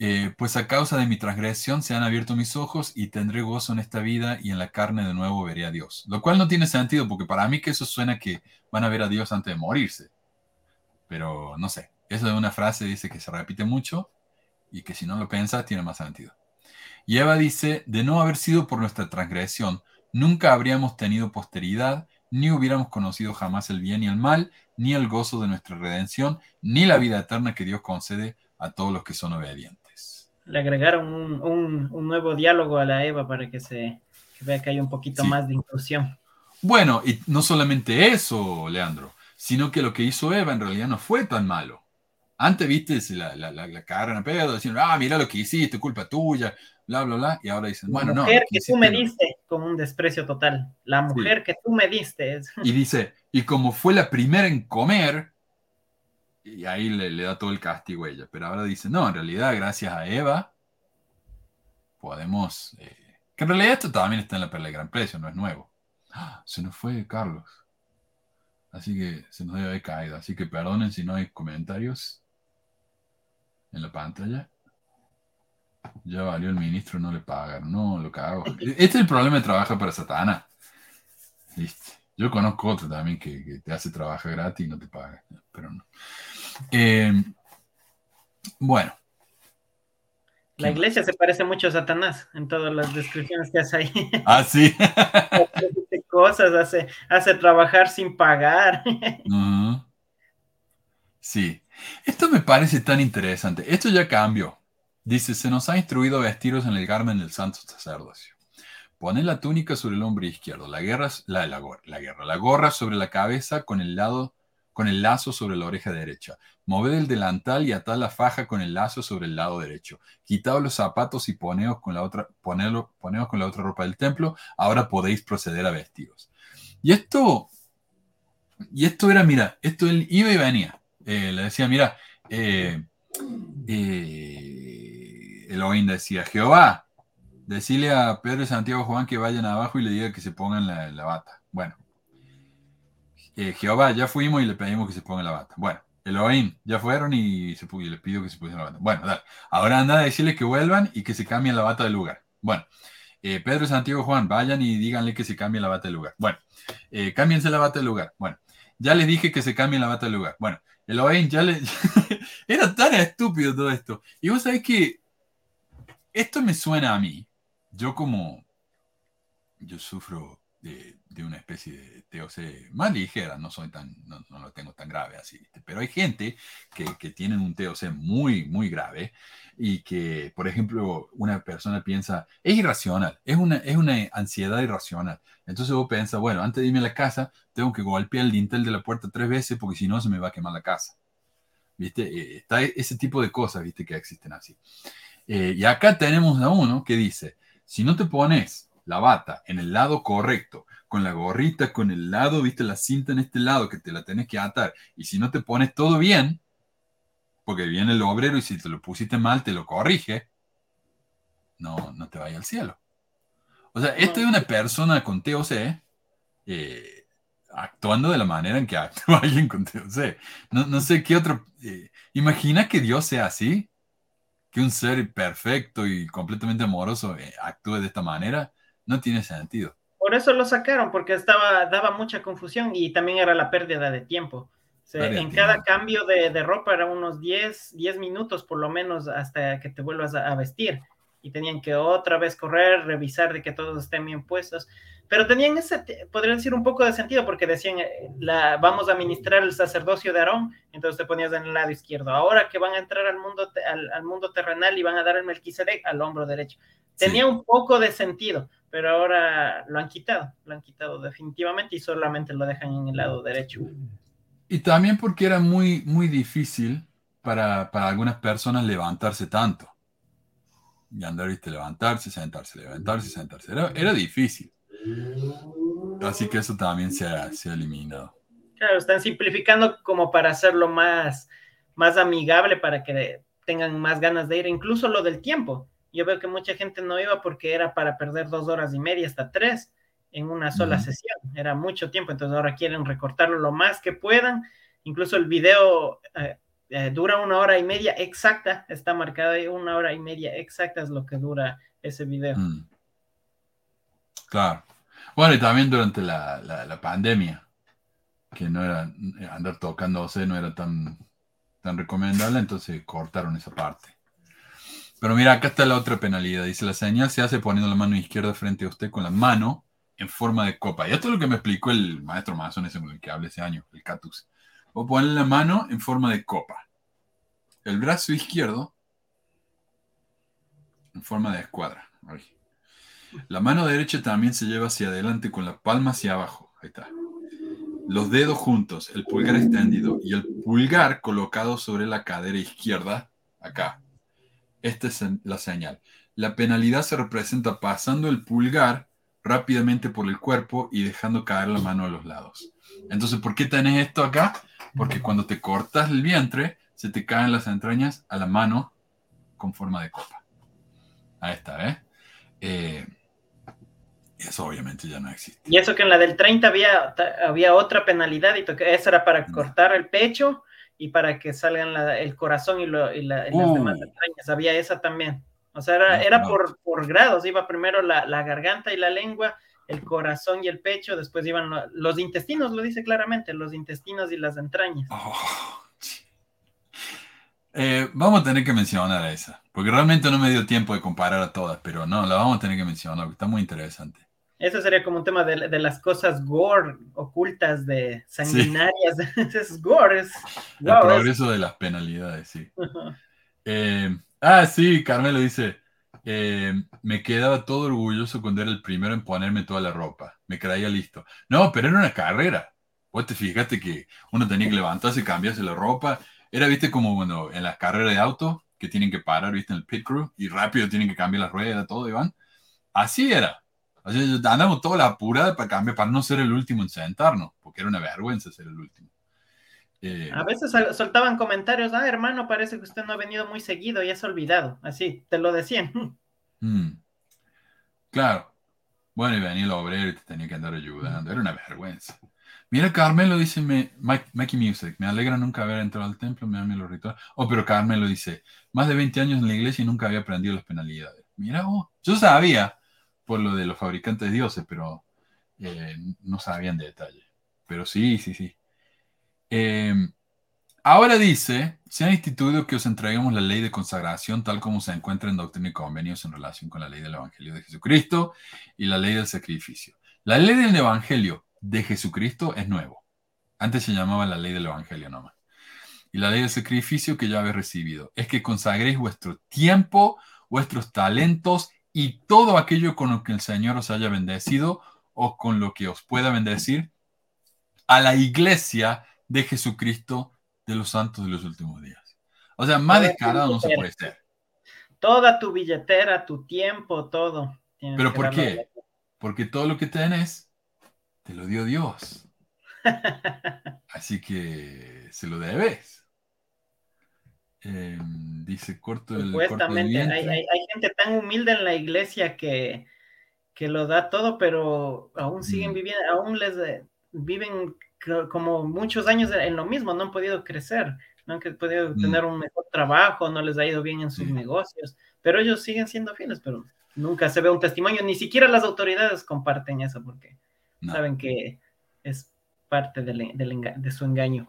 eh, pues a causa de mi transgresión se han abierto mis ojos y tendré gozo en esta vida y en la carne de nuevo veré a Dios. Lo cual no tiene sentido porque para mí que eso suena que van a ver a Dios antes de morirse. Pero no sé, eso de una frase dice que se repite mucho y que si no lo piensas tiene más sentido. Y Eva dice, de no haber sido por nuestra transgresión, nunca habríamos tenido posteridad, ni hubiéramos conocido jamás el bien y el mal, ni el gozo de nuestra redención, ni la vida eterna que Dios concede a todos los que son obedientes. Le agregaron un, nuevo diálogo a la Eva para que se vea que hay un poquito más de inclusión. Bueno, y no solamente eso, Leandro, sino que lo que hizo Eva en realidad no fue tan malo. Antes, viste, la, la, la, la cara en pedo, diciendo, ah, mira lo que hiciste, culpa tuya, bla, bla, bla, y ahora dicen, bueno, no. La mujer que tú me diste, como un desprecio total. La mujer que tú me diste. Y dice, y como fue la primera en comer, y ahí le, da todo el castigo a ella. Pero ahora dice, no, en realidad, gracias a Eva, podemos... Eh, que en realidad esto también está en la perla de gran precio, no es nuevo. ¡Ah! se nos fue Carlos. Así que se nos debe haber caído. Así que perdonen si no hay comentarios en la pantalla. Ya valió el ministro, no le pagan. No, lo cago. Este es el problema de trabajar para Satana. Listo. Yo conozco otro también que, te hace trabajar gratis y no te paga. Pero no. Eh, bueno. La iglesia se parece mucho a Satanás en todas las descripciones que hace ahí. Ah, sí. hace cosas, hace, hace trabajar sin pagar. Sí. Esto me parece tan interesante. Esto ya cambió. Dice, se nos ha instruido vestiros en el garmen del santo sacerdocio. Pone la túnica sobre el hombro izquierdo, la, guerra, la, la, la, guerra, la gorra sobre la cabeza con el, lado, con el lazo sobre la oreja derecha. Moved el delantal y atad la faja con el lazo sobre el lado derecho. Quitaos los zapatos y poneos con la otra, ponelo, poneos con la otra ropa del templo. Ahora podéis proceder a vestiros. Y esto, y esto era, mira, esto iba y venía. Eh, le decía, mira, eh, eh, Elohim decía, Jehová, decirle a Pedro y Santiago Juan que vayan abajo y le diga que se pongan la, bata. Bueno, eh, Jehová, ya fuimos y le pedimos que se pongan la bata. Bueno, Elohim, ya fueron y, se, les pido que se pusieran la bata. Bueno, dale. Ahora anda a decirle que vuelvan y que se cambien la bata del lugar. Bueno, Pedro y Santiago Juan, vayan y díganle que se cambien la bata del lugar. Bueno, cámbiense la bata del lugar. Bueno, ya les dije que se cambien la bata del lugar. Bueno, Elohim, ya le... Era tan estúpido todo esto. Y vos sabés que esto me suena a mí yo como yo sufro de, una especie de TOC más ligera, no soy tan, no, lo tengo tan grave así, pero hay gente que, que tienen un TOC muy, muy grave y que, por ejemplo, una persona piensa, es irracional, es una, es una ansiedad irracional. Entonces vos piensas, bueno, antes de irme a la casa, tengo que golpear el dintel de la puerta tres veces porque si no se me va a quemar la casa. ¿Viste? Eh, está ese tipo de cosas, ¿viste? Que existen así. Eh, y acá tenemos a uno que dice, si no te pones la bata en el lado correcto, con la gorrita, con el lado, viste, la cinta en este lado que te la tenés que atar, y si no te pones todo bien, porque viene el obrero y si te lo pusiste mal, te lo corrige, no, no te vaya al cielo. O sea, esta es una persona con TOC eh, actuando de la manera en que actúa alguien con TOC. No, no sé qué otro. Eh, imagina que Dios sea así que un ser perfecto y completamente amoroso eh, actúe de esta manera, no tiene sentido. Por eso lo sacaron, porque estaba, daba mucha confusión y también era la pérdida de tiempo. en cada cambio de, ropa eran unos 10, 10 minutos por lo menos hasta que te vuelvas a vestir y tenían que otra vez correr, revisar de que todos estén bien puestos. Pero tenían ese, podría decir, un poco de sentido porque decían, eh, la, vamos a ministrar el sacerdocio de Aarón, entonces te ponías en el lado izquierdo. Ahora que van a entrar al mundo, al, mundo terrenal y van a dar el Melquisedec al hombro derecho. Tenía un poco de sentido, pero ahora lo han quitado, lo han quitado definitivamente y solamente lo dejan en el lado derecho. Y también porque era muy, muy difícil para, para algunas personas levantarse tanto y andar, viste, levantarse, sentarse, levantarse, sentarse. Era, era difícil. Así que eso también se ha, se ha eliminado. Claro, están simplificando como para hacerlo más, más amigable para que tengan más ganas de ir, incluso lo del tiempo. Yo veo que mucha gente no iba porque era para perder dos horas y media hasta tres en una sola sesión. Era mucho tiempo, entonces ahora quieren recortarlo lo más que puedan. Incluso el video eh, eh, dura una hora y media exacta, está marcado ahí una hora y media exacta es lo que dura ese video. Mm. Claro. Bueno, y también durante la, la, pandemia, que no era andar tocándose, no era tan, tan recomendable, entonces cortaron esa parte. Pero mira, acá está la otra penalidad. Dice, la señal se hace poniendo la mano izquierda frente a usted con la mano en forma de copa. Y esto es lo que me explicó el maestro Mason, ese que hablé ese año, el Catus. O ponerle la mano en forma de copa. El brazo izquierdo en forma de escuadra. La mano derecha también se lleva hacia adelante con la palma hacia abajo. Ahí está. Los dedos juntos, el pulgar extendido y el pulgar colocado sobre la cadera izquierda, acá. Esta es la señal. La penalidad se representa pasando el pulgar rápidamente por el cuerpo y dejando caer la mano a los lados. Entonces, ¿por qué tenés esto acá? Porque cuando te cortas el vientre, se te caen las entrañas a la mano con forma de copa. Ahí está, ¿eh? eh eso obviamente ya no existe. Y eso que en la del 30 había, había otra penalidad y esa era para cortar el pecho y para que salgan el corazón y, las uh. demás entrañas. Había esa también. O sea, era, era por, por, grados. Iba primero la, la, garganta y la lengua, el corazón y el pecho, después iban los intestinos, lo dice claramente, los intestinos y las entrañas. Oh, eh, vamos a tener que mencionar esa, porque realmente no me dio tiempo de comparar a todas, pero no, la vamos a tener que mencionar, está muy interesante. Eso sería como un tema de, de las cosas gore ocultas, de sanguinarias. es gore. Es, el progreso de las penalidades, sí. Eh, ah, sí, Carmelo dice, eh, me quedaba todo orgulloso cuando era el primero en ponerme toda la ropa. Me creía listo. No, pero era una carrera. Vos te fijaste que uno tenía que levantarse, cambiarse la ropa era, viste, como cuando en las carreras de auto, que tienen que parar, viste, en el pit crew, y rápido tienen que cambiar las ruedas, todo, Iván. Así era. Así, andamos toda la apurada para cambiar, para no ser el último en sentarnos, porque era una vergüenza ser el último. Eh, a veces soltaban comentarios, ah, hermano, parece que usted no ha venido muy seguido y ha olvidado. Así, te lo decían. Mm. claro. Bueno, y venía el obrero y te tenía que andar ayudando. Era una vergüenza. Mira, Carmelo dice, me, Mikey Music, me alegra nunca haber entrado al templo, me da los rituales. Oh, pero Carmelo dice, más de 20 años en la iglesia y nunca había aprendido las penalidades. Mira, oh, yo sabía por lo de los fabricantes de dioses, pero eh, no sabían de detalle. Pero sí, sí, sí. Em, ahora dice, se ha instituido que os entreguemos la ley de consagración tal como se encuentra en Doctrina y Convenios en relación con la ley del Evangelio de Jesucristo y la ley del sacrificio. La ley del Evangelio de Jesucristo es nuevo. Antes se llamaba la ley del Evangelio nomás. Y la ley del sacrificio que ya habéis recibido es que consagréis vuestro tiempo, vuestros talentos y todo aquello con lo que el Señor os haya bendecido o con lo que os pueda bendecir a la iglesia de Jesucristo de los santos de los últimos días. O sea, más descarado no se puede ser. Toda tu billetera, tu tiempo, todo. ¿Pero por qué? Porque todo lo que tenés te lo dio Dios. Así que se lo debes. Em, dice corto el Supuestamente, hay, hay, gente tan humilde en la iglesia que, que lo da todo, pero aún siguen mm. viviendo, aún les eh, viven como muchos años en lo mismo, no han podido crecer, no han podido mm. tener un mejor trabajo, no les ha ido bien en sus negocios, pero ellos siguen siendo fieles, pero nunca se ve un testimonio, ni siquiera las autoridades comparten eso, porque saben que es parte de su engaño.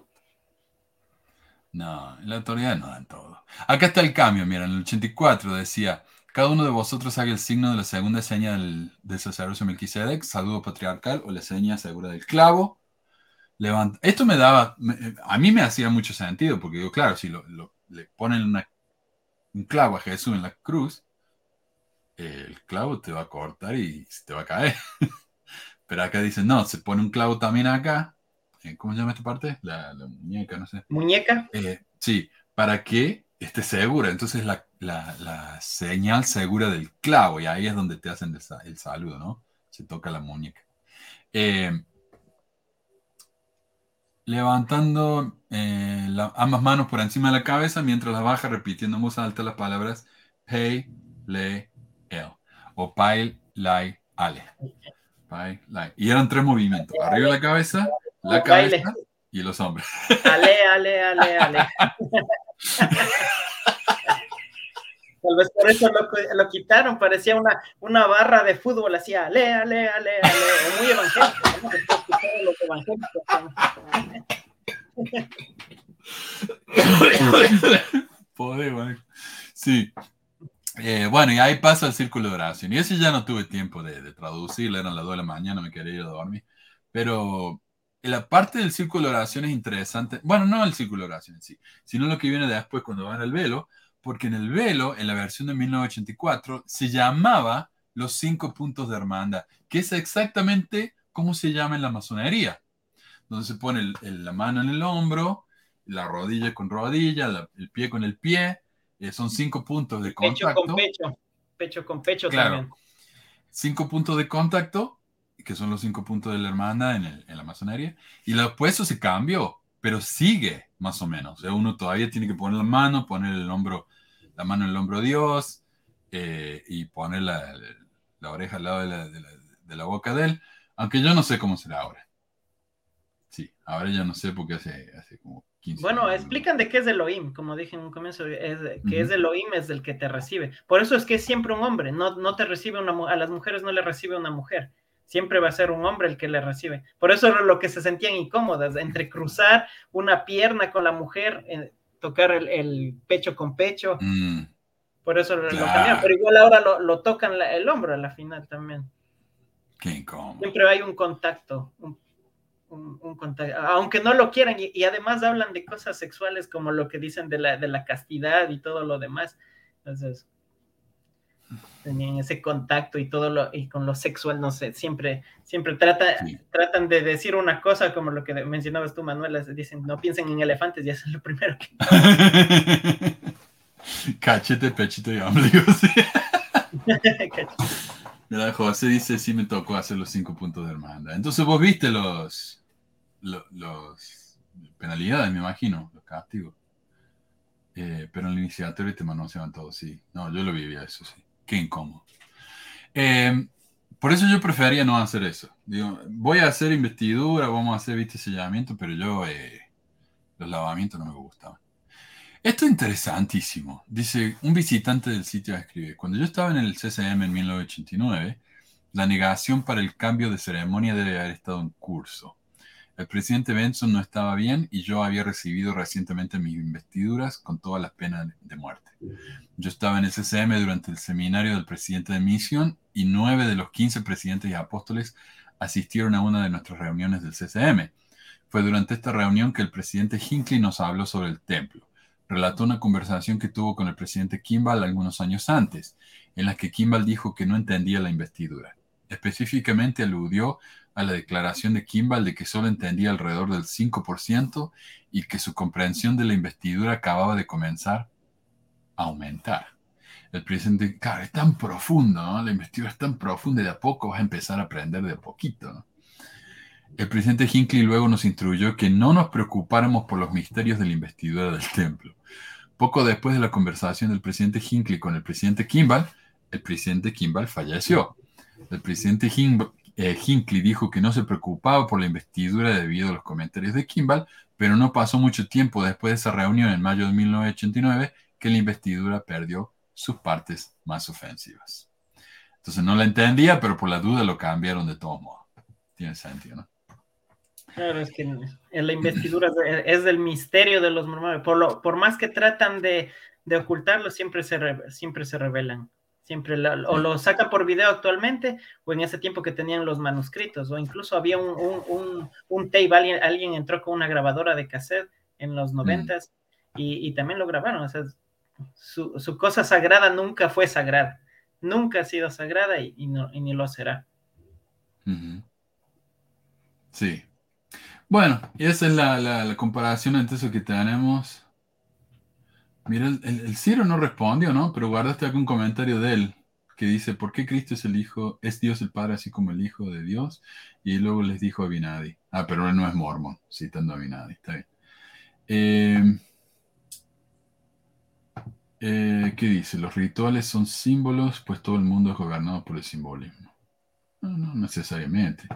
No, la autoridad no dan todo. Acá está el cambio, mira, en el 84 decía, cada uno de vosotros haga el signo de la segunda seña del, del sacerdocio Melquisedec, saludo patriarcal o la seña segura del clavo. Levanta. Esto me daba, a mí me hacía mucho sentido, porque digo, claro, si le ponen un clavo a Jesús en la cruz, el clavo te va a cortar y te va a caer. Pero acá dicen, no, se pone un clavo también acá. Eh, ¿Cómo se llama esta parte? La, muñeca, no sé. ¿Muñeca? Eh, sí, para que esté segura. Entonces la, la, señal segura del clavo y ahí es donde te hacen el, saludo, ¿no? Se toca la muñeca. Eh, levantando eh, ambas manos por encima de la cabeza mientras la baja repitiendo en voz alta las palabras Pei, Le, El o Pai, Lai, Ale. Y eran tres movimientos. Arriba la cabeza, la cabeza y los hombres. Ale, ale, ale, ale. Tal vez por eso lo, quitaron, parecía una, una barra de fútbol, hacía ale, ale, ale, ale, muy evangélico. Poder, Sí. Eh, bueno, y ahí pasa el círculo de oración. Y ese ya no tuve tiempo de, de traducirlo, eran las 2 de la mañana, me quería ir a dormir. Pero la parte del círculo de oración es interesante. Bueno, no el círculo de oración en sí, sino lo que viene después cuando van al velo, porque en el velo, en la versión de 1984, se llamaba los cinco puntos de hermandad, que es exactamente como se llama en la masonería, donde se pone la mano en el hombro, la rodilla con rodilla, el pie con el pie, eh, son cinco puntos de contacto. Pecho con pecho, pecho con pecho también. Cinco puntos de contacto, que son los cinco puntos de la hermandad en, en la masonería, y después eso se cambió, pero sigue más o menos. O sea, uno todavía tiene que poner la mano, poner el hombro la mano en el hombro de Dios eh, y poner la, oreja al lado de la, boca de él, aunque yo no sé cómo será ahora. Sí, ahora ya no sé porque hace, hace como 15 Bueno, explican de qué es Elohim, como dije en un comienzo, es, que es Elohim es el que te recibe. Por eso es que es siempre un hombre, no, no te recibe una a las mujeres no le recibe una mujer siempre va a ser un hombre el que le recibe. Por eso era lo que se sentían incómodas, entre cruzar una pierna con la mujer, eh, tocar el, pecho con pecho. Mm. Por eso lo cambiaron. Pero igual ahora lo, tocan el hombro a la final también. Siempre hay un contacto, un, contacto, aunque no lo quieran, y, además hablan de cosas sexuales como lo que dicen de la, de la castidad y todo lo demás. Entonces, tenían ese contacto y todo lo, y con lo sexual, no sé, siempre, siempre trata, tratan de decir una cosa como lo que mencionabas tú, Manuela, dicen, no piensen en elefantes, y eso es lo primero que... Cachete, pechito y ombligo, sí. Mira, José dice, sí me tocó hacer los cinco puntos de hermandad. Entonces vos viste los, los, penalidades, me imagino, los castigos. Eh, pero en el iniciatorio te manoseaban todos, sí. No, yo lo vivía eso, sí qué incómodo. Eh, por eso yo prefería no hacer eso. Digo, voy a hacer investidura, vamos a hacer viste sellamiento, pero yo eh, los lavamientos no me gustaban. Esto es interesantísimo. Dice, un visitante del sitio escribe, cuando yo estaba en el CCM en 1989, la negación para el cambio de ceremonia debe haber estado en curso. El presidente Benson no estaba bien y yo había recibido recientemente mis investiduras con todas las penas de muerte. Yo estaba en el CCM durante el seminario del presidente de misión y nueve de los quince presidentes y apóstoles asistieron a una de nuestras reuniones del CCM. Fue durante esta reunión que el presidente Hinckley nos habló sobre el templo. Relató una conversación que tuvo con el presidente Kimball algunos años antes, en la que Kimball dijo que no entendía la investidura. Específicamente aludió a la declaración de Kimball de que solo entendía alrededor del 5% y que su comprensión de la investidura acababa de comenzar a aumentar. El presidente, claro, es tan profundo, ¿no? La investidura es tan profunda y de a poco vas a empezar a aprender de a poquito, El presidente Hinckley luego nos instruyó que no nos preocupáramos por los misterios de la investidura del templo. Poco después de la conversación del presidente Hinckley con el presidente Kimball, el presidente Kimball falleció. El presidente eh, Hinckley dijo que no se preocupaba por la investidura debido a los comentarios de Kimball, pero no pasó mucho tiempo después de esa reunión en mayo de 1989 que la investidura perdió sus partes más ofensivas. Entonces no la entendía, pero por la duda lo cambiaron de todo modo. Tiene sentido, ¿no? Claro, es que en la investidura es del misterio de los mormones. Por, lo, por más que tratan de, de ocultarlo, siempre se, siempre se revelan. Siempre o lo saca por video actualmente, o en ese tiempo que tenían los manuscritos, o incluso había un, un, tape, alguien, entró con una grabadora de cassette en los mm. noventas y, también lo grabaron. O sea, su, cosa sagrada nunca fue sagrada, nunca ha sido sagrada y, no, ni lo será. Sí. Bueno, y esa es la, la comparación entre eso que tenemos Mira, el, Ciro no respondió, ¿no? Pero guardaste algún comentario de él. que dice, ¿por qué Cristo es el Hijo, es Dios el Padre así como el Hijo de Dios? Y luego les dijo a Binadi. Ah, pero él no es mormón, citando a Binadi, está bien. Eh, eh, ¿Qué dice? Los rituales son símbolos, pues todo el mundo es gobernado por el simbolismo. No, no necesariamente.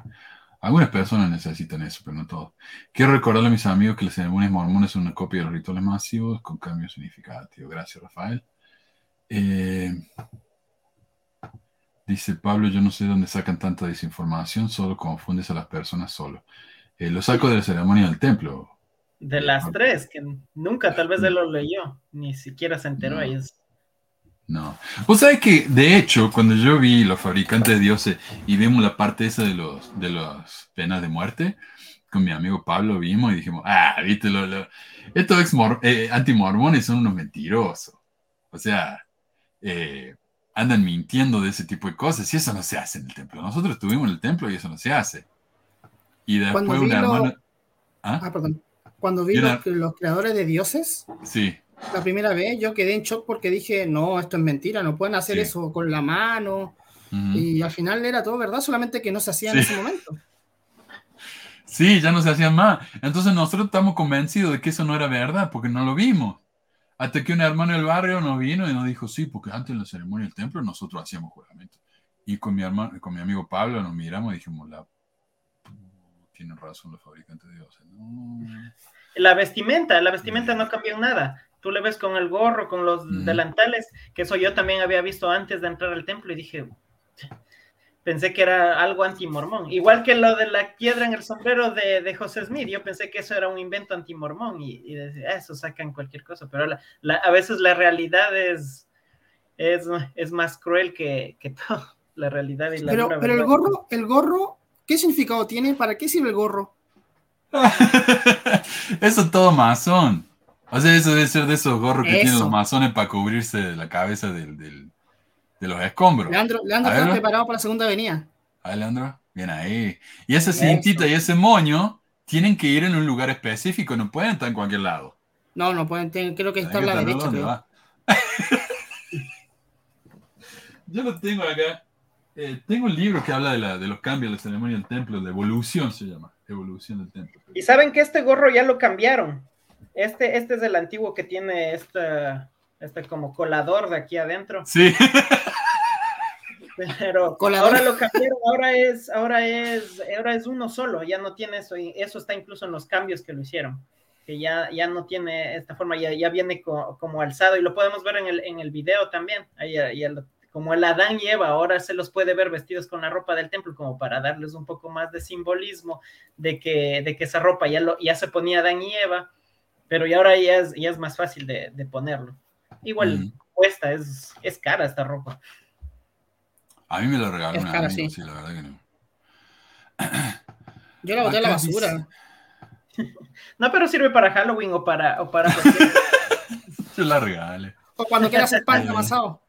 Algunas personas necesitan eso, pero no todos. Quiero recordarle a mis amigos que las ceremonias mormones son una copia de los rituales masivos con cambios significativos. Gracias, Rafael. Eh, dice Pablo, yo no sé dónde sacan tanta desinformación, solo confundes a las personas solo. Eh, lo saco de la ceremonia del templo. De las tres, que nunca tal vez él lo leyó, ni siquiera se enteró. ahí. No. Vos sabés que, de hecho, cuando yo vi los fabricantes de dioses y vimos la parte esa de los de las penas de muerte, con mi amigo Pablo vimos y dijimos, ah, viste, lo, estos ex eh, antimormones son unos mentirosos. O sea, eh, andan mintiendo de ese tipo de cosas y eso no se hace en el templo. Nosotros estuvimos en el templo y eso no se hace. Y después una hermana... ¿Ah? ¿Ah? perdón. Cuando vi los, los creadores de dioses, sí la primera vez yo quedé en shock porque dije, no, esto es mentira, no pueden hacer eso con la mano. Y al final era todo verdad, solamente que no se hacía en ese momento. Sí, ya no se hacían más. Entonces nosotros estamos convencidos de que eso no era verdad, porque no lo vimos. Hasta que un hermano del barrio nos vino y nos dijo, sí, porque antes de la ceremonia del templo nosotros hacíamos juramento. Y con mi, hermano, con mi amigo Pablo nos miramos y dijimos, la... tienen razón los fabricantes de dioses. La vestimenta, la vestimenta no cambió en nada tú le ves con el gorro, con los delantales, que eso yo también había visto antes de entrar al templo y dije, pensé que era algo antimormón. Igual que lo de la piedra en el sombrero de, José Smith, yo pensé que eso era un invento antimormón y, y decía, eso sacan cualquier cosa, pero a veces la realidad es, es, más cruel que, todo, la realidad y la Pero, pero el gorro, el gorro, ¿qué significado tiene? ¿Para qué sirve el gorro? eso todo masón. O sea, eso debe ser de esos gorros que tienen los masones para cubrirse la cabeza del, de los escombros. Leandro, Leandro está preparado para la segunda avenida. A Leandro, bien ahí. Y esa cintita y ese moño tienen que ir en un lugar específico, no pueden estar en cualquier lado. No, no pueden, creo que está a la derecha. Yo lo tengo acá. Eh, tengo un libro que habla de, la, de los cambios de la ceremonia del templo, de evolución se llama, evolución del templo. Y saben que este gorro ya lo cambiaron. Este, este es el antiguo que tiene este, este como colador de aquí adentro. Sí. Pero ahora lo cambiaron, ahora es, ahora es, ahora es uno solo, ya no tiene eso, y eso está incluso en los cambios que lo hicieron, que ya, ya no tiene esta forma, ya, ya viene como alzado, y lo podemos ver en el, en el video también, ahí, como el Adán y Eva, ahora se los puede ver vestidos con la ropa del templo, como para darles un poco más de simbolismo de que, de que esa ropa ya, lo, ya se ponía Adán y Eva, pero ya ahora ya es, ya es más fácil de, ponerlo. Igual cuesta, es, es cara esta ropa. A mí me la regaló una cara, sí. la verdad que no. Yo la boté a la basura. No, pero sirve para Halloween o para... O para Yo la regale. O cuando quieras hacer pan amasado.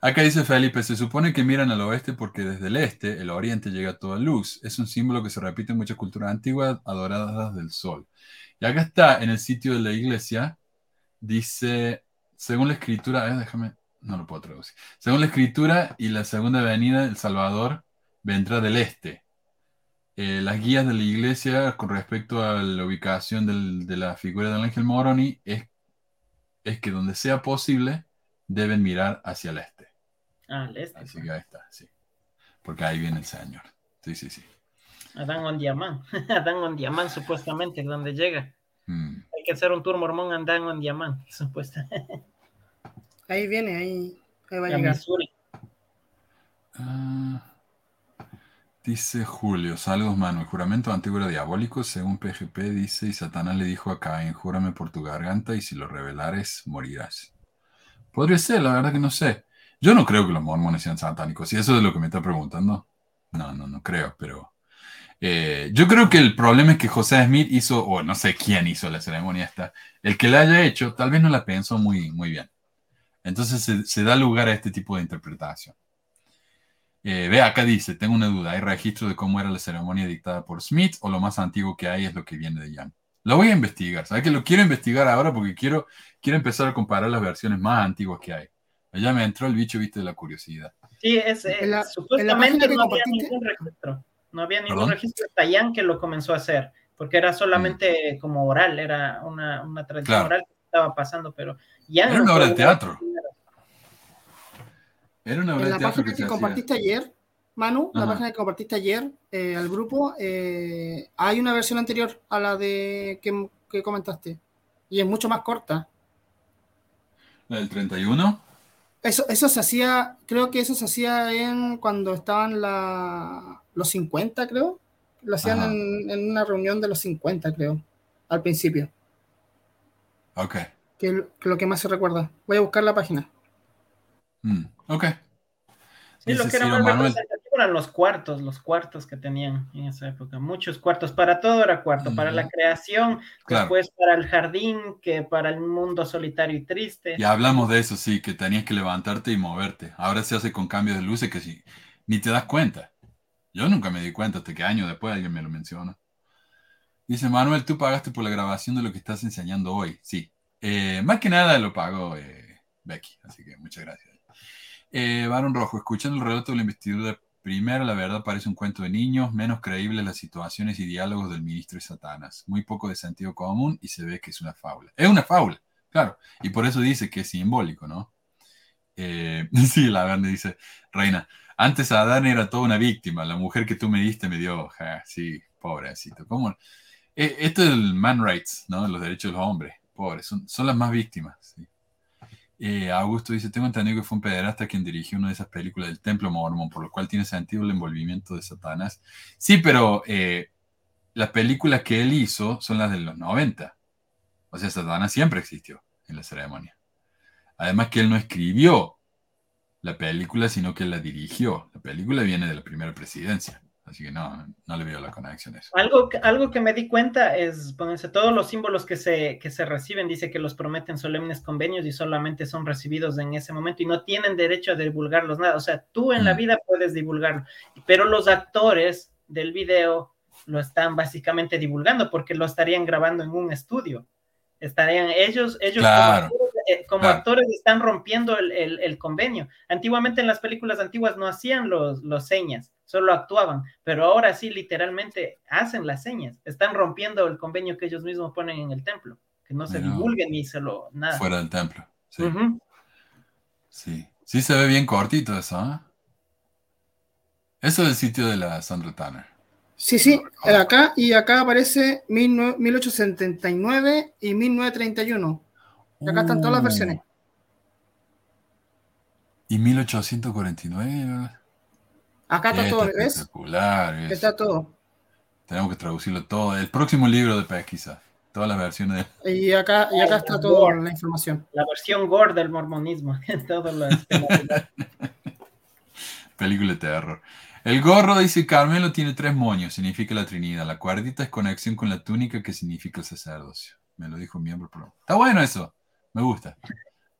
Acá dice Felipe, se supone que miran al oeste porque desde el este, el oriente, llega toda luz. Es un símbolo que se repite en muchas culturas antiguas adoradas del sol. Y acá está, en el sitio de la iglesia, dice, según la escritura, déjame, no lo puedo traducir. Según la escritura y la segunda venida, El Salvador vendrá del este. Eh, las guías de la iglesia con respecto a la ubicación de la figura del ángel Moroni es, es que donde sea posible deben mirar hacia el este. Ah, el este. Así que ahí está, sí. Porque ahí viene el Señor. Sí, sí, sí. Adán on Diamant. Adán on Diamant, supuestamente, donde llega. Hmm. Hay que hacer un tour mormón Adán on Diamant, supuestamente. Ahí viene, ahí, va a llegar. Ah, dice Julio, saludos mano, el juramento antiguo era diabólico, según PGP dice, y Satanás le dijo a Caín, júrame por tu garganta y si lo revelares, morirás. Podría ser, la verdad que no sé. Yo no creo que los mormones sean satánicos, si eso es lo que me está preguntando. No, no, no creo, pero eh, yo creo que el problema es que José Smith hizo, o no sé quién hizo la ceremonia esta, el que la haya hecho tal vez no la pensó muy, muy bien. Entonces se, da lugar a este tipo de interpretación. Eh, ve, acá dice, tengo una duda, ¿hay registro de cómo era la ceremonia dictada por Smith o lo más antiguo que hay es lo que viene de Young? Lo voy a investigar, ¿sabes que lo quiero investigar ahora porque quiero, quiero empezar a comparar las versiones más antiguas que hay. Ya me entró el bicho, viste, de la curiosidad. Sí, es, eh, supuestamente no había ningún registro. No había ningún registro de que lo comenzó a hacer, porque era solamente mm. como oral, era una, una tradición oral que estaba pasando, pero ya Era una obra de teatro. Era una obra de teatro. La página que, compartiste ayer, Manu, la página que compartiste ayer eh, al grupo, eh, hay una versión anterior a la de que, que comentaste, y es mucho más corta. ¿La del 31? Eso, eso se hacía, creo que eso se hacía en cuando estaban la, los 50, creo. Lo hacían en, una reunión de los 50, creo, al principio. Ok. Que, lo que más se recuerda. Voy a buscar la página. Mm, ok. Sí, lo que era más representativo eran los cuartos, los cuartos que tenían en esa época. Muchos cuartos. Para todo era cuarto. Para la creación, después para el jardín, que para el mundo solitario y triste. Ya hablamos de eso, sí, que tenías que levantarte y moverte. Ahora se hace con cambios de luces que sí, ni te das cuenta. Yo nunca me di cuenta hasta que años después alguien me lo menciona. Dice Manuel, tú pagaste por la grabación de lo que estás enseñando hoy. Sí. Eh, más que nada lo pagó eh, Becky, así que muchas gracias. Eh, Baron Rojo, escuchando el relato de la investidura primero, la verdad parece un cuento de niños, menos creíbles las situaciones y diálogos del ministro de Satanás, muy poco de sentido común y se ve que es una fábula. Es una fábula, claro, y por eso dice que es simbólico, ¿no? Eh, sí, la verdad dice, Reina, antes Adán era toda una víctima, la mujer que tú me diste me dio, sí, pobrecito. ¿Cómo? Eh, esto es el man rights, ¿no? Los derechos de los hombres, pobres, son, son las más víctimas. Eh, Augusto dice, tengo entendido que fue un pederasta quien dirigió una de esas películas del Templo Mormon, por lo cual tiene sentido el envolvimiento de Satanás. Sí, pero eh, las películas que él hizo son las de los 90. O sea, Satanás siempre existió en la ceremonia. Además que él no escribió la película, sino que la dirigió. La película viene de la primera presidencia. Así que no, no le veo la conexión a eso. Algo, algo que me di cuenta es, ponerse todos los símbolos que se, que se reciben, dice que los prometen solemnes convenios y solamente son recibidos en ese momento y no tienen derecho a divulgarlos nada. O sea, tú en la mm. vida puedes divulgarlo, pero los actores del video lo están básicamente divulgando porque lo estarían grabando en un estudio. Estarían ellos, ellos como actores están rompiendo el, convenio. Antiguamente en las películas antiguas no hacían los, los señas, solo actuaban, pero ahora sí literalmente hacen las señas, están rompiendo el convenio que ellos mismos ponen en el templo, que no se divulguen ni se lo nada. Fuera del templo. Sí. sí. sí. se ve bien cortito eso, ¿eh? Eso es el sitio de la Sandra Tanner. Sí, sí, acá y acá aparece 1879 y 1931 acá están todas las versiones. ¿Y 1849? Acá está todo, ¿ves? Espectacular. Está todo. Tenemos que traducirlo todo. El próximo libro de pesquisa. Todas las versiones. Y acá, y acá está toda la información. La versión gore del mormonismo. Película de terror. El gorro, dice Carmelo, tiene tres moños, significa la Trinidad. La cuerdita es conexión con la túnica que significa el sacerdocio. Me lo dijo un miembro. Está bueno eso. Me gusta.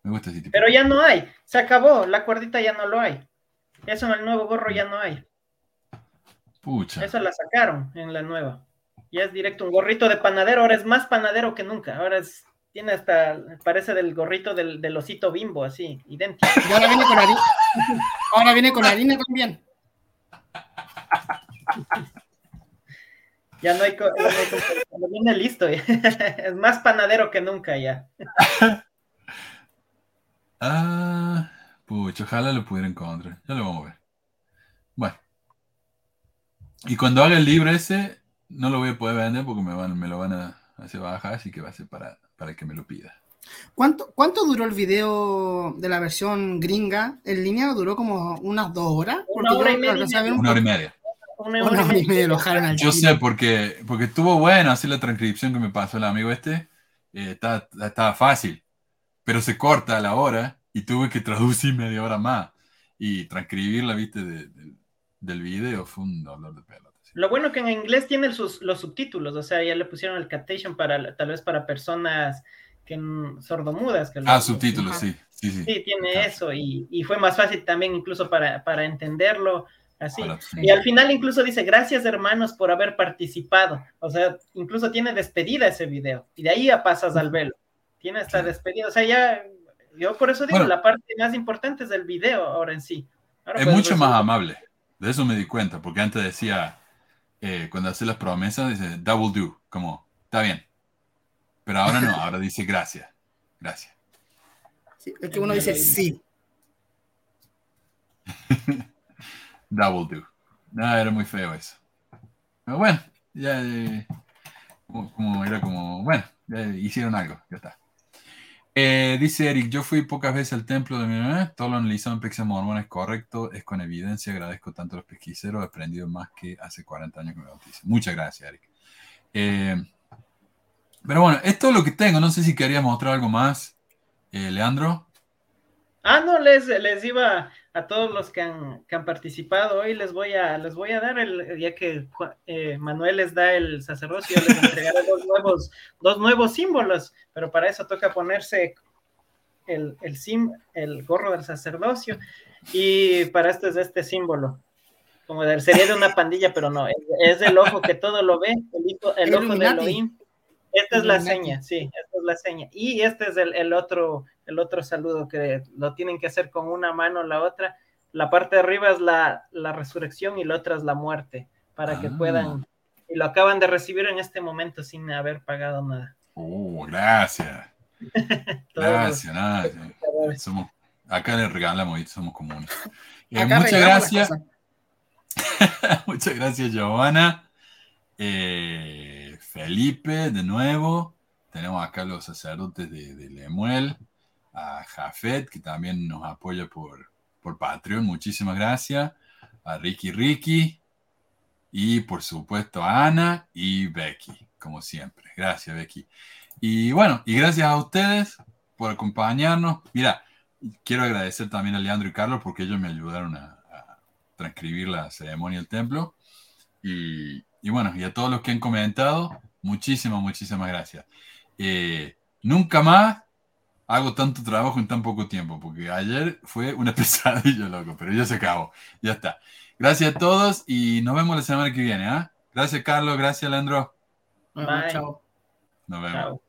Me gusta ese tipo. Pero ya no hay. Se acabó. La cuerdita ya no lo hay. Eso en el nuevo gorro ya no hay. Pucha. Eso la sacaron en la nueva. Ya es directo un gorrito de panadero. Ahora es más panadero que nunca. Ahora es. Tiene hasta. Parece del gorrito del, osito bimbo, así. Idéntico. Y ahora viene con harina. Ahora viene con harina también. Ya no hay, cuando viene listo, es más panadero que nunca ya. Ah, pucha, ojalá lo pudiera encontrar. Ya lo vamos a ver. Bueno. Y cuando haga el libro ese, no lo voy a poder vender porque me, van, me lo van a hacer bajar, así que va a ser para, para que me lo pida. ¿Cuánto, ¿Cuánto duró el video de la versión gringa en línea? ¿Duró como unas dos horas? Una hora, y media. Una hora y media. Yo sé, porque, porque estuvo bueno así la transcripción que me pasó el amigo este. Eh, estaba, fácil, pero se corta a la hora y tuve que traducir media hora más. Y transcribir la viste del video fue un dolor de pelota. Lo bueno que en inglés tiene sus, los subtítulos, o sea, ya le pusieron el captation para tal vez para personas que sordomudas. Que ah, subtítulos, sí, sí, sí. tiene eso y, y, fue más fácil también incluso para, para entenderlo Así. Y al final incluso dice, gracias hermanos por haber participado. O sea, incluso tiene despedida ese video. Y de ahí ya pasas al velo. Tiene esta despedida. O sea, ya Yo por eso digo, la parte más importante es el video ahora en sí. es mucho más amable. De eso me di cuenta, porque antes decía, eh, cuando hace las promesas, dice, that will do, como, está bien. Pero ahora no, ahora dice gracias. Gracias. es que uno dice sí. will do. No, era muy feo eso. Pero bueno, ya, eh, como, era como, bueno, ya hicieron algo, ya está. Eh, dice Eric, yo fui pocas veces al templo de mi mamá, todo lo analizado en Pesquisa Mormona es correcto, es con evidencia, agradezco tanto a los pesquiseros, he aprendido más que hace 40 años que me. Muchas gracias, Eric. Eh, pero bueno, esto es lo que tengo, no sé si querías mostrar algo más, Leandro. Ah, no, les, les iba a todos los que han, que han, participado hoy, les voy a, les voy a dar, el, ya que eh, Manuel les da el sacerdocio, les entregaré dos nuevos, dos nuevos símbolos, pero para eso toca ponerse el, el, sim, el gorro del sacerdocio, y para esto es este símbolo, como de, sería de una pandilla, pero no, es, el ojo que todo lo ve, el, el ojo de Elohim. Esta es la seña, sí, esta es la seña. Y este es el, el otro el otro saludo que lo tienen que hacer con una mano la otra. La parte de arriba es la, la resurrección y la otra es la muerte, para que ah. puedan, y lo acaban de recibir en este momento sin haber pagado nada. Oh, gracias. gracias, nada. Somos, acá le regalamos y somos comunes. Eh, muchas gracias. muchas gracias, Giovanna. Eh, Felipe, de nuevo. Tenemos acá los sacerdotes de, de Lemuel a Jafet, que también nos apoya por, por Patreon, muchísimas gracias, a Ricky Ricky y por supuesto a Ana y Becky, como siempre. Gracias Becky. Y bueno, y gracias a ustedes por acompañarnos. Mira, quiero agradecer también a Leandro y Carlos porque ellos me ayudaron a, transcribir la ceremonia del templo. Y, y, bueno, y a todos los que han comentado, muchísimas, muchísimas gracias. Eh, nunca más hago tanto trabajo en tan poco tiempo, porque ayer fue una pesadilla, loco, pero ya se acabó, ya está. Gracias a todos y nos vemos la semana que viene. ¿ah? Gracias, Carlos, gracias, Leandro. Bye. Nos vemos.